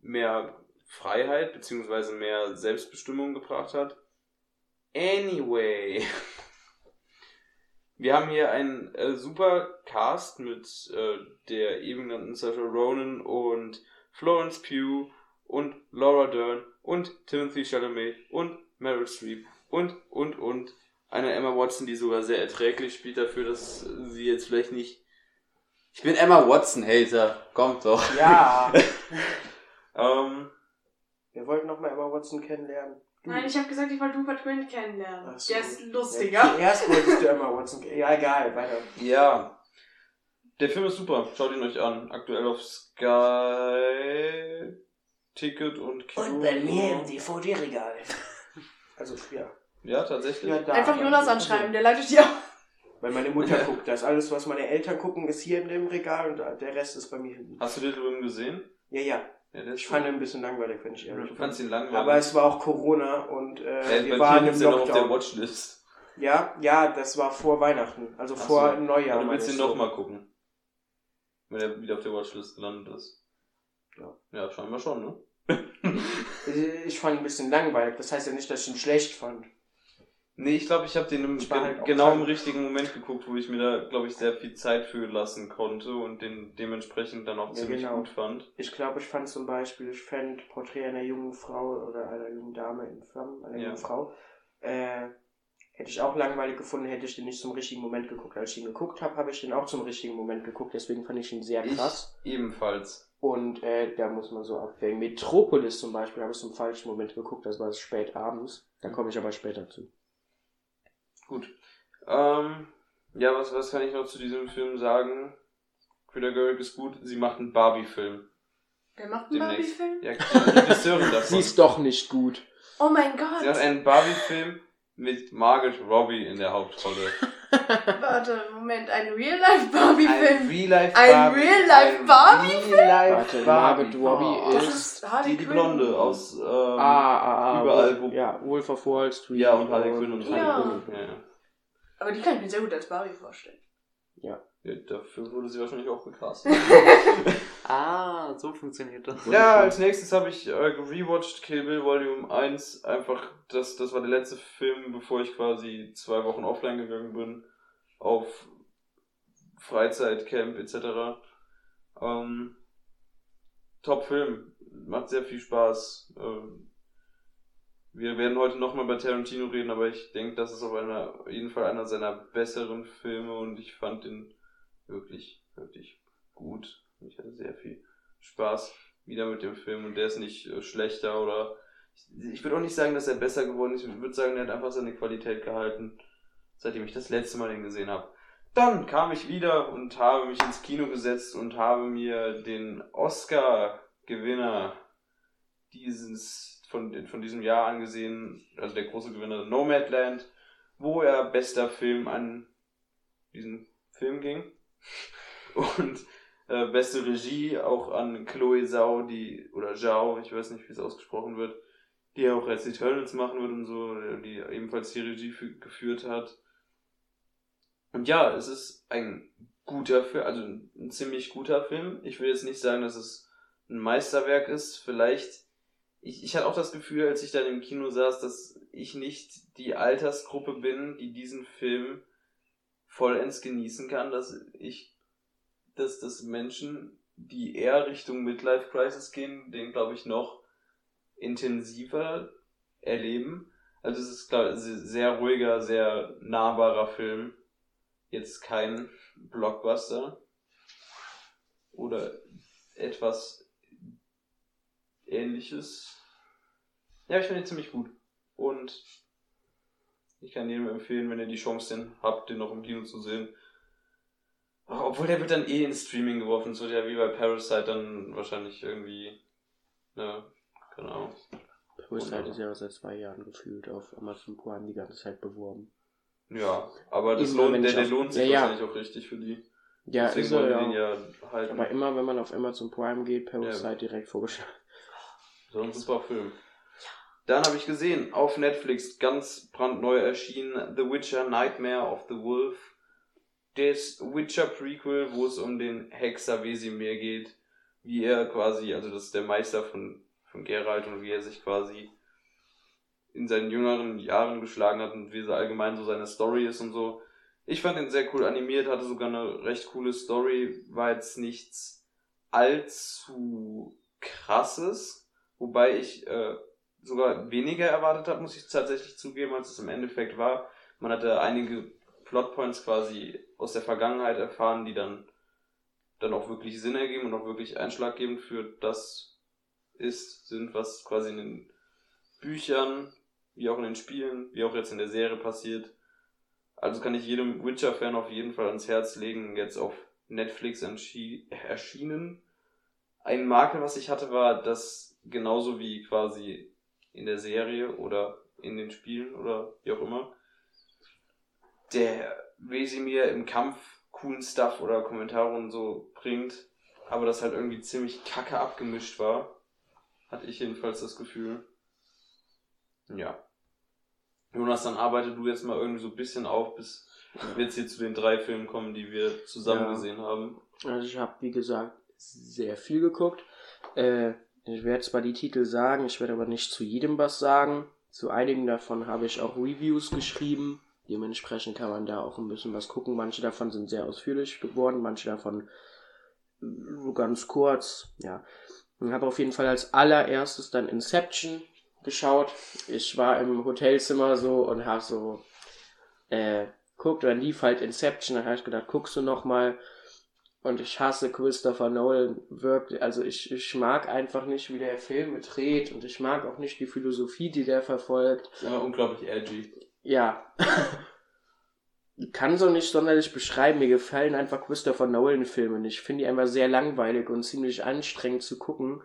mehr Freiheit bzw. mehr Selbstbestimmung gebracht hat. Anyway. Wir haben hier einen äh, super Cast mit äh, der eben genannten Saoirse Ronan und Florence Pugh und Laura Dern und Timothy Chalamet und Meryl Streep und, und, und. Eine Emma Watson, die sogar sehr erträglich spielt dafür, dass sie jetzt vielleicht nicht... Ich bin Emma Watson-Hater. Kommt doch. Ja, Ähm, wir wollten noch mal Emma Watson kennenlernen. Du. Nein, ich habe gesagt, ich wollte Rupert Grint kennenlernen. So. Der ist Ja, lustiger. zuerst wolltest du Emma Watson kennen. Ja, egal, weiter. Ja. Der Film ist super. Schaut ihn euch an. Aktuell auf Sky, Ticket und Kino. DVD-Regal. Also, ja. Ja, tatsächlich. Ja, da. Einfach Jonas anschreiben, der leitet die auch. Weil meine Mutter guckt das. Alles, was meine Eltern gucken, ist hier in dem Regal und der Rest ist bei mir hinten. Hast du den Film gesehen? Ja, ja. Ja, Ich fand ihn ein bisschen langweilig, wenn ich ehrlich bin. fandst ihn langweilig. Aber es war auch Corona und äh, äh, wir bei waren im er noch auf der Lockdown. Watchlist. Ja, ja, das war vor Weihnachten. Also Ach vor so. Neujahr. Ja, du willst ihn du? nochmal gucken. Wenn er wieder auf der Watchlist gelandet ist. Ja. Ja, scheinbar schon, ne? Ich fand ihn ein bisschen langweilig. Das heißt ja nicht, dass ich ihn schlecht fand. Nee, ich glaube, ich habe den im, halt genau im richtigen Moment geguckt, wo ich mir da, glaube ich, sehr viel Zeit für lassen konnte und den dementsprechend dann auch Ja, ziemlich genau. gut fand. Ich glaube, ich fand zum Beispiel, ich fand Porträt einer jungen Frau oder einer jungen Dame in Flammen, einer Ja. jungen Frau, äh, hätte ich auch langweilig gefunden, hätte ich den nicht zum richtigen Moment geguckt. Als ich ihn geguckt habe, habe ich den auch zum richtigen Moment geguckt. Deswegen fand ich ihn sehr krass. Ich ebenfalls. Und äh, da muss man so abwägen. Metropolis zum Beispiel habe ich zum falschen Moment geguckt, das war spät abends. Da komme ich aber später zu. Gut. Ähm, ja, was, was kann ich noch zu diesem Film sagen? Greta Gerwig ist gut. Sie macht einen Barbie-Film. Wer macht einen. Barbie-Film? Ja, die Regisseurin davon. Sie ist doch nicht gut. Oh mein Gott. Sie hat einen Barbie-Film mit Margaret Robbie in der Hauptrolle. Warte, Moment, ein Real-Life-Barbie-Film. Real-Life Ein Barbie. Real-Life-Barbie-Film? Real-Life Warte, Barbie. Margaret Robbie Oh. Das ist- ist Harley Die, die. Blonde aus, ähm, Ah, ah, ah. überall, wo- Ja, Wolf of Wall Street. Ja, und Harley Quinn und Harley Ja. Quinn. ja, ja. Aber die kann ich mir sehr gut als Barbie vorstellen. ja, dafür wurde sie wahrscheinlich auch gecastet. Ah, so funktioniert das. ja, als nächstes habe ich äh, rewatcht Kill Bill Volume 1. Einfach, das, das war der letzte Film, bevor ich quasi zwei Wochen offline gegangen bin. Auf Freizeitcamp etc. Ähm, Top-Film. Macht sehr viel Spaß. Ähm, wir werden heute nochmal bei Tarantino reden, aber ich denke, das ist auf, einer, auf jeden Fall einer seiner besseren Filme und ich fand ihn wirklich, wirklich gut. Ich hatte sehr viel Spaß wieder mit dem Film und der ist nicht äh, schlechter oder ich, ich würde auch nicht sagen, dass er besser geworden ist. Ich würde sagen, er hat einfach seine Qualität gehalten, seitdem ich das letzte Mal den gesehen habe. Dann kam ich wieder und habe mich ins Kino gesetzt und habe mir den Oscar-Gewinner dieses von, von diesem Jahr angesehen, also der große Gewinner Nomadland, wo er bester Film an diesen Film ging. Und äh, beste Regie auch an Chloe Zhao, die, oder Zhao, ich weiß nicht, wie es ausgesprochen wird, die auch jetzt Eternals machen wird und so, die ebenfalls die Regie fü- geführt hat. Und ja, es ist ein guter Film, also ein ziemlich guter Film. Ich will jetzt nicht sagen, dass es ein Meisterwerk ist. Vielleicht, ich, ich hatte auch das Gefühl, als ich dann im Kino saß, dass ich nicht die Altersgruppe bin, die diesen Film vollends genießen kann, dass ich, dass das Menschen, die eher Richtung Midlife Crisis gehen, den glaube ich noch intensiver erleben. Also es ist glaub, ich, sehr ruhiger, sehr nahbarer Film. Jetzt kein Blockbuster. Oder etwas ähnliches. Ja, ich finde ihn ziemlich gut. Und ich kann jedem empfehlen, wenn ihr die Chance denn habt, den noch im Kino zu sehen. Obwohl der wird dann eh ins Streaming geworfen. Wird ja wie bei Parasite dann wahrscheinlich irgendwie. Ne, keine Ahnung. Parasite ist ja seit zwei Jahren gefühlt auf Amazon Prime die ganze Zeit beworben. Ja, aber das Immer, lohnt, der, der lohnt sich Ja, ja. wahrscheinlich auch richtig für die. Ja, Deswegen ist er, ja. den ja halten. Aber immer, wenn man auf Amazon Prime geht, Parasite Ja. direkt vorgeschlagen. So ein super Film. Dann habe ich gesehen, auf Netflix, ganz brandneu erschienen, The Witcher Nightmare of the Wolf. Das Witcher Prequel, wo es um den Hexer Wesimir geht. Wie er quasi, also das ist der Meister von, von Geralt und wie er sich quasi in seinen jüngeren Jahren geschlagen hat und wie so allgemein so seine Story ist und so. Ich fand ihn sehr cool animiert, hatte sogar eine recht coole Story, war jetzt nichts allzu krasses, wobei ich äh, sogar weniger erwartet habe, muss ich tatsächlich zugeben, als es im Endeffekt war. Man hatte einige Plotpoints quasi aus der Vergangenheit erfahren, die dann, dann auch wirklich Sinn ergeben und auch wirklich einschlaggebend für das ist, sind, was quasi in den Büchern, wie auch in den Spielen, wie auch jetzt in der Serie passiert. Also kann ich jedem Witcher-Fan auf jeden Fall ans Herz legen, jetzt auf Netflix erschienen. Ein Makel, was ich hatte, war, dass genauso wie quasi in der Serie oder in den Spielen oder wie auch immer, der Wesemir im Kampf coolen Stuff oder Kommentare und so bringt, aber das halt irgendwie ziemlich kacke abgemischt war. Hatte ich jedenfalls das Gefühl. Ja. Jonas, dann arbeite du jetzt mal irgendwie so ein bisschen auf, bis wir jetzt hier zu den drei Filmen kommen, die wir zusammen Ja. gesehen haben. Also ich habe, wie gesagt, sehr viel geguckt. Äh, ich werde zwar die Titel sagen, ich werde aber nicht zu jedem was sagen. Zu einigen davon habe ich auch Reviews geschrieben. Dementsprechend kann man da auch ein bisschen was gucken. Manche davon sind sehr ausführlich geworden, manche davon nur ganz kurz. Ja. Ich habe auf jeden Fall als allererstes dann Inception geschaut. Ich war im Hotelzimmer so und habe so äh, guckt, dann lief halt Inception, dann habe ich gedacht, guckst du noch mal und ich hasse Christopher Nolan wirklich. Also ich, ich mag einfach nicht, wie der Film dreht und ich mag auch nicht die Philosophie, die der verfolgt. ist immer unglaublich edgy. Ja. Kann so nicht sonderlich beschreiben. Mir gefallen einfach Christopher Nolan Filme nicht. Ich finde die einfach sehr langweilig und ziemlich anstrengend zu gucken.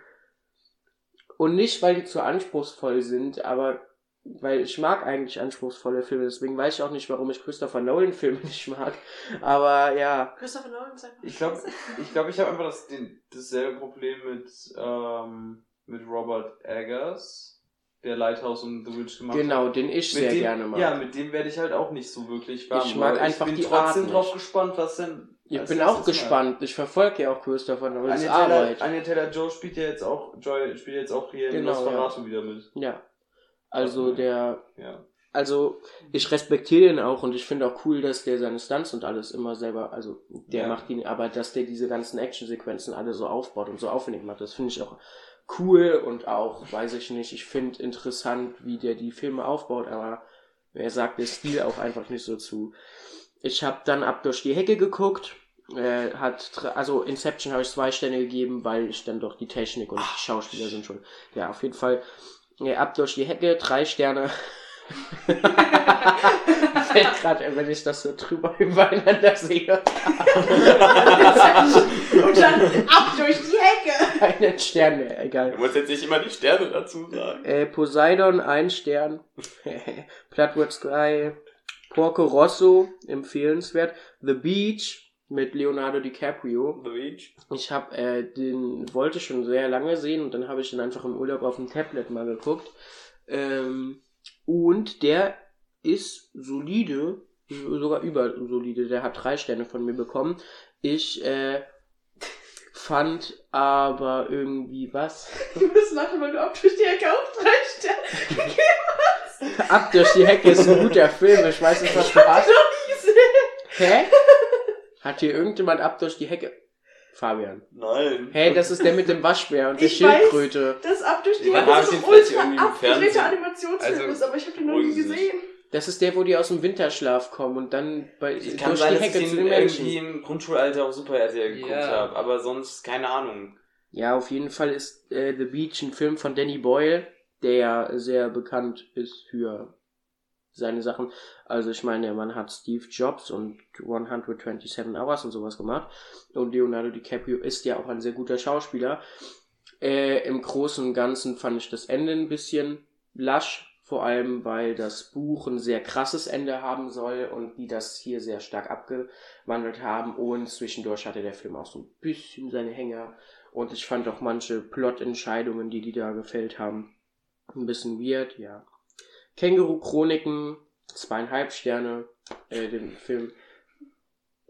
Und nicht, weil die zu anspruchsvoll sind, aber weil ich mag eigentlich anspruchsvolle Filme. Deswegen weiß ich auch nicht, warum ich Christopher Nolan Filme nicht mag. Aber ja. Christopher Nolan ist einfach Ich glaube, ich, glaub, ich habe einfach das, den, dasselbe Problem mit, ähm, mit Robert Eggers, der Lighthouse und The Witch gemacht Genau, hat. den ich Mit sehr dem, gerne mag. Ja, mit dem werde ich halt auch nicht so wirklich warm. Ich mag einfach ich bin die trotzdem Art drauf nicht. gespannt, was denn. ich bin auch gespannt. Ich verfolge ja auch Christopher Mal. Nolans Arbeit. Anya Taylor Joe spielt ja jetzt auch, Joy spielt jetzt auch hier in Genau, Nosferatu wieder mit. Ja. Also der Ja. Also, ich respektiere den auch und ich finde auch cool, dass der seine Stunts und alles immer selber, also der Ja. macht ihn, aber dass der diese ganzen Actionsequenzen alle so aufbaut und so aufwendig macht, das finde ich auch cool und auch, weiß ich nicht, ich finde interessant, wie der die Filme aufbaut, aber er sagt der Stil auch einfach nicht so zu. Ich habe dann ab durch die Hecke geguckt, äh, hat, also Inception habe ich zwei Sterne gegeben, weil ich dann doch die Technik und die Schauspieler sind schon, ja, auf jeden Fall, ja, ab durch die Hecke, drei Sterne. Fällt gerade, wenn ich das so drüber übereinander sehe. Und dann ab durch die Hecke. Einen Stern, äh, egal. musst jetzt nicht immer die Sterne dazu sagen. Äh, Poseidon, ein Stern. Bloodwood Sky. Porco Rosso, empfehlenswert. The Beach mit Leonardo DiCaprio. The Beach. Ich habe äh, den wollte schon sehr lange sehen und dann habe ich den einfach im Urlaub auf dem Tablet mal geguckt. Ähm, und der ist solide, sogar übersolide. Der hat drei Sterne von mir bekommen. Ich äh, fand aber irgendwie was. Du musst lachen, weil du ab durch die Hecke auch drei Sterne gegeben hast. Ab durch die Hecke ist ein guter Film. Ich weiß nicht, was du hast. Noch nie gesehen. Hä? Hat hier irgendjemand ab durch die Hecke? Fabian. Nein. Hey, das ist der mit dem Waschbär und der Ich weiß. Schildkröte. Das ab durch die Hecke ist ich so irgendwie ultra abgedrehter Animationsfilm Also, ist, aber ich habe den noch nie gesehen. Das ist der, wo die aus dem Winterschlaf kommen und dann bei, durch kann sein, die dass Hecke ich zu den den irgendwie Menschen. im Grundschulalter auf Super RTL geguckt Ja. habe, aber sonst keine Ahnung. Ja, auf jeden Fall ist äh, The Beach ein Film von Danny Boyle, der ja sehr bekannt ist für seine Sachen. Also ich meine, der Mann hat Steve Jobs und 127 Hours und sowas gemacht. Und Leonardo DiCaprio ist ja auch ein sehr guter Schauspieler. Äh, Im Großen und Ganzen fand ich das Ende ein bisschen lasch, vor allem weil das Buch ein sehr krasses Ende haben soll und die das hier sehr stark abgewandelt haben. Und zwischendurch hatte der Film auch so ein bisschen seine Hänger. Und ich fand auch manche Plot-Entscheidungen, die die da gefällt haben, ein bisschen weird, ja. Känguru-Chroniken, zweieinhalb Sterne, äh, den Film.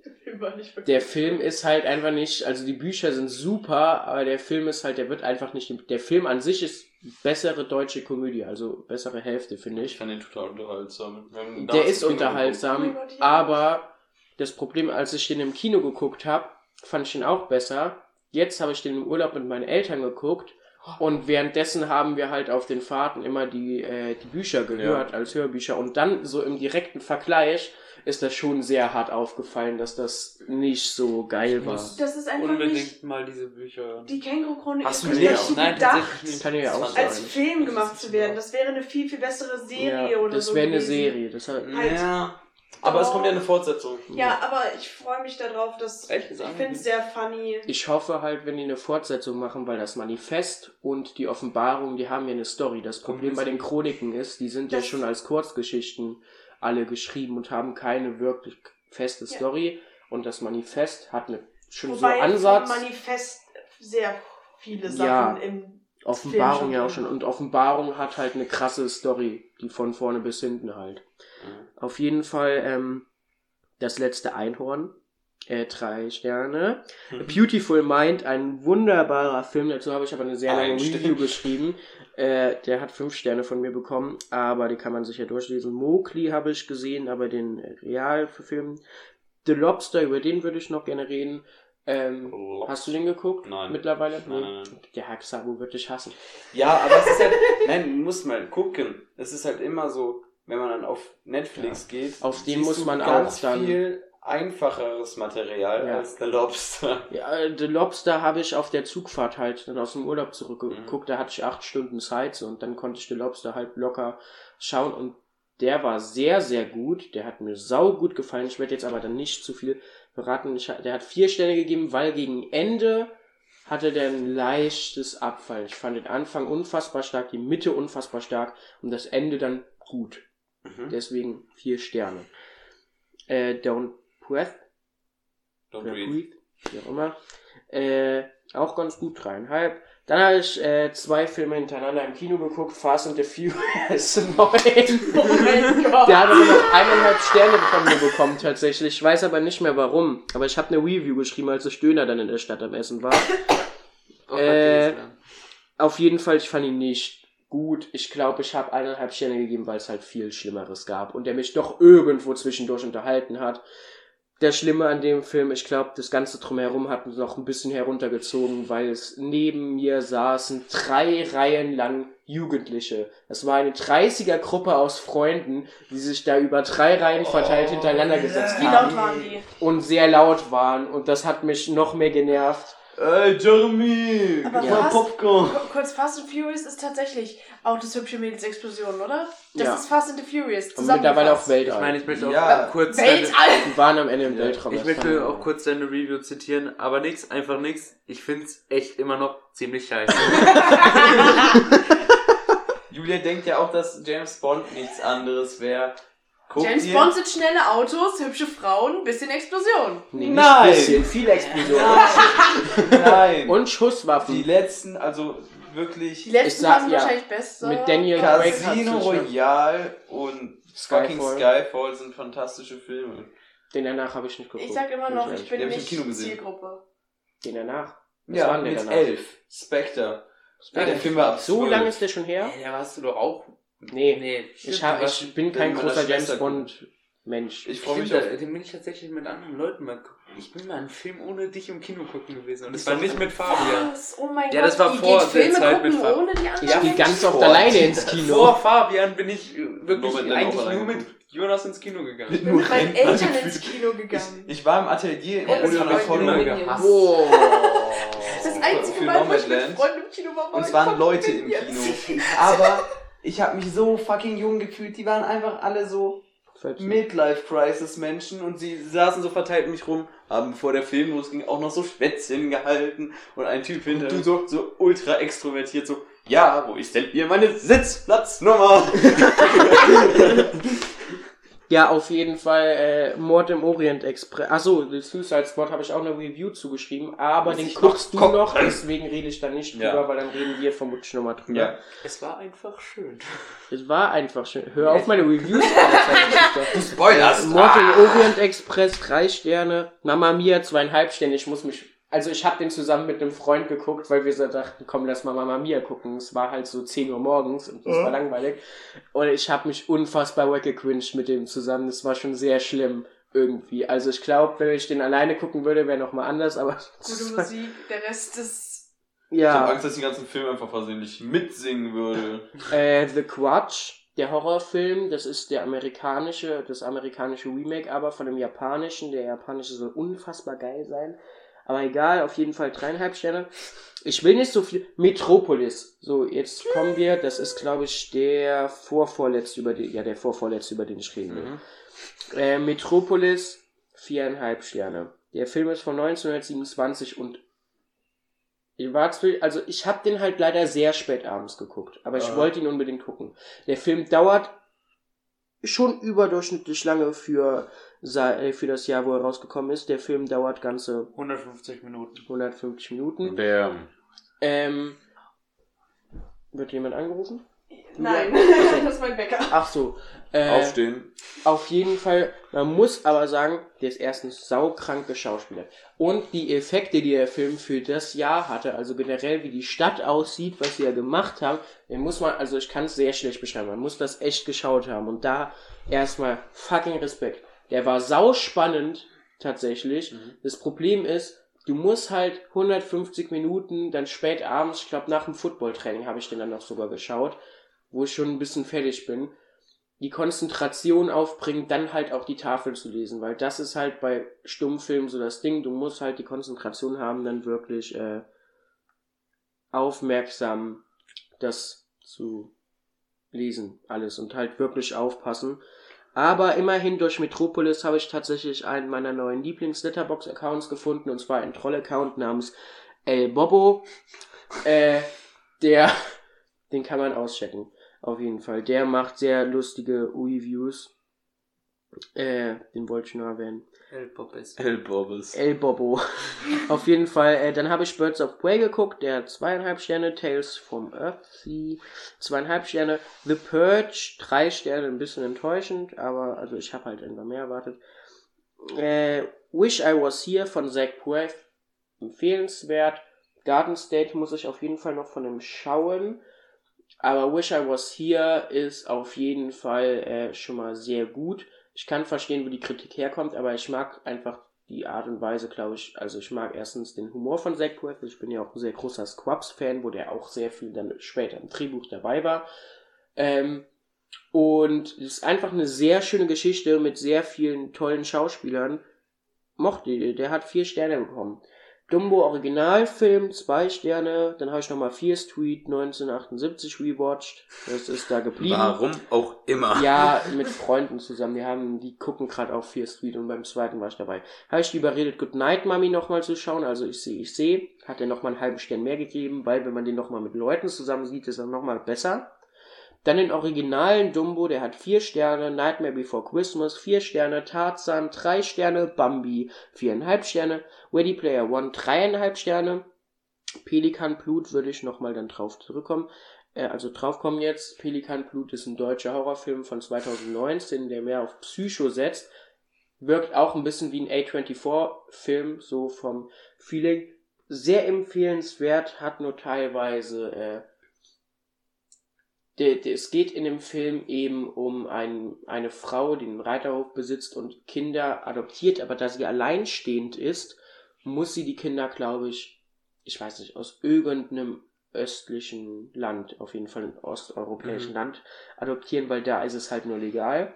Der Film war nicht Der Film ist halt einfach nicht, also die Bücher sind super, aber der Film ist halt, der wird einfach nicht, der Film an sich ist bessere deutsche Komödie, also bessere Hälfte, finde Ich ich. fand den total unterhaltsam. Der ist unterhaltsam, ja. aber das Problem, als ich den im Kino geguckt habe, fand ich den auch besser. Jetzt habe ich den im Urlaub mit meinen Eltern geguckt und währenddessen haben wir halt auf den Fahrten immer die, äh, die Bücher gehört als Hörbücher und dann so im direkten Vergleich ist das schon sehr hart aufgefallen, dass das nicht so geil war. Das ist einfach Unbedingt nicht mal diese Bücher hören. die Känguru-Chronik. Ist nicht auch? so Nein, gedacht. Kann ich ja auch Das sagen. als Film gemacht zu werden. Das wäre eine viel, viel bessere Serie ja, oder das so. wäre eine gewesen. Serie. Das hat, Halt. Ja, Aber es kommt ja eine Fortsetzung. Ja, aber ich freue mich darauf, dass Echt? Ich finde es sehr funny. Ich hoffe halt, wenn die eine Fortsetzung machen, weil das Manifest und die Offenbarung, die haben ja eine Story. Das Problem bei den Chroniken ist, die sind ja Das- schon als Kurzgeschichten alle geschrieben und haben keine wirklich feste Ja. Story. Und das Manifest hat eine, schon Wobei so Ansatz. Manifest sehr viele Ja. Sachen im Offenbarung Film ja auch schon. Und Offenbarung hat halt eine krasse Story, die von vorne bis hinten halt. Auf jeden Fall ähm, das letzte Einhorn. Äh, drei Sterne. A Beautiful Mind, ein wunderbarer Film. Dazu habe ich aber eine sehr lange Ein. Review geschrieben. Äh, der hat fünf Sterne von mir bekommen, aber die kann man sich ja durchlesen. Mowgli habe ich gesehen, aber den real verfilmt. The Lobster, über den würde ich noch gerne reden. Ähm, hast du den geguckt? Nein. Mittlerweile? Nein, nein, nein. Der Herr Xabu wird dich hassen. Ja, aber es ist halt, nein, du musst mal gucken. Es ist halt immer so, wenn man dann auf Netflix geht, Auf den muss man ganz auch dann- viel einfacheres Material Ja. als der Lobster. Ja, äh, The Lobster habe ich auf der Zugfahrt halt dann aus dem Urlaub Mhm. zurückgeguckt. Da hatte ich acht Stunden Zeit so, und dann konnte ich The Lobster halt locker schauen und der war sehr, sehr gut. Der hat mir sau gut gefallen. Ich werde jetzt aber dann nicht zu viel verraten. Ich, der hat vier Sterne gegeben, weil gegen Ende hatte der ein leichtes Abfall. Ich fand den Anfang unfassbar stark, die Mitte unfassbar stark und das Ende dann gut. Mhm. Deswegen vier Sterne. Äh, Don't Breath Don't oder breathe. Breathe, wie auch immer. Äh, auch ganz gut, dreieinhalb. Dann habe ich äh, zwei Filme hintereinander im Kino geguckt, Fast and the Furious 9. Oh mein Gott. Der hat aber noch eineinhalb Sterne von mir bekommen tatsächlich. Ich weiß aber nicht mehr warum. Aber ich habe eine Review geschrieben, als ich Döner dann in der Stadt am Essen war. Oh, Äh? Auf jeden Fall, ich fand ihn nicht gut. Ich glaube, ich habe eineinhalb Sterne gegeben, weil es halt viel Schlimmeres gab und der mich doch irgendwo zwischendurch unterhalten hat. Der Schlimme an dem Film, ich glaube, das Ganze drumherum hat uns noch ein bisschen heruntergezogen, weil es neben mir saßen drei Reihen lang Jugendliche. Es war eine 30er-Gruppe aus Freunden, die sich da über drei Reihen verteilt hintereinander gesetzt Wie haben laut waren die? und sehr laut waren und das hat mich noch mehr genervt. Ey, Jeremy! Aber gib mal fast- Popcorn! Ku- Kurz, Fast and Furious ist tatsächlich Autos, hübsche Mädels, Explosionen, oder? Das Ja. ist Fast and the Furious. Und mittlerweile auch. Weltall. Ich meine, ich möchte auch Ja. kurz Weltall! Die waren am Ende im Ja. Weltraum. ich das möchte auch kurz deine Review zitieren, aber nix, einfach nix. Ich find's echt immer noch ziemlich scheiße. Julia denkt ja auch, dass James Bond nichts anderes wäre. Guck James dir- Bond sind schnelle Autos, hübsche Frauen, bisschen Explosion. Nee, nicht Nein. bisschen, viel Explosion. Nein! Und die Schusswaffen. letzten, also wirklich Die letzten sag, waren ja, wahrscheinlich besser. mit Daniel Craig Casino Royale und fucking Skyfall. Skyfall sind fantastische Filme. Den danach habe ich nicht geguckt. Ich sag immer noch, ich bin nicht. Zielgruppe. Den danach. Was ja, war denn mit danach? elf. Spectre. Ja, der Film war ab So 12. lange ist der schon her? Ey, da warst du doch auch. Nee. Nee, Ich, hab, ich bin kein großer James Bond Mensch. Ich freue mich auf da- den bin ich tatsächlich mit anderen Leuten mal geguckt. Ich bin mal einen Film ohne dich im Kino gucken gewesen. Und es Ist war nicht mit Fabian. Was? Oh mein Ja, Gott, das war ihr vor der Filme Zeit mit gucken Fa- ohne die anderen Ich gehe ganz oft alleine ins Kino. Vor Fabian bin ich äh, wirklich Nur eigentlich nur mit. Jonas ins Kino gegangen. Ich bin mit meinen Eltern ins Kino gegangen. Ich war im Atelier Und das war voll immer Menge. gehasst. Boah. Das einzige Mal, wo ich mit. Freunden im Kino war, war Und es ich waren Leute im. Kino. Aber ich habe mich so fucking jung gefühlt. Die waren einfach alle so Midlife-Crisis-Menschen und sie saßen so verteilt um mich rum, haben vor der Film losging auch noch so Schwätzchen gehalten und ein Typ hinter du so, so ultra extrovertiert so, ja, wo ist denn hier meine Sitzplatznummer? Ja, auf jeden Fall äh, Mord im Orient Express. Achso, The Suicide Squad habe ich auch eine Review zugeschrieben, aber den guckst du noch deswegen rede ich da nicht drüber, Ja. weil dann reden wir vermutlich nochmal drüber. Ja. Es war einfach schön. Es war einfach schön. Hör auf meine Reviews. Du spoilerst! Mord im Orient Express, drei Sterne. Mama Mia, zweieinhalb Sterne. Ich muss mich. Also ich habe den zusammen mit einem Freund geguckt, weil wir so dachten, komm, lass mal Mama Mia gucken. Es war halt so 10 Uhr morgens und das war langweilig. Und ich habe mich unfassbar weggecringed mit dem zusammen. Das war schon sehr schlimm irgendwie. Also ich glaube, wenn ich den alleine gucken würde, wäre noch mal anders, aber Gute Musik, der Rest ist. Ich habe ja, Angst, dass ich den ganzen Film einfach versehentlich mitsingen würde. äh, The Quatch, der Horrorfilm, das ist der amerikanische, das amerikanische Remake, aber von dem japanischen. Der japanische soll unfassbar geil sein. Aber egal, auf jeden Fall dreieinhalb Sterne. Ich will nicht so viel. Metropolis. So, jetzt kommen wir. Das ist, glaube ich, der vorvorletzte, über den, ja, der vorvorletzte, über den ich reden will. Mhm. Äh, Metropolis, viereinhalb Sterne. Der Film ist von 1927 und ich war zu, also ich habe den halt leider sehr spät abends geguckt, aber ich Ah. wollte ihn unbedingt gucken. Der Film dauert schon überdurchschnittlich lange für, für das Jahr, wo er rausgekommen ist. Der Film dauert ganze 150 Minuten. 150 Minuten. Der, Ähm, wird jemand angerufen? Nein, Okay. das ist mein Bäcker. Ach so. Äh, Aufstehen. Auf jeden Fall, man muss aber sagen, der ist erstens saukrank geschauspielert. Und die Effekte, die der Film für das Jahr hatte, also generell wie die Stadt aussieht, was sie ja gemacht haben, den muss man, also ich kann es sehr schlecht beschreiben, man muss das echt geschaut haben. Und da erstmal fucking Respekt. Der war sauspannend, tatsächlich. Das Problem ist, du musst halt 150 Minuten, dann spät abends, ich glaube nach dem Footballtraining habe ich den dann noch sogar geschaut, wo ich schon ein bisschen fertig bin die Konzentration aufbringen, dann halt auch die Tafel zu lesen, weil das ist halt bei Stummfilmen so das Ding, du musst halt die Konzentration haben, dann wirklich äh, aufmerksam das zu lesen, alles und halt wirklich aufpassen. Aber immerhin durch Metropolis habe ich tatsächlich einen meiner neuen Lieblings-Letterbox-Accounts gefunden, und zwar einen Troll-Account namens El Bobo. Äh, der, den kann man auschecken. Auf jeden Fall. Der macht sehr lustige Reviews. Äh, den wollte ich nur erwähnen. El Popes. El Bobbes. El Bobo. Auf jeden Fall. Äh, dann habe ich Birds of Prey geguckt. Der hat zweieinhalb Sterne. Tales from Earthsea. Zweieinhalb Sterne. The Purge. Drei Sterne. Ein bisschen enttäuschend. Aber, also ich habe halt immer mehr erwartet. Äh, Wish I Was Here von Zach Braff. Empfehlenswert. Garden State muss ich auf jeden Fall noch von ihm schauen. Aber Wish I Was Here ist auf jeden Fall äh, schon mal sehr gut. Ich kann verstehen, wo die Kritik herkommt, aber ich mag einfach die Art und Weise, glaube ich. Also ich mag erstens den Humor von Zach Braff. Ich bin ja auch ein sehr großer Squabs-Fan, wo der auch sehr viel dann später im Drehbuch dabei war. Ähm, und es ist einfach eine sehr schöne Geschichte mit sehr vielen tollen Schauspielern. Mochte, der hat vier Sterne bekommen. Dumbo Originalfilm, zwei Sterne. Dann habe ich nochmal Fear Street 1978 rewatcht. Das ist da geblieben. Warum auch immer. Ja, mit Freunden zusammen. Die haben, die gucken gerade auf Fear Street und beim zweiten war ich dabei. Habe ich überredet, Good Night Mami nochmal zu schauen. Also ich sehe, ich sehe. Hat er nochmal einen halben Stern mehr gegeben, weil wenn man den nochmal mit Leuten zusammen sieht, ist er nochmal besser. Dann den originalen Dumbo, der hat vier Sterne, Nightmare Before Christmas, vier Sterne, Tarzan, drei Sterne, Bambi, viereinhalb Sterne, Ready Player One, dreieinhalb Sterne, Pelikan Blut würde ich nochmal dann drauf zurückkommen. Äh, also draufkommen jetzt. Pelikan Blut ist ein deutscher Horrorfilm von 2019, der mehr auf Psycho setzt. Wirkt auch ein bisschen wie ein A24-Film, so vom Feeling. Sehr empfehlenswert, hat nur teilweise äh, es geht in dem Film eben um ein, eine Frau, die einen Reiterhof besitzt und Kinder adoptiert, aber da sie alleinstehend ist, muss sie die Kinder, glaube ich, ich weiß nicht, aus irgendeinem östlichen Land, auf jeden Fall einem osteuropäischen Mhm. Land, adoptieren, weil da ist es halt nur legal.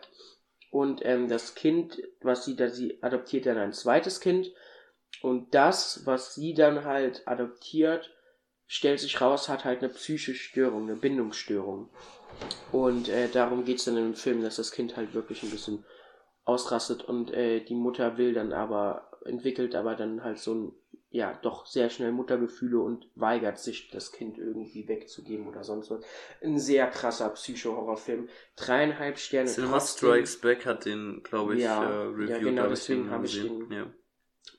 Und ähm, das Kind, was sie da, sie adoptiert dann ein zweites Kind. Und das, was sie dann halt adoptiert, stellt sich raus, hat halt eine psychische Störung, eine Bindungsstörung. Und äh, darum geht's dann im Film, dass das Kind halt wirklich ein bisschen ausrastet und äh, die Mutter will dann aber, entwickelt aber dann halt so ein, ja, doch sehr schnell Muttergefühle und weigert sich, das Kind irgendwie wegzugeben oder sonst was. Ein sehr krasser Psycho-Horrorfilm. Dreieinhalb Sterne. Cinema trotzdem. Strikes Back hat den, glaube ich, Ja, äh, ja, reviewed. genau, hab deswegen den habe ich gesehen. den- Ja.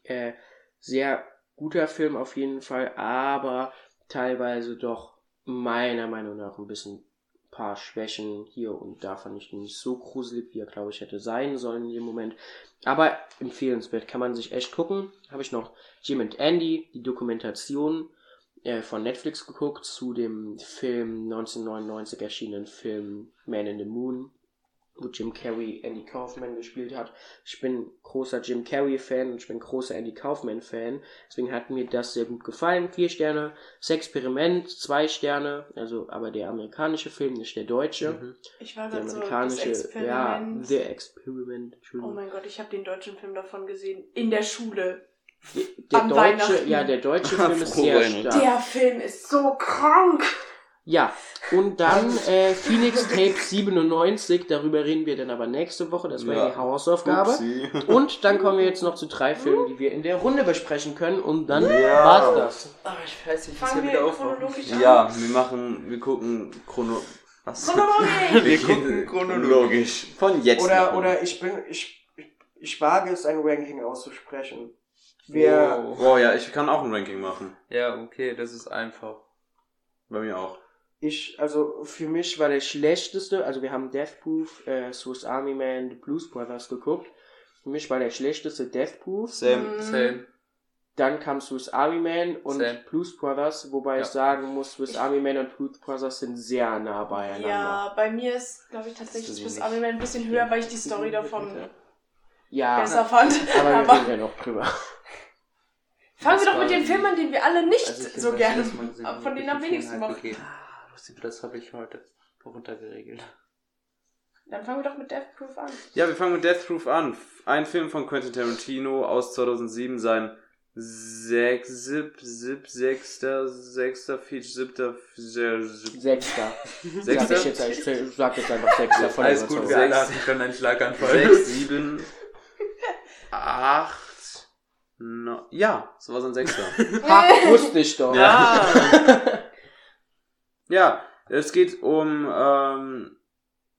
Äh, sehr guter Film auf jeden Fall, aber teilweise doch meiner Meinung nach ein bisschen paar Schwächen hier und da fand ich ihn nicht so gruselig, wie er glaube ich hätte sein sollen in dem Moment. Aber empfehlenswert, kann man sich echt gucken. Habe ich noch Jim and Andy, die Dokumentation äh, von Netflix geguckt zu dem Film 1999 erschienenen Film Man in the Moon, wo Jim Carrey Andy Kaufman gespielt hat. Ich bin großer Jim Carrey-Fan und ich bin großer Andy Kaufman-Fan. Deswegen hat mir das sehr gut gefallen. Vier Sterne. Das Experiment, zwei Sterne. Also, aber der amerikanische Film, nicht der deutsche. Mhm. Ich war Der gerade so, das amerikanische, ja, Experiment. The Experiment, oh Entschuldigung. mein Gott, ich habe den deutschen Film davon gesehen. In der Schule. Der An deutsche, Weihnachten. ja, der deutsche Film ist sehr stark. Der Film ist so krank. Ja, und dann äh, Phoenix Tape 97, darüber reden wir dann aber nächste Woche, das war Ja. die Hausaufgabe. Upsi. Und dann kommen wir jetzt noch zu drei Filmen, die wir in der Runde besprechen können und dann Ja. war's das. Aber ich weiß nicht, Fangen wir chronologisch an. Ja, wir machen, wir gucken chrono... Was? Chronologisch. Wir gucken chronologisch. Von jetzt. Oder, an. oder ich bin, ich, ich, ich wage es, ein Ranking auszusprechen. Wir, Oh. Boah, ja, ich kann auch ein Ranking machen. Ja, okay, das ist einfach. Bei mir auch. Ich, also für mich war der schlechteste, also wir haben Death Proof, äh, Swiss Army Man, The Blues Brothers geguckt. Für mich war der schlechteste Death Proof. Sam. Mhm. Same. Dann kam Swiss Army Man und Same. Blues Brothers, wobei Ja. ich sagen muss, Swiss Army Man und Blues Brothers sind sehr nah beieinander. Ja, bei mir ist, glaube ich, tatsächlich Swiss Army Man ein bisschen höher, weil ich die Story davon Ja, besser fand. aber wir reden ja noch drüber. fangen wir doch mit den die- Filmen an, den wir alle nicht Also so gerne, von denen am wenigsten mochten. Lustig, Das habe ich heute runtergeregelt. Dann fangen wir doch mit Death Proof an. Ja, wir fangen mit Death Proof an. Ein Film von Quentin Tarantino aus 2007, sein sechs, sieb, sieb, sechster, sechster, vier, siebter, vier, sieb, Sechster. Sag sechster, ich jetzt, ich sag jetzt einfach Sechster von Alles gut, wir alle schon einen Schlaganfall. sechs, sieben, acht, neun, ja, so war sein sechster. Ha, wusste ich doch. Ja. ja, es geht um ähm,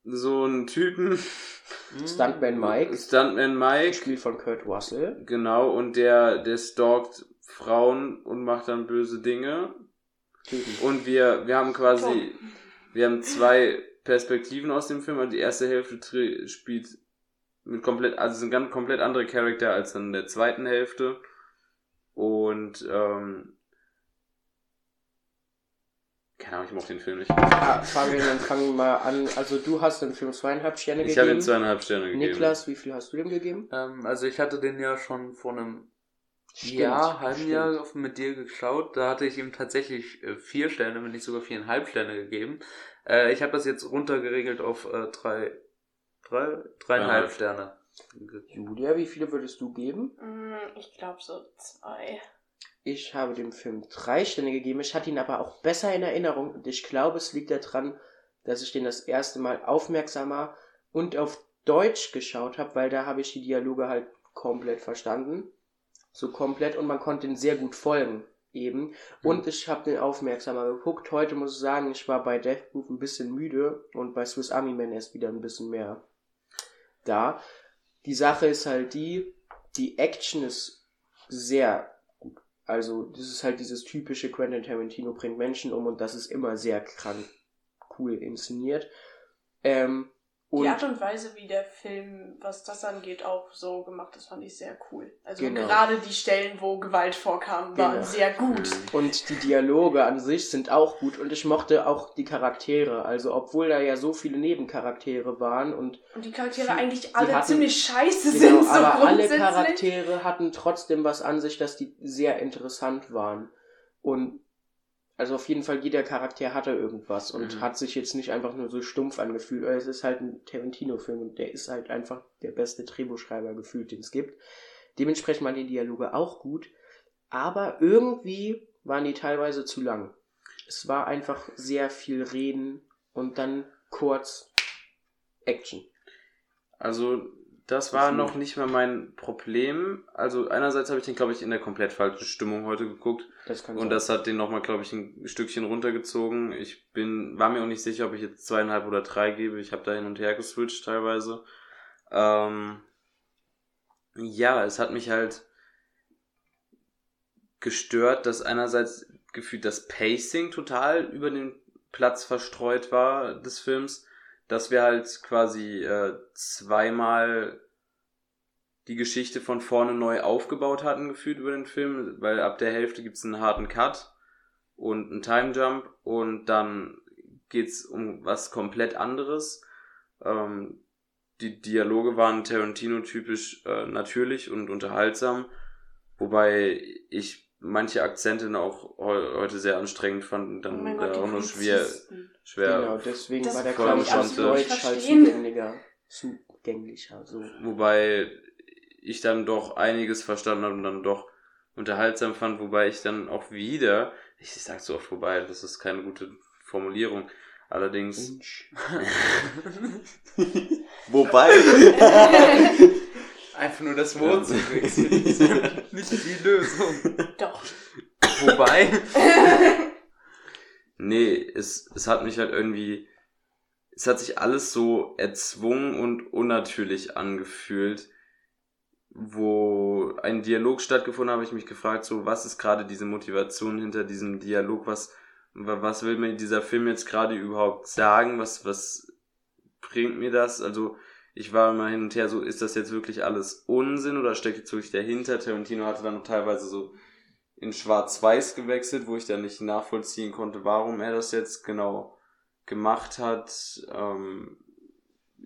so einen Typen, Stuntman Mike, Stuntman Mike, gespielt von Kurt Russell. genau, und der, der stalkt Frauen und macht dann böse Dinge. Und wir, wir haben quasi, wir haben zwei Perspektiven aus dem Film. Also die erste Hälfte spielt mit komplett, also sind ganz komplett andere Charakter als in der zweiten Hälfte. Und, ähm, keine Ahnung, ich mochte den Film nicht. Ah, fangen wir dann fangen wir mal an. Also du hast dem Film zweieinhalb Sterne Ich habe ihm gegeben. zweieinhalb Sterne gegeben. Niklas, wie viel hast du dem gegeben? Ähm, also ich hatte den ja schon vor einem Stimmt, Jahr, halben stimmt. Jahr mit dir geschaut. Da hatte ich ihm tatsächlich äh, vier Sterne, wenn nicht sogar viereinhalb Sterne gegeben. Äh, ich habe das jetzt runtergeregelt auf äh, drei, drei, dreieinhalb Dreieinhalb. Sterne. Julia, wie viele würdest du geben? Mm, Ich glaube so zwei. Ich habe dem Film drei Sterne gegeben. Ich hatte ihn aber auch besser in Erinnerung und ich glaube, es liegt daran, dass ich den das erste Mal aufmerksamer und auf Deutsch geschaut habe, weil da habe ich die Dialoge halt komplett verstanden. So komplett und man konnte ihn sehr gut folgen eben. Und ich habe den aufmerksamer geguckt. Heute muss ich sagen, ich war bei Death Proof ein bisschen müde und bei Swiss Army Man erst wieder ein bisschen mehr da. Die Sache ist halt die, die Action ist sehr. Also, das ist halt dieses typische Quentin Tarantino bringt Menschen um und das ist immer sehr krank cool inszeniert. Ähm, und Die Art und Weise, wie der Film, was das angeht, auch so gemacht ist, fand ich sehr cool. Also Genau. gerade die Stellen, wo Gewalt vorkam, waren Genau. sehr gut. Und die Dialoge an sich sind auch gut und ich mochte auch die Charaktere. Also obwohl da ja so viele Nebencharaktere waren und Und die Charaktere Sie- eigentlich alle hatten- ziemlich scheiße genau, sind, so aber alle. Charaktere hatten trotzdem was an sich, dass die sehr interessant waren. Und also auf jeden Fall jeder Charakter hatte irgendwas und Mhm. hat sich jetzt nicht einfach nur so stumpf angefühlt. Es ist halt ein Tarantino-Film und der ist halt einfach der beste Drehbuchschreiber gefühlt, den es gibt. Dementsprechend waren die Dialoge auch gut, aber irgendwie waren die teilweise zu lang. Es war einfach sehr viel Reden und dann kurz Action. Also, das war noch nicht mal mein Problem. Also, einerseits habe ich den, glaube ich, in der komplett falschen Stimmung heute geguckt. Das kann Und sein. das hat den nochmal, glaube ich, ein Stückchen runtergezogen. Ich bin, war mir auch nicht sicher, ob ich jetzt zweieinhalb oder drei gebe. Ich habe da hin und her geswitcht teilweise. Ähm, ja, es hat mich halt gestört, dass einerseits gefühlt das Pacing total über den Platz verstreut war des Films, dass wir halt quasi äh, zweimal die Geschichte von vorne neu aufgebaut hatten, gefühlt über den Film, weil ab der Hälfte gibt's einen harten Cut und einen Time Jump und dann geht's um was komplett anderes. Ähm, die Dialoge waren Tarantino-typisch äh, natürlich und unterhaltsam, wobei ich manche Akzente auch heu heute sehr anstrengend fand und Oh dann da Gott, auch noch schwer, schwer Genau, deswegen war der, glaube ich auf Deutsch halt zugänglicher. Zugänglicher, so. Wobei ich dann doch einiges verstanden habe und dann doch unterhaltsam fand, wobei ich dann auch wieder, ich sag so oft wobei, das ist keine gute Formulierung, allerdings, wobei, Einfach nur das Wort zu wechseln. ist nicht die Lösung. Doch. Wobei. nee, es, es hat mich halt irgendwie, es hat sich alles so erzwungen und unnatürlich angefühlt, wo ein Dialog stattgefunden habe, ich mich gefragt, so, was ist gerade diese Motivation hinter diesem Dialog, was, wa- was will mir dieser Film jetzt gerade überhaupt sagen, was, was bringt mir das, also, ich war immer hin und her so, ist das jetzt wirklich alles Unsinn oder steckt jetzt wirklich dahinter? Tarantino hatte dann teilweise so in Schwarz-Weiß gewechselt, wo ich dann nicht nachvollziehen konnte, warum er das jetzt genau gemacht hat. Ähm,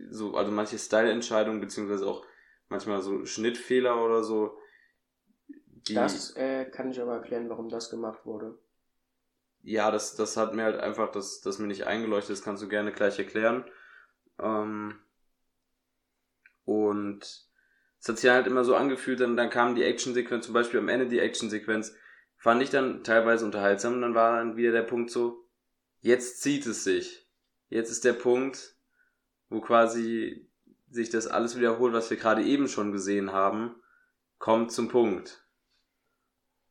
so, also manche Style-Entscheidungen, beziehungsweise auch manchmal so Schnittfehler oder so. Das äh, kann ich aber erklären, warum das gemacht wurde. ja, das, das hat mir halt einfach, das, das mir nicht eingeleuchtet, das kannst du gerne gleich erklären. Ähm, und es hat sich halt immer so angefühlt, dann, dann kam die Actionsequenz, zum Beispiel am Ende die Actionsequenz, fand ich dann teilweise unterhaltsam und dann war dann wieder der Punkt so, jetzt zieht es sich. Jetzt ist der Punkt, wo quasi sich das alles wiederholt, was wir gerade eben schon gesehen haben, kommt zum Punkt.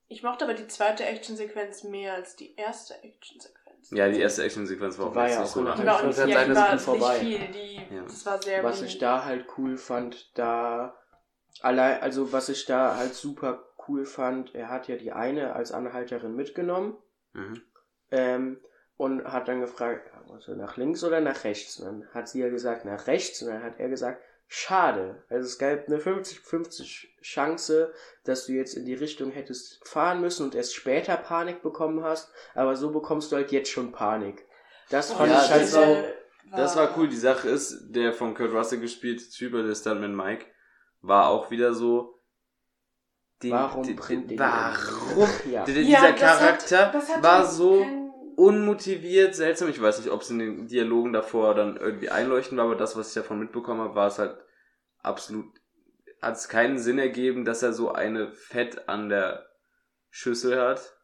Ich mochte aber die zweite Actionsequenz mehr als die erste Actionsequenz. Ja, die erste Actionsequenz war Die auch war ja nicht auch so lang. Die war nicht, ja, die das war ist vorbei. nicht viel. Die, Ja. Das war sehr Was wenig. ich da halt cool fand, da allein, also was ich da halt super cool fand, er hat ja die eine als Anhalterin mitgenommen Mhm. ähm, und hat dann gefragt, also nach links oder nach rechts? Und dann hat sie ja gesagt, nach rechts. Und dann hat er gesagt, schade. Also es gab eine 50-50 Chance, dass du jetzt in die Richtung hättest fahren müssen und erst später Panik bekommen hast, aber so bekommst du halt jetzt schon Panik. Das fand Ja, ich halt so. Das war cool. Die Sache ist, der von Kurt Russell gespielte Typ, der Stuntman Mike, war auch wieder so. Die, Warum bringt die, den Warum? Ja. Ja, dieser das hat- Charakter das hat war so unmotiviert, seltsam. Ich weiß nicht, ob es in den Dialogen davor dann irgendwie einleuchten war, aber das, was ich davon mitbekommen habe, war es halt absolut, hat es keinen Sinn ergeben, dass er so eine Fett an der Schüssel hat.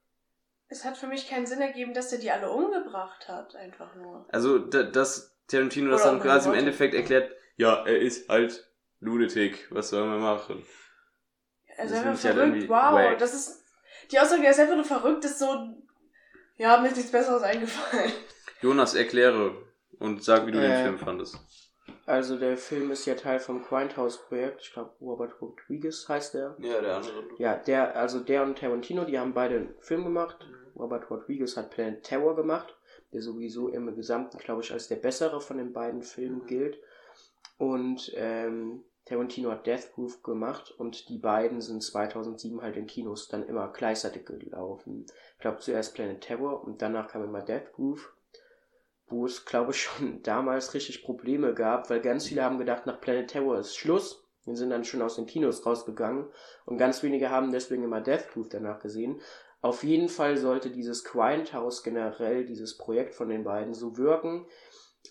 Es hat für mich keinen Sinn ergeben, dass er die alle umgebracht hat, einfach nur. Also, da, dass Tarantino das Oder dann quasi im. Endeffekt erklärt, ja, er ist halt Lunatic, was sollen wir machen? Also Das einfach halt verrückt, irgendwie wow. wack. Das ist. Die Aussage, er ist einfach nur verrückt, ist so. Ja, mir ist nichts Besseres eingefallen. Jonas, erkläre und sag, wie du den Äh, Film fandest. Also der Film ist ja Teil vom Grindhouse-Projekt. Ich glaube, Robert Rodriguez heißt der. Ja, der andere. Ja, der, also der und Tarantino, die haben beide einen Film gemacht. Mhm. Robert Rodriguez hat Planet Terror gemacht, der sowieso im Gesamten, glaube ich, als der bessere von den beiden Filmen Mhm. gilt. Und ähm, Tarantino hat Death Proof gemacht und die beiden sind 2007 halt in Kinos dann immer gleichzeitig gelaufen. Ich glaube zuerst Planet Terror und danach kam immer Death Proof, wo es, glaube ich, schon damals richtig Probleme gab, weil ganz viele haben gedacht, nach Planet Terror ist Schluss. Wir sind dann schon aus den Kinos rausgegangen und ganz wenige haben deswegen immer Death Proof danach gesehen. Auf jeden Fall sollte dieses Grindhouse generell, dieses Projekt von den beiden, so wirken,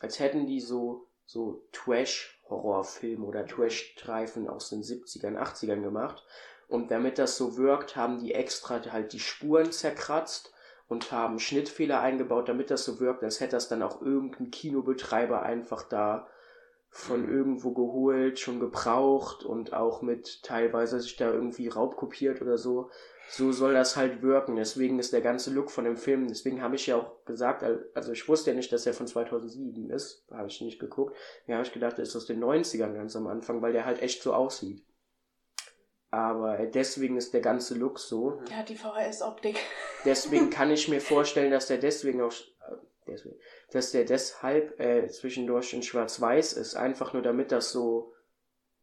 als hätten die so, so Trash-Horrorfilme oder Trash-Streifen aus den 70ern, 80ern gemacht. Und damit das so wirkt, haben die extra halt die Spuren zerkratzt und haben Schnittfehler eingebaut, damit das so wirkt, als hätte das dann auch irgendein Kinobetreiber einfach da von Mhm. irgendwo geholt, schon gebraucht und auch mit teilweise sich da irgendwie raubkopiert oder so. So soll das halt wirken. Deswegen ist der ganze Look von dem Film, deswegen habe ich ja auch gesagt, al- also ich wusste ja nicht, dass er von 2007 ist, habe ich nicht geguckt. Ja, habe ich gedacht, er ist aus den 90ern ganz am Anfang, weil der halt echt so aussieht. Aber deswegen ist der ganze Look so. Der hat die VHS-Optik. Deswegen kann ich mir vorstellen, dass der deswegen auch, äh, deswegen, dass der deshalb äh, zwischendurch in Schwarz-Weiß ist. Einfach nur damit das so,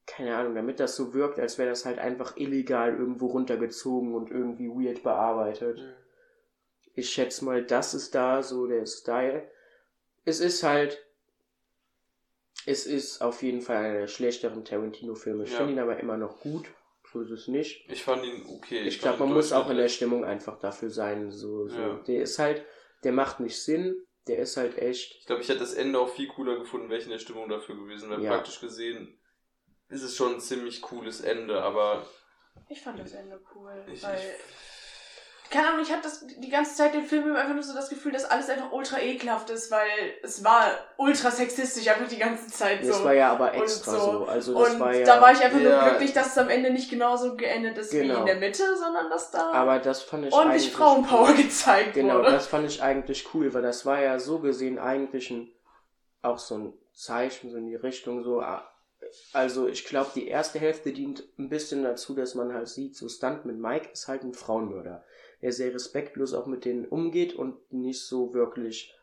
keine Ahnung, damit das so wirkt, als wäre das halt einfach illegal irgendwo runtergezogen und irgendwie weird bearbeitet. Ich schätze mal, das ist da so der Style. Es ist halt, es ist auf jeden Fall einer der schlechteren Tarantino-Filme. Ich Ja. finde ihn aber immer noch gut. So ist es nicht. Ich fand ihn okay. Ich glaube, man muss auch in der Stimmung einfach dafür sein. So, so. Ja. Der ist halt, der macht nicht Sinn. Der ist halt echt. Ich glaube, ich hätte das Ende auch viel cooler gefunden, wäre ich in der Stimmung dafür gewesen, weil Ja. praktisch gesehen ist es schon ein ziemlich cooles Ende, aber Ich fand das Ende cool. Ich, weil, ich, keine Ahnung, ich hatte das die ganze Zeit den Film einfach nur so das Gefühl, dass alles einfach ultra ekelhaft ist, weil es war ultra sexistisch einfach die ganze Zeit so. Das war ja aber Und extra so. so. Also das und war ja. da war ich einfach Ja. nur glücklich, dass es am Ende nicht genauso geendet ist wie Genau. in der Mitte, sondern dass da aber das fand ich ordentlich Frauenpower cool. gezeigt Genau, wurde. das fand ich eigentlich cool, weil das war ja so gesehen eigentlich ein, auch so ein Zeichen so in die Richtung so. Also ich glaube, die erste Hälfte dient ein bisschen dazu, dass man halt sieht, so Stuntman Mike ist halt ein Frauenmörder, der sehr respektlos auch mit denen umgeht und nicht so wirklich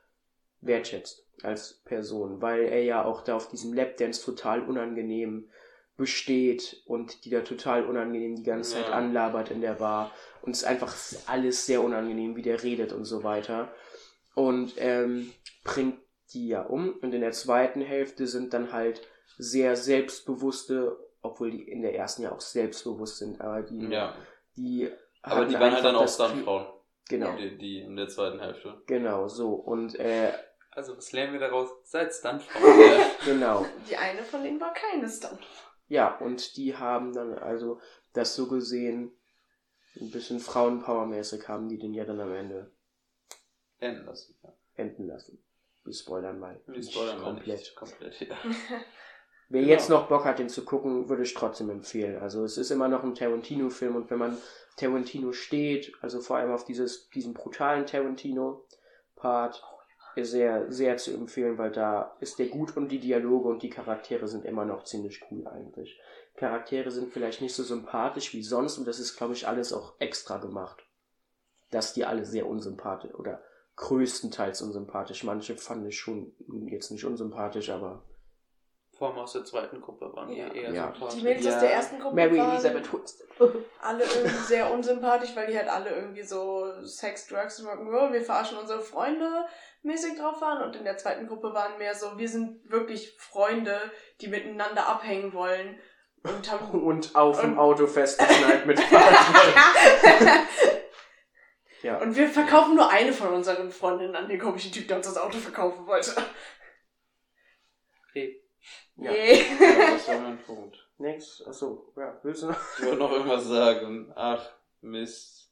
wertschätzt als Person, weil er ja auch da auf diesem Lapdance total unangenehm besteht und die da total unangenehm die ganze Zeit Ja. anlabert in der Bar und es ist einfach alles sehr unangenehm, wie der redet und so weiter und ähm, bringt die ja um und in der zweiten Hälfte sind dann halt sehr selbstbewusste, obwohl die in der ersten ja auch selbstbewusst sind, aber die, ja. die Aber die waren halt dann auch Stuntfrauen. Genau, Die, die in der zweiten Hälfte. genau so und äh, Also, was lernen wir daraus? Seid Stuntfrau. Ja. genau Die eine von denen war keine Stunt. Ja, und die haben dann also das so gesehen ein bisschen Frauenpower-mäßig haben die den ja dann am Ende Enden lassen. Ja. enden lassen. Wir spoilern mal. Wir Nicht spoilern mal komplett. nicht. Komplett, ja. Wer Genau. jetzt noch Bock hat, den zu gucken, würde ich trotzdem empfehlen. Also es ist immer noch ein Tarantino-Film und wenn man Tarantino steht, also vor allem auf dieses, diesen brutalen Tarantino-Part, ist sehr, sehr zu empfehlen, weil da ist der gut und die Dialoge und die Charaktere sind immer noch ziemlich cool eigentlich. Charaktere sind vielleicht nicht so sympathisch wie sonst und das ist, glaube ich, alles auch extra gemacht. Dass die alle sehr unsympathisch oder größtenteils unsympathisch. Manche fand ich schon jetzt nicht unsympathisch, aber Vor allem aus der zweiten Gruppe waren Ja. die eher Ja. sympathisch. Die Mädels Ja. aus der ersten Gruppe Mary waren Elizabeth alle irgendwie sehr unsympathisch, weil die halt alle irgendwie so Sex, Drugs und Rock'n'Roll, wir verarschen unsere Freunde mäßig drauf waren. Und in der zweiten Gruppe waren mehr so, wir sind wirklich Freunde, die miteinander abhängen wollen. Und haben Und auf dem Auto festgeschnallt mit Fahrrad. ja. Und wir verkaufen nur eine von unseren Freundinnen an den komischen Typ, der uns das Auto verkaufen wollte. Okay. Ja. Ja. Das war mein Punkt. Nix. Achso, ja, willst du noch? Ich wollte noch irgendwas sagen. Ach, Mist.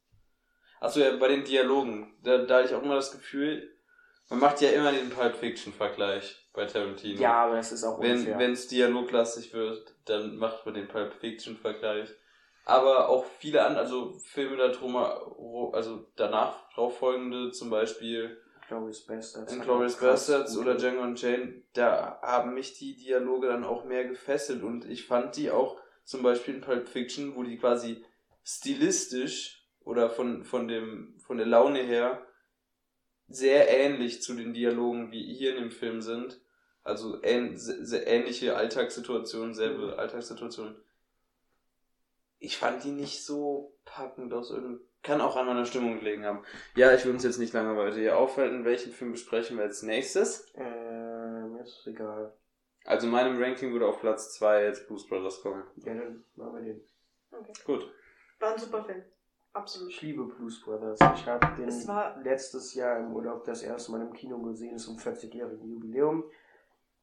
Achso, ja, bei den Dialogen. Da, da hatte ich auch immer das Gefühl, man macht ja immer den Pulp Fiction-Vergleich bei Tarantino. Ja, aber das ist auch Wenn unfair. wenn es dialoglastig wird, dann macht man den Pulp Fiction-Vergleich. Aber auch viele andere, also Filme da drum, also danach drauf folgende, zum Beispiel Glorious Bastards. Auch krass Bastards oder Django und Jane, da haben mich die Dialoge dann auch mehr gefesselt und ich fand die auch zum Beispiel in Pulp Fiction, wo die quasi stilistisch oder von, von dem, von der Laune her sehr ähnlich zu den Dialogen wie hier in dem Film sind. Also ähn, sehr, sehr ähnliche Alltagssituationen, selbe Alltagssituationen. Ich fand die nicht so packend aus irgendeinem. Kann auch an meiner Stimmung gelegen haben. Ja, ich will uns jetzt nicht lange weiter hier aufhalten. Welchen Film besprechen wir als nächstes? Äh, mir ist es egal. Also in meinem Ranking würde auf Platz 2 jetzt Blues Brothers kommen. Ja, dann machen wir den. Okay. Gut. War ein super Film. Absolut. Ich liebe Blues Brothers. Ich habe den Es war- letztes Jahr im Urlaub das erste Mal im Kino gesehen zum 40-jährigen Jubiläum.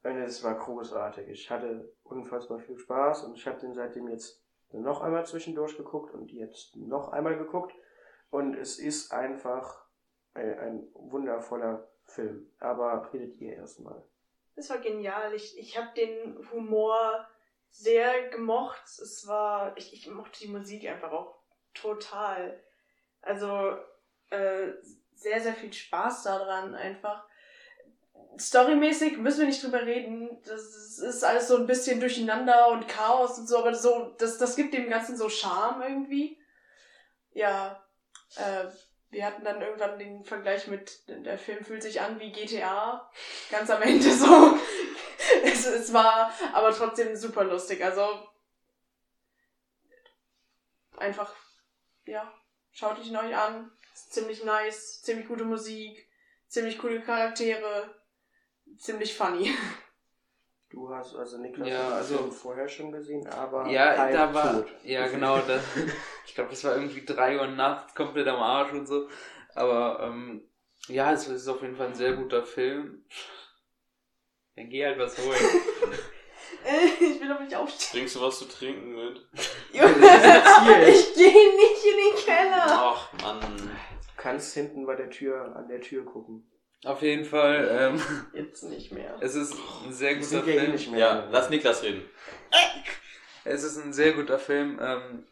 Und es war großartig. Ich hatte unfassbar viel Spaß und ich habe den seitdem jetzt noch einmal zwischendurch geguckt und jetzt noch einmal geguckt. Und es ist einfach ein, ein wundervoller Film. Aber redet ihr erstmal. Es war genial. Ich, ich habe den Humor sehr gemocht. Es war, ich, ich mochte die Musik einfach auch total. Also äh, sehr, sehr viel Spaß daran einfach. Storymäßig müssen wir nicht drüber reden. Das ist, ist alles so ein bisschen durcheinander und Chaos und so, aber so, das, das gibt dem Ganzen so Charme irgendwie. Ja, äh, wir hatten dann irgendwann den Vergleich mit, der Film fühlt sich an wie GTA. Ganz am Ende so. es, es war aber trotzdem super lustig. Also einfach, ja, schaut euch euch an. Ist ziemlich nice, ziemlich gute Musik, ziemlich coole Charaktere, ziemlich funny. Du hast also Niklas Ja, also- Film vorher schon gesehen, aber Ja, da war. tot. Ja, genau. Da, ich glaube, das war irgendwie drei Uhr nachts, komplett am Arsch und so. Aber ähm, ja, es ist auf jeden Fall ein sehr guter Film. Dann geh halt was holen. Ich will aber nicht aufstehen. Trinkst du was zu trinken mit? Junge, ich gehe nicht in den Keller. Ach, Mann. Du kannst hinten bei der Tür, an der Tür gucken. Auf jeden Fall, ähm, Jetzt nicht mehr. es ist ein sehr guter eh Film. nicht mehr. Ja, lass Niklas reden. Es ist ein sehr guter Film. Ähm,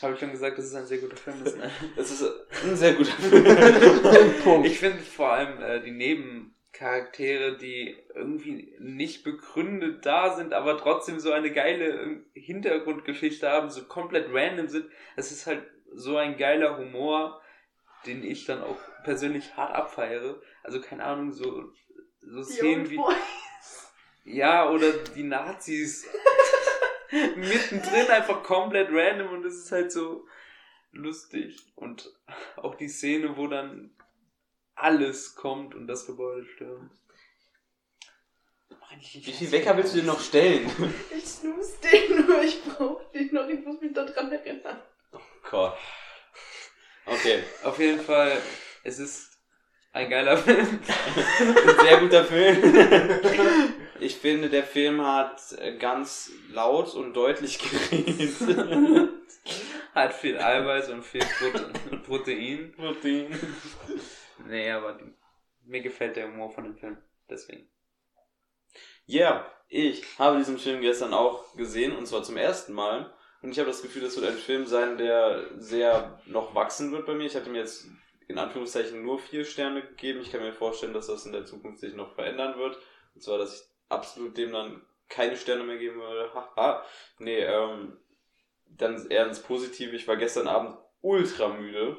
Habe ich schon gesagt, dass es ein sehr guter Film ist? Ne? Es ist ein sehr guter Film. Punkt. Ich finde vor allem äh, die Nebencharaktere, die irgendwie nicht begründet da sind, aber trotzdem so eine geile ähm, Hintergrundgeschichte haben, so komplett random sind. Es ist halt so ein geiler Humor, den ich dann auch persönlich hart abfeiere. Also keine Ahnung, so, so Szenen wie... Ja, oder die Nazis mittendrin einfach komplett random und es ist halt so lustig. Und auch die Szene, wo dann alles kommt und das Gebäude stürmt. Wie viel Wecker willst du dir noch stellen? Ich snooze den nur, ich brauche den noch, ich muss mich da dran erinnern. Gott. Okay. Auf jeden Fall, es ist ein geiler Film. Ein sehr guter Film. Ich finde, der Film hat äh, ganz laut und deutlich geredet. Hat viel Eiweiß und viel Prote Protein. Protein. Nee, aber mir gefällt der Humor von dem Film. Deswegen. Ja, ich habe diesen Film gestern auch gesehen und zwar zum ersten Mal. Und ich habe das Gefühl, das wird ein Film sein, der sehr noch wachsen wird bei mir. Ich hatte mir jetzt in Anführungszeichen nur vier Sterne gegeben. Ich kann mir vorstellen, dass das in der Zukunft sich noch verändern wird. Und zwar, dass ich absolut dem dann keine Sterne mehr geben würde. Haha. Nee, ähm, dann eher ins Positive. Ich war gestern Abend ultra müde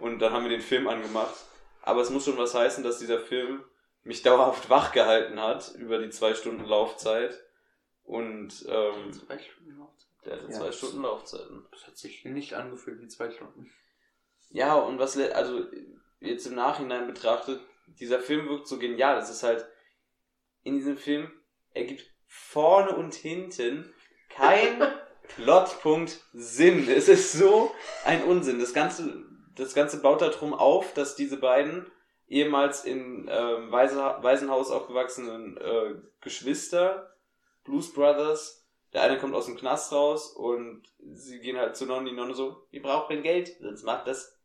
und dann haben wir den Film angemacht. Aber es muss schon was heißen, dass dieser Film mich dauerhaft wach gehalten hat über die zwei Stunden Laufzeit. Und ähm. Der hatte Ja. zwei Stunden Laufzeiten. Das hat sich nicht angefühlt wie zwei Stunden. Ja, und was, also jetzt im Nachhinein betrachtet, dieser Film wirkt so genial. Es ist halt, in diesem Film ergibt vorne und hinten kein Plotpunkt Sinn. Es ist so ein Unsinn. Das Ganze, das Ganze baut darum auf, dass diese beiden ehemals in ähm, Waise, Waisenhaus aufgewachsenen äh, Geschwister, Blues Brothers, der eine kommt aus dem Knast raus und sie gehen halt zu Nonne, die Nonne so, wir brauchen Geld, sonst macht das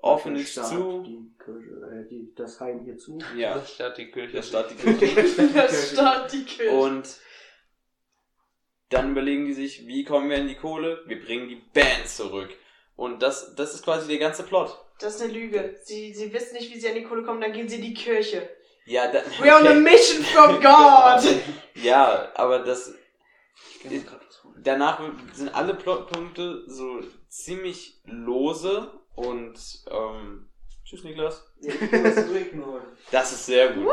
Orphanage Staat, zu. Die Kirche, äh, die, das Heim hier zu. Ja, Das startet die Kirche. der Staat die Kirche. Da stand die Kirche. Und dann überlegen die sich, wie kommen wir an die Kohle? Wir bringen die Band zurück. Und das, das ist quasi der ganze Plot. Das ist eine Lüge. Sie, sie wissen nicht, wie sie an die Kohle kommen, dann gehen sie in die Kirche. Ja, da, We are on a mission from God! ja, aber das, danach sind alle Plotpunkte so ziemlich lose und, ähm, tschüss Niklas. Das ist sehr gut.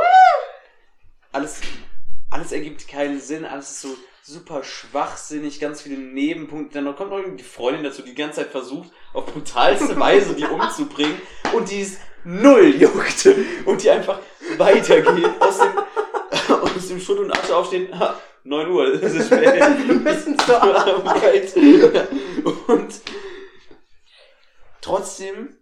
Alles, alles ergibt keinen Sinn, alles ist so super schwachsinnig, ganz viele Nebenpunkte. Dann kommt noch irgendwie die Freundin dazu, die die ganze Zeit versucht, auf brutalste Weise die umzubringen und die ist null juckt und die einfach weitergeht, aus dem, aus dem Schutt und Asche aufstehen. Ha, 9 Uhr, es ist spät. Wir müssen zur Arbeit. Und trotzdem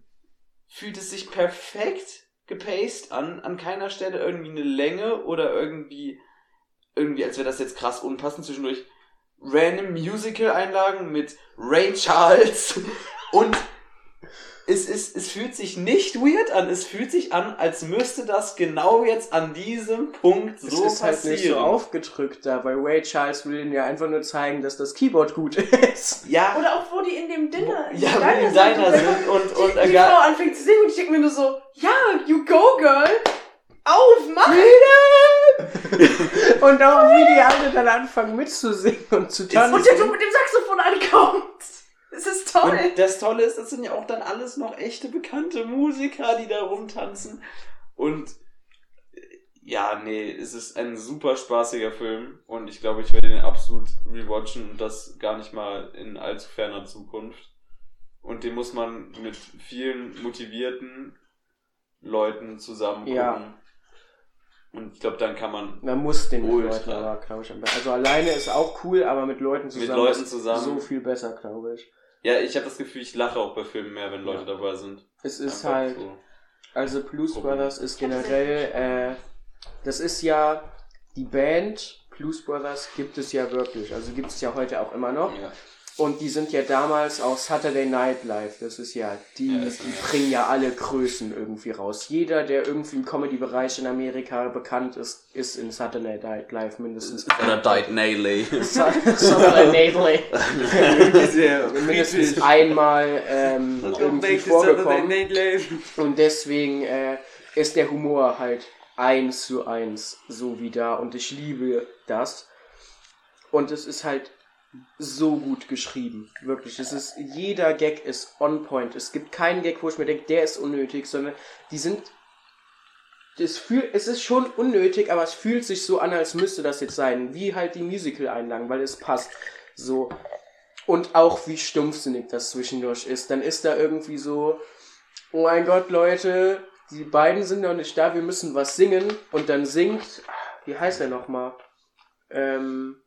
fühlt es sich perfekt gepaced an, an keiner Stelle irgendwie eine Länge oder irgendwie, irgendwie, als wäre das jetzt krass unpassend zwischendurch. Random Musical-Einlagen mit Ray Charles und es, ist, es fühlt sich nicht weird an, es fühlt sich an, als müsste das genau jetzt an diesem Punkt Es so ist halt passieren. nicht so aufgedrückt da, weil Ray Charles will ihnen ja einfach nur zeigen, dass das Keyboard gut ist. ja, Oder auch wo die in dem Dinner, in ja, dem wo die sind Diner und sind und, die, und die egal- Frau anfängt zu singen und ich denke mir nur so, ja, you go, girl! Auf, mach! Und auch wie die alle dann anfangen mitzusingen und zu tanzen. Und der so mit dem Saxophon ankommt! Es ist toll! Und das Tolle ist, das sind ja auch dann alles noch echte bekannte Musiker, die da rumtanzen. Und äh, ja, nee, es ist ein super spaßiger Film und ich glaube, ich werde den absolut rewatchen und das gar nicht mal in allzu ferner Zukunft. Und den muss man mit vielen motivierten Leuten zusammen gucken. Ja. Und ich glaube, dann kann man Man muss den mit. Leuten aber, glaube ich, am besten. Also alleine ist auch cool, aber mit Leuten zusammen Leuten ist zusammen. so viel besser, glaube ich. Ja, ich habe das Gefühl, ich lache auch bei Filmen mehr, wenn Leute dabei sind. Es ist Einfach halt, so. also Blues Problem. Brothers ist generell, äh, das ist ja die Band Blues Brothers gibt es ja wirklich, also gibt es ja heute auch immer noch. Ja. Und die sind ja damals aus Saturday Night Live. Das ist ja, die, Ja, ist die bringen ja alle Größen irgendwie raus. Jeder, der irgendwie im Comedy-Bereich in Amerika bekannt ist, ist in Saturday Night Live mindestens. Oder Died Nayley. Saturday Night Live. mindestens einmal ähm, irgendwie vorgekommen. Und deswegen äh, ist der Humor halt eins zu eins so wie da. Und ich liebe das. Und es ist halt so gut geschrieben. Wirklich. Es ist, jeder Gag ist on point. Es gibt keinen Gag, wo ich mir denke, der ist unnötig, sondern die sind. Es, fühl, es ist schon unnötig, aber es fühlt sich so an, als müsste das jetzt sein. Wie halt die Musical-Einlagen, weil es passt. So. Und auch wie stumpfsinnig das zwischendurch ist. Dann ist da irgendwie so, oh mein Gott, Leute, die beiden sind noch nicht da, wir müssen was singen. Und dann singt, wie heißt er nochmal? Ähm,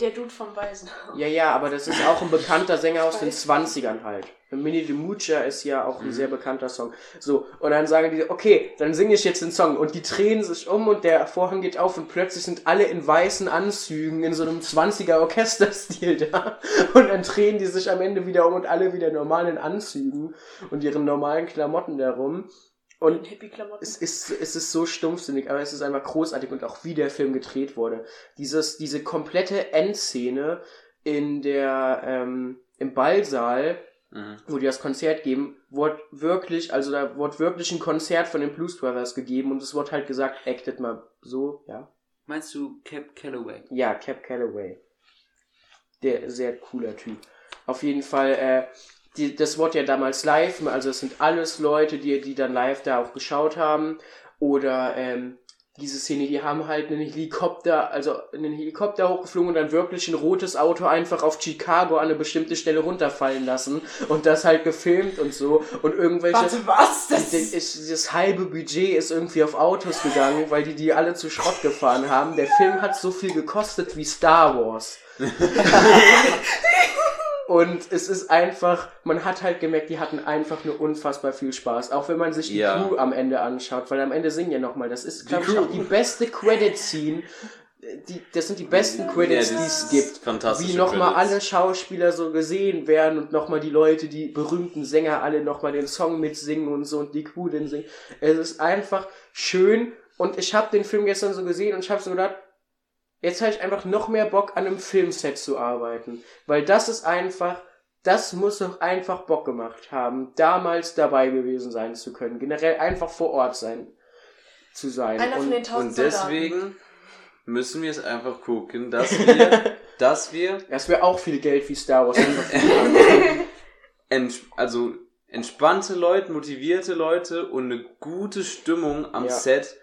Der Dude vom Weisen. ja, ja, aber das ist auch ein bekannter Sänger aus den 20ern halt. Mini de Mucha ist ja auch ein sehr bekannter Song. So, und dann sagen die, okay, dann singe ich jetzt den Song. Und die drehen sich um und der Vorhang geht auf und plötzlich sind alle in weißen Anzügen in so einem 20er Orchesterstil da. Und dann drehen die sich am Ende wieder um und alle wieder normal in Anzügen und ihren normalen Klamotten darum. Und es ist, es ist so stumpfsinnig, aber es ist einfach großartig und auch wie der Film gedreht wurde. Dieses, diese komplette Endszene in der, ähm, im Ballsaal, Mhm. wo die das Konzert geben, wurde wirklich, also da wurde wirklich ein Konzert von den Blues Brothers gegeben und es wurde halt gesagt, actet mal so, ja. Meinst du Cap Calloway? Ja, Cap Calloway. Der sehr cooler Typ. Auf jeden Fall, äh, die, das wurde ja damals live, also es sind alles Leute, die, die dann live da auch geschaut haben. Oder ähm, diese Szene, die haben halt einen Helikopter, also einen Helikopter hochgeflogen und dann wirklich ein rotes Auto einfach auf Chicago an eine bestimmte Stelle runterfallen lassen und das halt gefilmt und so und irgendwelche Warte, was? Das das, ist, das halbe Budget ist irgendwie auf Autos gegangen, weil die die alle zu Schrott gefahren haben. Der Film hat so viel gekostet wie Star Wars. Und es ist einfach, man hat halt gemerkt, die hatten einfach nur unfassbar viel Spaß. Auch wenn man sich die Ja. Crew am Ende anschaut, weil am Ende singen ja nochmal. Das ist, glaube ich, auch die beste Credit-Scene. Die, das sind die besten Credits, Ja, die es gibt. Wie nochmal alle Schauspieler so gesehen werden und nochmal die Leute, die berühmten Sänger alle nochmal den Song mitsingen und so und die Crew den singen. Es ist einfach schön und ich habe den Film gestern so gesehen und ich habe so gedacht, jetzt habe ich einfach noch mehr Bock an einem Filmset zu arbeiten, weil das ist einfach, das muss doch einfach Bock gemacht haben, damals dabei gewesen sein zu können, generell einfach vor Ort sein zu sein. Einer von und, den tausend Und Soldaten. deswegen müssen wir es einfach gucken, dass wir, dass wir das wäre auch viel Geld wie Star Wars. ents also entspannte Leute, motivierte Leute und eine gute Stimmung am Ja. Set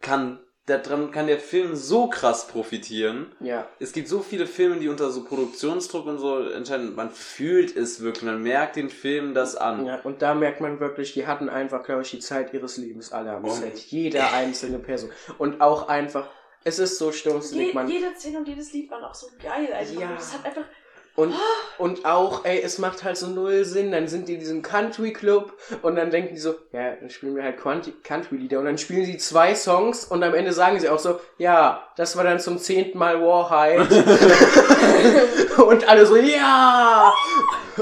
kann daran kann der Film so krass profitieren. ja. Es gibt so viele Filme, die unter so Produktionsdruck und so entscheiden. Man fühlt es wirklich, man merkt den Film das an. Ja, und da merkt man wirklich, die hatten einfach, glaube ich, die Zeit ihres Lebens alle am Und- Set. Jede einzelne Person. Und auch einfach, es ist so stumpfsinnig, Je, jede Szene und jedes Lied waren auch so geil. Also Ja. das hat einfach. Und, und auch, ey, es macht halt so null Sinn. Dann sind die in diesem Country Club und dann denken die so, ja, dann spielen wir halt Country- Country-Lieder. Und dann spielen sie zwei Songs und am Ende sagen sie auch so, ja, das war dann zum zehnten Mal Warhide. und alle so, ja!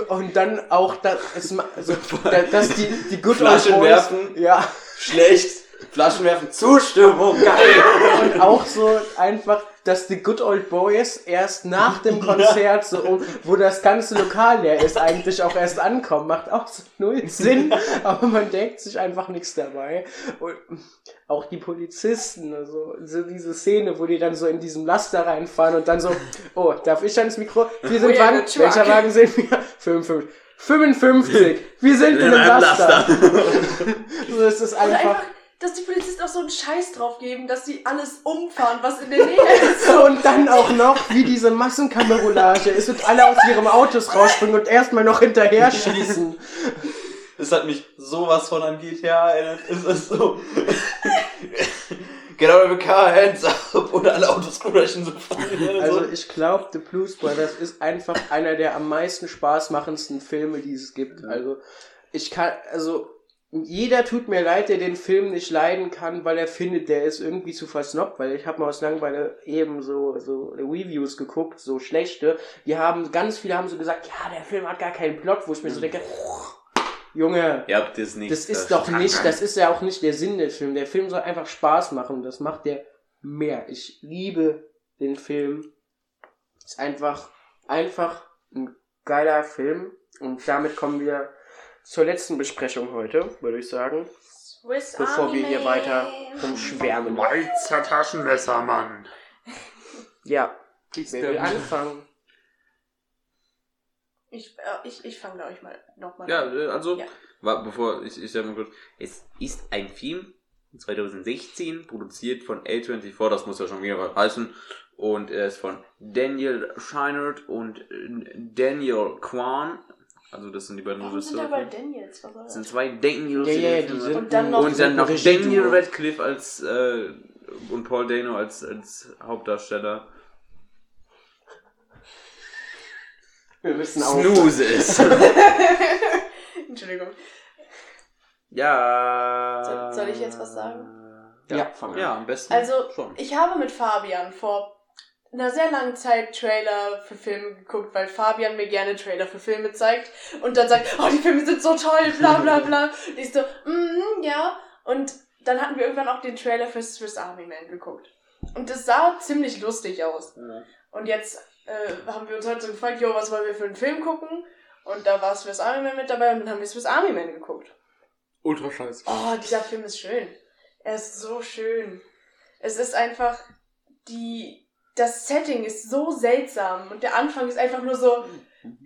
Und dann auch, das, es, also, da- dass die, die Good Old Flaschen Boys, werfen. ja, Schlecht. Flaschen werfen. Zustimmung. Geil. und auch so einfach, dass die Good Old Boys erst nach dem Konzert, so um, wo das ganze Lokal leer ist, eigentlich auch erst ankommen. Macht auch so null Sinn, aber man denkt sich einfach nichts dabei. Und auch die Polizisten, also so diese Szene, wo die dann so in diesem Laster reinfahren und dann so, oh, darf ich ans Mikro? Wir sind are wann? truck. Welcher Wagen sind wir? 55. 55. Wir sind in einem Laster. So, es ist einfach, dass die Polizisten auch so einen Scheiß drauf geben, dass sie alles umfahren, was in der Nähe ist. Und dann auch noch, wie diese Massenkamerolage ist und alle aus ihren Autos rausspringen und erstmal noch hinterher schießen. Das hat mich sowas von an GTA erinnert. Es ist so. Get out of the car, hands up! Und alle Autos crashen so. Also so. ich glaube, The Blues Brothers ist einfach einer der am meisten spaßmachendsten Filme, die es gibt. Also ich kann, also jeder tut mir leid, der den Film nicht leiden kann, weil er findet, der ist irgendwie zu versnobbt, weil ich habe mal aus Langeweile eben so, so Reviews geguckt, so schlechte, die haben, ganz viele haben so gesagt, ja, der Film hat gar keinen Plot, wo ich mir so denke, Junge, Ihr habt das nicht. das ist doch nicht, das ist ja auch nicht der Sinn des Films. Der Film soll einfach Spaß machen. Das macht der mehr. Ich liebe den Film. Ist einfach, einfach ein geiler Film. Und damit kommen wir zur letzten Besprechung heute, würde ich sagen. Swiss Bevor Army wir hier weiter rumschwärmen. Weizer Taschenmesser, Mann. Ja, der- will anfangen? Ich, äh, ich, ich fange da euch mal nochmal Ja, an. äh, also, Ja. wa- bevor ich, ich sag mal kurz, es ist ein Film 2016, produziert von A24, das muss ja schon wieder was heißen, und er ist von Daniel Scheinert und äh, Daniel Kwan, also das sind die beiden Warum sind da Regisseure. aber Daniels? Was soll Das das? sind zwei Daniels Ja, ja, dem die sind Und dann noch- und dann noch Daniel Radcliffe als äh, und Paul Dano als, als Hauptdarsteller. Wir müssen auch. Snooze ist. Entschuldigung. ja. Soll- soll ich jetzt was sagen? Ja, fang an. Ja, am besten Also, schon. ich habe mit Fabian vor einer sehr langen Zeit Trailer für Filme geguckt, weil Fabian mir gerne Trailer für Filme zeigt und dann sagt, oh, die Filme sind so toll, bla bla bla. Und ich so, mhm, ja. Und dann hatten wir irgendwann auch den Trailer für Swiss Army Man geguckt. Und das sah ziemlich lustig aus. Ja. Und jetzt äh, haben wir uns heute so gefragt, jo, was wollen wir für einen Film gucken? Und da war Swiss Army Man mit dabei und dann haben wir Swiss Army Man geguckt. Ultra scheiße. Oh, dieser Film ist schön. Er ist so schön. Es ist einfach die das Setting ist so seltsam und der Anfang ist einfach nur so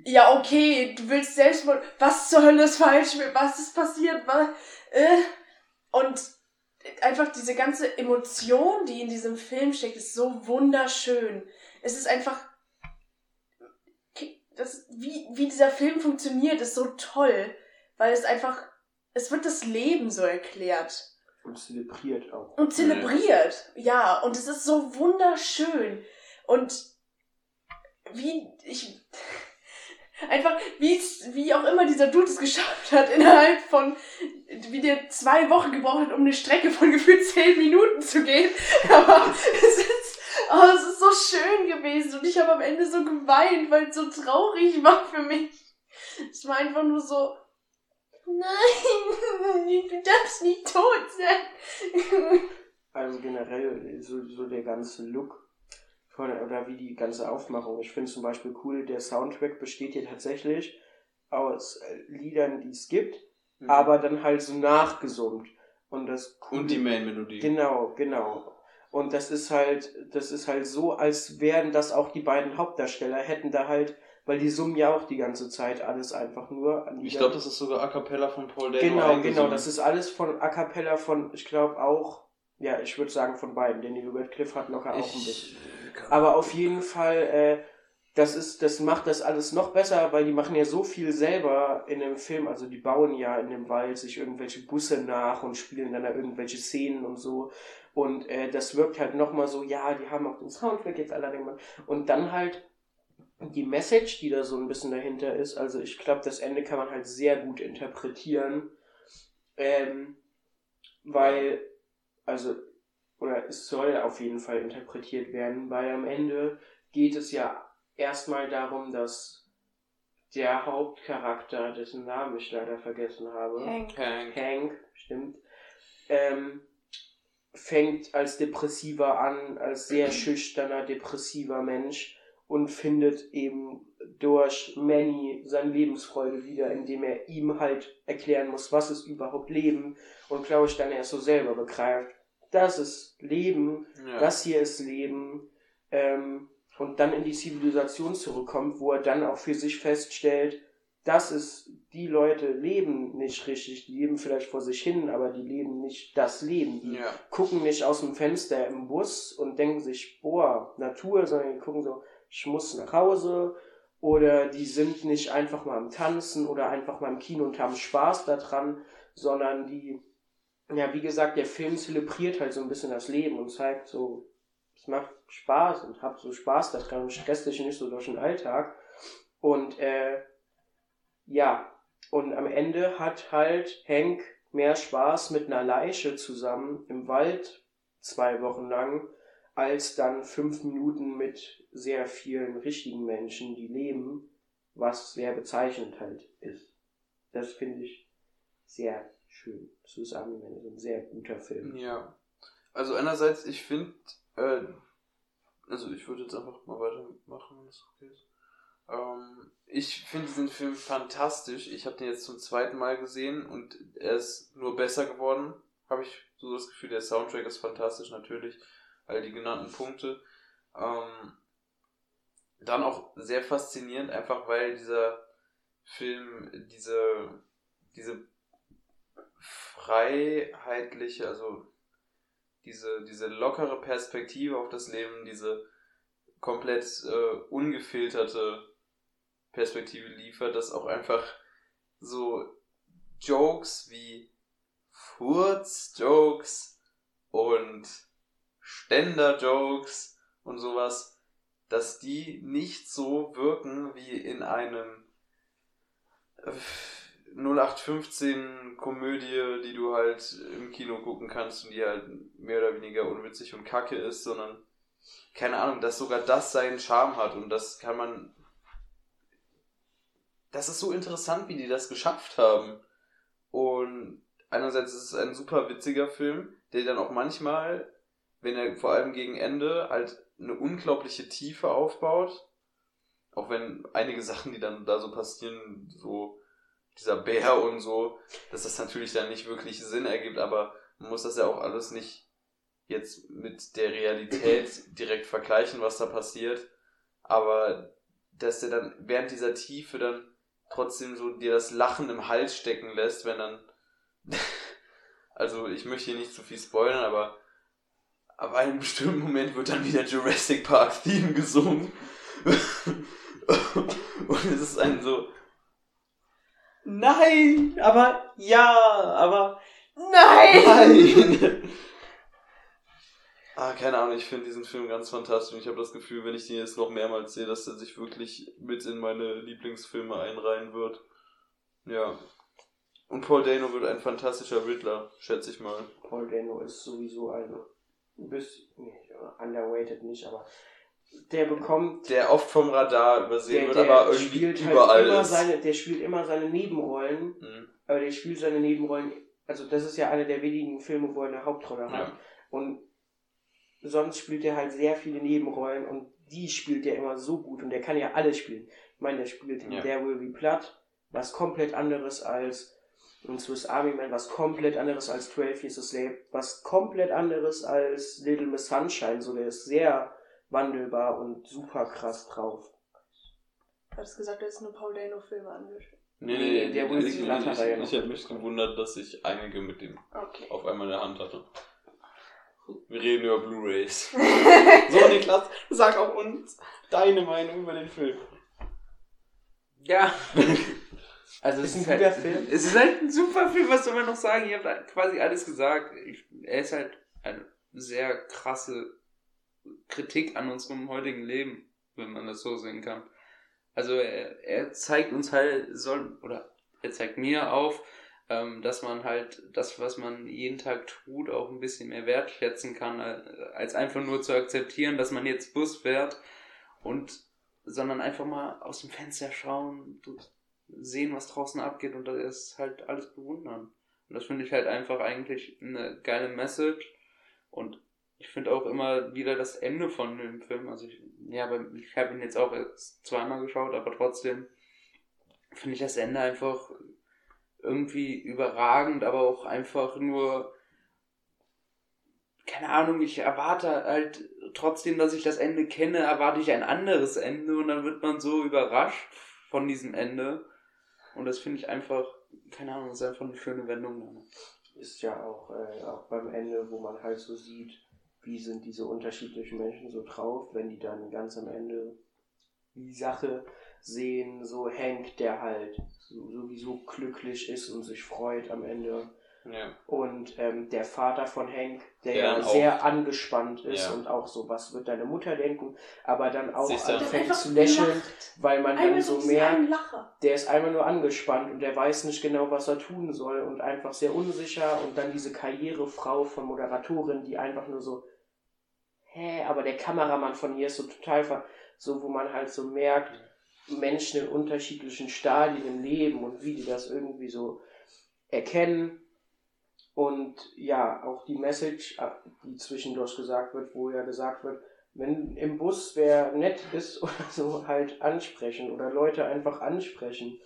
ja, okay, du willst Selbstmord, was zur Hölle ist falsch, was ist passiert, was äh? und einfach diese ganze Emotion, die in diesem Film steckt, ist so wunderschön. Es ist einfach das, wie, wie dieser Film funktioniert, ist so toll, weil es einfach, es wird das Leben so erklärt Und zelebriert auch. und zelebriert. Ja, und es ist so wunderschön. Und wie ich einfach, wie wie auch immer dieser Dude es geschafft hat, innerhalb von, wie der zwei Wochen gebraucht hat, um eine Strecke von gefühlt zehn Minuten zu gehen. Aber es ist, oh, es ist so schön gewesen und ich habe am Ende so geweint, weil es so traurig war für mich. Es war einfach nur so, nein, du darfst nicht tot sein. Also generell so, so der ganze Look von, oder wie die ganze Aufmachung. Ich finde zum Beispiel cool, der Soundtrack besteht hier tatsächlich aus äh, Liedern, die es gibt, aber dann halt so nachgesummt. Und das Und die Main-Melodie. Genau, genau. Und das ist halt, das ist halt so, als wären das auch die beiden Hauptdarsteller, hätten da halt, weil die summen ja auch die ganze Zeit alles einfach nur an Ich glaube, das ist sogar A Cappella von Paul Dano. Genau, genau, das ist alles von A Cappella von, ich glaube auch, ja, ich würde sagen von beiden, Daniel Radcliffe hat locker auch ein bisschen. Aber auf jeden Fall, äh, das ist, das macht das alles noch besser, weil die machen ja so viel selber in dem Film, also die bauen ja in dem Wald sich irgendwelche Busse nach und spielen dann da irgendwelche Szenen und so. Und äh, das wirkt halt nochmal so, ja, die haben auch den Soundtrack jetzt alle gemacht. Und dann halt die Message, die da so ein bisschen dahinter ist, also ich glaube, das Ende kann man halt sehr gut interpretieren. Ähm, weil, also, oder es soll auf jeden Fall interpretiert werden, weil am Ende geht es ja erstmal darum, dass der Hauptcharakter, dessen Namen ich leider vergessen habe, Hank. Hank. Hank, stimmt, ähm, fängt als Depressiver an, als sehr schüchterner, depressiver Mensch und findet eben durch Manny seine Lebensfreude wieder, indem er ihm halt erklären muss, was ist überhaupt Leben und glaube ich dann erst so selber begreift, das ist Leben, Ja. das hier ist Leben ähm, und dann in die Zivilisation zurückkommt, wo er dann auch für sich feststellt, dass es die Leute leben nicht richtig, die leben vielleicht vor sich hin, aber die leben nicht das Leben. Die ja. gucken nicht aus dem Fenster im Bus und denken sich, boah, Natur, sondern die gucken so, ich muss nach Hause. Oder die sind nicht einfach mal am Tanzen oder einfach mal im Kino und haben Spaß daran, sondern die, ja, wie gesagt, der Film zelebriert halt so ein bisschen das Leben und zeigt so, es macht Spaß und hab so Spaß daran und stresst dich nicht so durch den Alltag. Und äh, ja, und am Ende hat halt Hank mehr Spaß mit einer Leiche zusammen im Wald zwei Wochen lang, als dann fünf Minuten mit sehr vielen richtigen Menschen, die leben, was sehr bezeichnend halt ist. Das finde ich sehr schön. Swiss Army Man ist ein sehr guter Film. Ja. Also einerseits, ich finde, äh, also ich würde jetzt einfach mal weitermachen, wenn das okay ist. Ähm, ich finde diesen Film fantastisch. Ich habe den jetzt zum zweiten Mal gesehen und er ist nur besser geworden. Habe ich so das Gefühl, der Soundtrack ist fantastisch natürlich. All die genannten Punkte. Ähm, dann auch sehr faszinierend, einfach weil dieser Film diese, diese freiheitliche, also diese, diese lockere Perspektive auf das Leben, diese komplett äh, ungefilterte Perspektive liefert, dass auch einfach so Jokes wie Furz-Jokes und Ständer-Jokes und sowas, dass die nicht so wirken wie in einem 0815 Komödie, die du halt im Kino gucken kannst und die halt mehr oder weniger unwitzig und kacke ist, sondern keine Ahnung, dass sogar das seinen Charme hat und das kann man. Das ist so interessant, wie die das geschafft haben. Und einerseits ist es ein super witziger Film, der dann auch manchmal, wenn er vor allem gegen Ende halt eine unglaubliche Tiefe aufbaut. Auch wenn einige Sachen, die dann da so passieren, so dieser Bär und so, dass das natürlich dann nicht wirklich Sinn ergibt, aber man muss das ja auch alles nicht jetzt mit der Realität direkt vergleichen, was da passiert, aber dass der dann während dieser Tiefe dann trotzdem so dir das Lachen im Hals stecken lässt, wenn dann also ich möchte hier nicht zu viel spoilern, aber ab einem bestimmten Moment wird dann wieder Jurassic Park Theme gesungen. und es ist ein so Nein, aber ja, aber Nein! nein. ah, keine Ahnung, ich finde diesen Film ganz fantastisch. Ich habe das Gefühl, wenn ich den jetzt noch mehrmals sehe, dass er sich wirklich mit in meine Lieblingsfilme einreihen wird. Ja. Und Paul Dano wird ein fantastischer Riddler, schätze ich mal. Paul Dano ist sowieso ein bisschen, nee, underrated nicht, aber der bekommt Der oft vom Radar übersehen der, wird, der aber irgendwie spielt halt überall immer ist. seine, der spielt immer seine Nebenrollen, Mhm. aber der spielt seine Nebenrollen, also das ist ja eine der wenigen Filme, wo er eine Hauptrolle hat. Ja. Und sonst spielt er halt sehr viele Nebenrollen und die spielt er immer so gut und der kann ja alles spielen. Ich meine, der spielt in Ja. There Will Be Blood, was komplett anderes als in Swiss Army Man, was komplett anderes als 12 Years a Slave, was komplett anderes als Little Miss Sunshine, so der ist sehr wandelbar und super krass drauf. Du hattest gesagt, du hättest nur Paul Dano-Filme angeschaut. Nee, Nee, nee, der ich, wurde ich, ich, ich, habe mich gewundert, dass ich einige mit dem Okay. auf einmal in der Hand hatte. Wir reden über Blu-Rays. So, Niklas, sag auch uns deine Meinung über den Film. Ja. Also Ist es ein ist guter halt, Film. Es ist halt ein super Film, was soll man noch sagen? Ihr habt quasi alles gesagt. Ich, er ist halt eine sehr krasse Kritik an unserem heutigen Leben, wenn man das so sehen kann. Also er, er zeigt uns halt, soll, oder er zeigt mir auf, ähm, dass man halt das, was man jeden Tag tut, auch ein bisschen mehr wertschätzen kann, äh, als einfach nur zu akzeptieren, dass man jetzt Bus fährt und sondern einfach mal aus dem Fenster schauen, sehen, was draußen abgeht und das ist halt alles bewundern. Und das finde ich halt einfach eigentlich eine geile Message. Und ich finde auch immer wieder das Ende von dem Film. Also ich, ja, ich habe ihn jetzt auch zweimal geschaut, aber trotzdem finde ich das Ende einfach irgendwie überragend, aber auch einfach nur keine Ahnung, ich erwarte halt trotzdem, dass ich das Ende kenne, erwarte ich ein anderes Ende und dann wird man so überrascht von diesem Ende. Und das finde ich einfach, keine Ahnung, ist einfach eine schöne Wendung. Dann. Ist ja auch, äh, auch beim Ende, wo man halt so sieht, wie sind diese unterschiedlichen Menschen so drauf, wenn die dann ganz am Ende die Sache sehen, so Hank, der halt so- sowieso glücklich ist und sich freut am Ende Ja. Und ähm, der Vater von Hank, der, Der ja dann auch- sehr angespannt ist Ja. und auch so, was wird deine Mutter denken, aber dann auch dann- anfängt Einfach zu lächeln, lacht. weil man dann Einmal so so merkt, der ist einmal nur angespannt und der weiß nicht genau, was er tun soll und einfach sehr unsicher und dann diese Karrierefrau von Moderatorin, die einfach nur so, hä, aber der Kameramann von hier ist so total, ver so wo man halt so merkt, Menschen in unterschiedlichen Stadien im Leben und wie die das irgendwie so erkennen und ja, auch die Message, äh, die zwischendurch gesagt wird, wo ja gesagt wird, wenn im Bus wer nett ist oder so, halt ansprechen oder Leute einfach ansprechen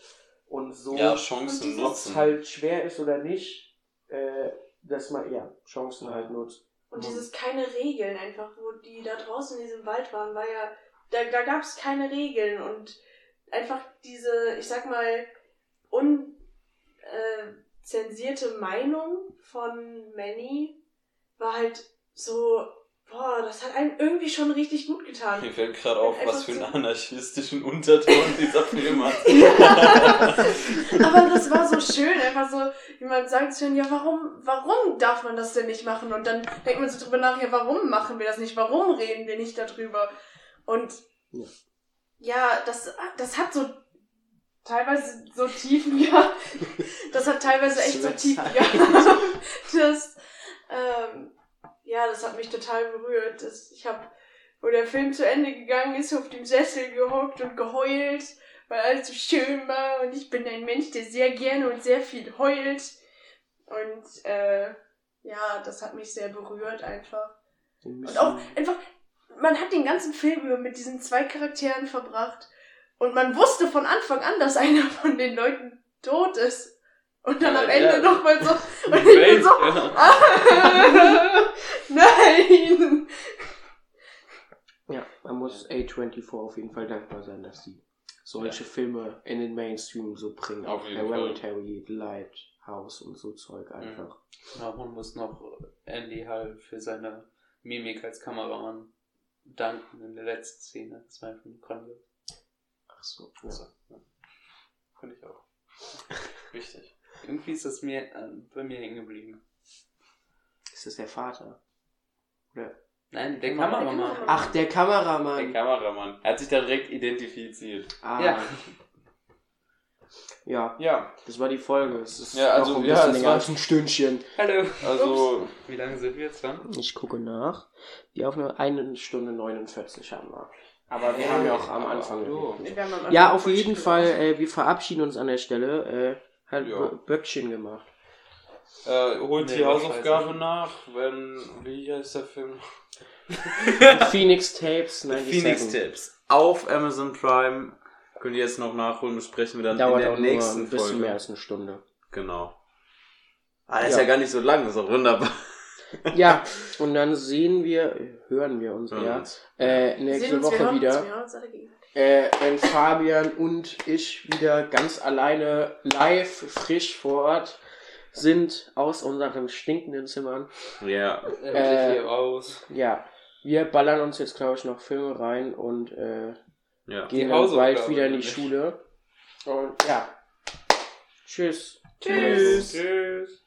und so, Ja, Chancen nutzen. es halt schwer ist oder nicht, äh, dass man ja Chancen halt nutzt. Und dieses keine Regeln einfach, wo die da draußen in diesem Wald waren, war ja, da, da gab es keine Regeln und einfach diese, ich sag mal, unzensierte Meinung von Manny war halt so, boah, das hat einen irgendwie schon richtig gut getan. Mir fällt gerade auf, was für einen Einfach anarchistischen Unterton dieser Film hat. Aber das war so schön, einfach so, jemand sagt schon, ja, warum, warum darf man das denn nicht machen? Und dann denkt man so drüber nach, ja, warum machen wir das nicht? Warum reden wir nicht darüber? Und Ja. ja, das, das hat so teilweise so Tiefen, ja. Das hat teilweise echt so Tiefen, ja. Das, ähm, ja, das hat mich total berührt. Das, ich habe, wo der Film zu Ende gegangen ist, auf dem Sessel gehockt und geheult weil alles so schön war und ich bin ein Mensch, der sehr gerne und sehr viel heult. Und äh, ja, das hat mich sehr berührt einfach. Und auch einfach, man hat den ganzen Film über mit diesen zwei Charakteren verbracht und man wusste von Anfang an, dass einer von den Leuten tot ist. Und dann Ja, am Ende ja. nochmal so. Und ich bin so. Welcher? Nein! Ja, man muss A24 auf jeden Fall dankbar sein, dass die solche Filme in den Mainstream so bringen. Auf Auch jeden Fall. Hereditary, Lighthouse und so Zeug einfach. Ja, man muss noch Andy halt für seine Mimik als Kameramann danken in der letzten Szene. Das war einfach grandios. So. Ja. Ja. Finde ich auch. Wichtig. Irgendwie ist das mir äh, bei mir hängen geblieben. Ist das der Vater? Oder? Nein, der Kamera- Kameramann. Ach, der Der Kameramann. Kameramann. Er hat sich da direkt identifiziert. Ah. Ja. Ja, Ja, das war die Folge. Es ist Ja, also, noch ein ja, bisschen länger als ein Stündchen. Hallo. also Wie lange sind wir jetzt dran? Ich gucke nach. Die Aufnahme eine Stunde 49 haben wir. Aber wir haben ja auch am Anfang. hallo. geredet. Wir haben am Anfang Ja, auf jeden Fall, äh, wir verabschieden uns an der Stelle. Äh, halt Ja. Bö- Böckchen gemacht. äh, holt Nee, die Hausaufgabe nach, wenn, wie heißt der Film? Phoenix Tapes 97. Phoenix Tips. Auf Amazon Prime. Könnt ihr jetzt noch nachholen, besprechen wir dann Dauert in der auch nur nächsten ein bisschen Folge. mehr als eine Stunde. Genau. Ah, ist Ja. ja. gar nicht so lang, ist auch wunderbar. Ja, und dann sehen wir, hören wir uns ja äh, nächste sehen uns, wir Woche hören uns, wieder. wir hören uns. Äh, wenn Fabian und ich wieder ganz alleine live, frisch vor Ort sind aus unseren stinkenden Zimmern. Ja. Äh, hier raus. Ja, wir ballern uns jetzt, glaube ich, noch Filme rein und äh, Ja. gehen dann bald wieder in die nämlich. Schule. Und ja, tschüss. Tschüss. Tschüss.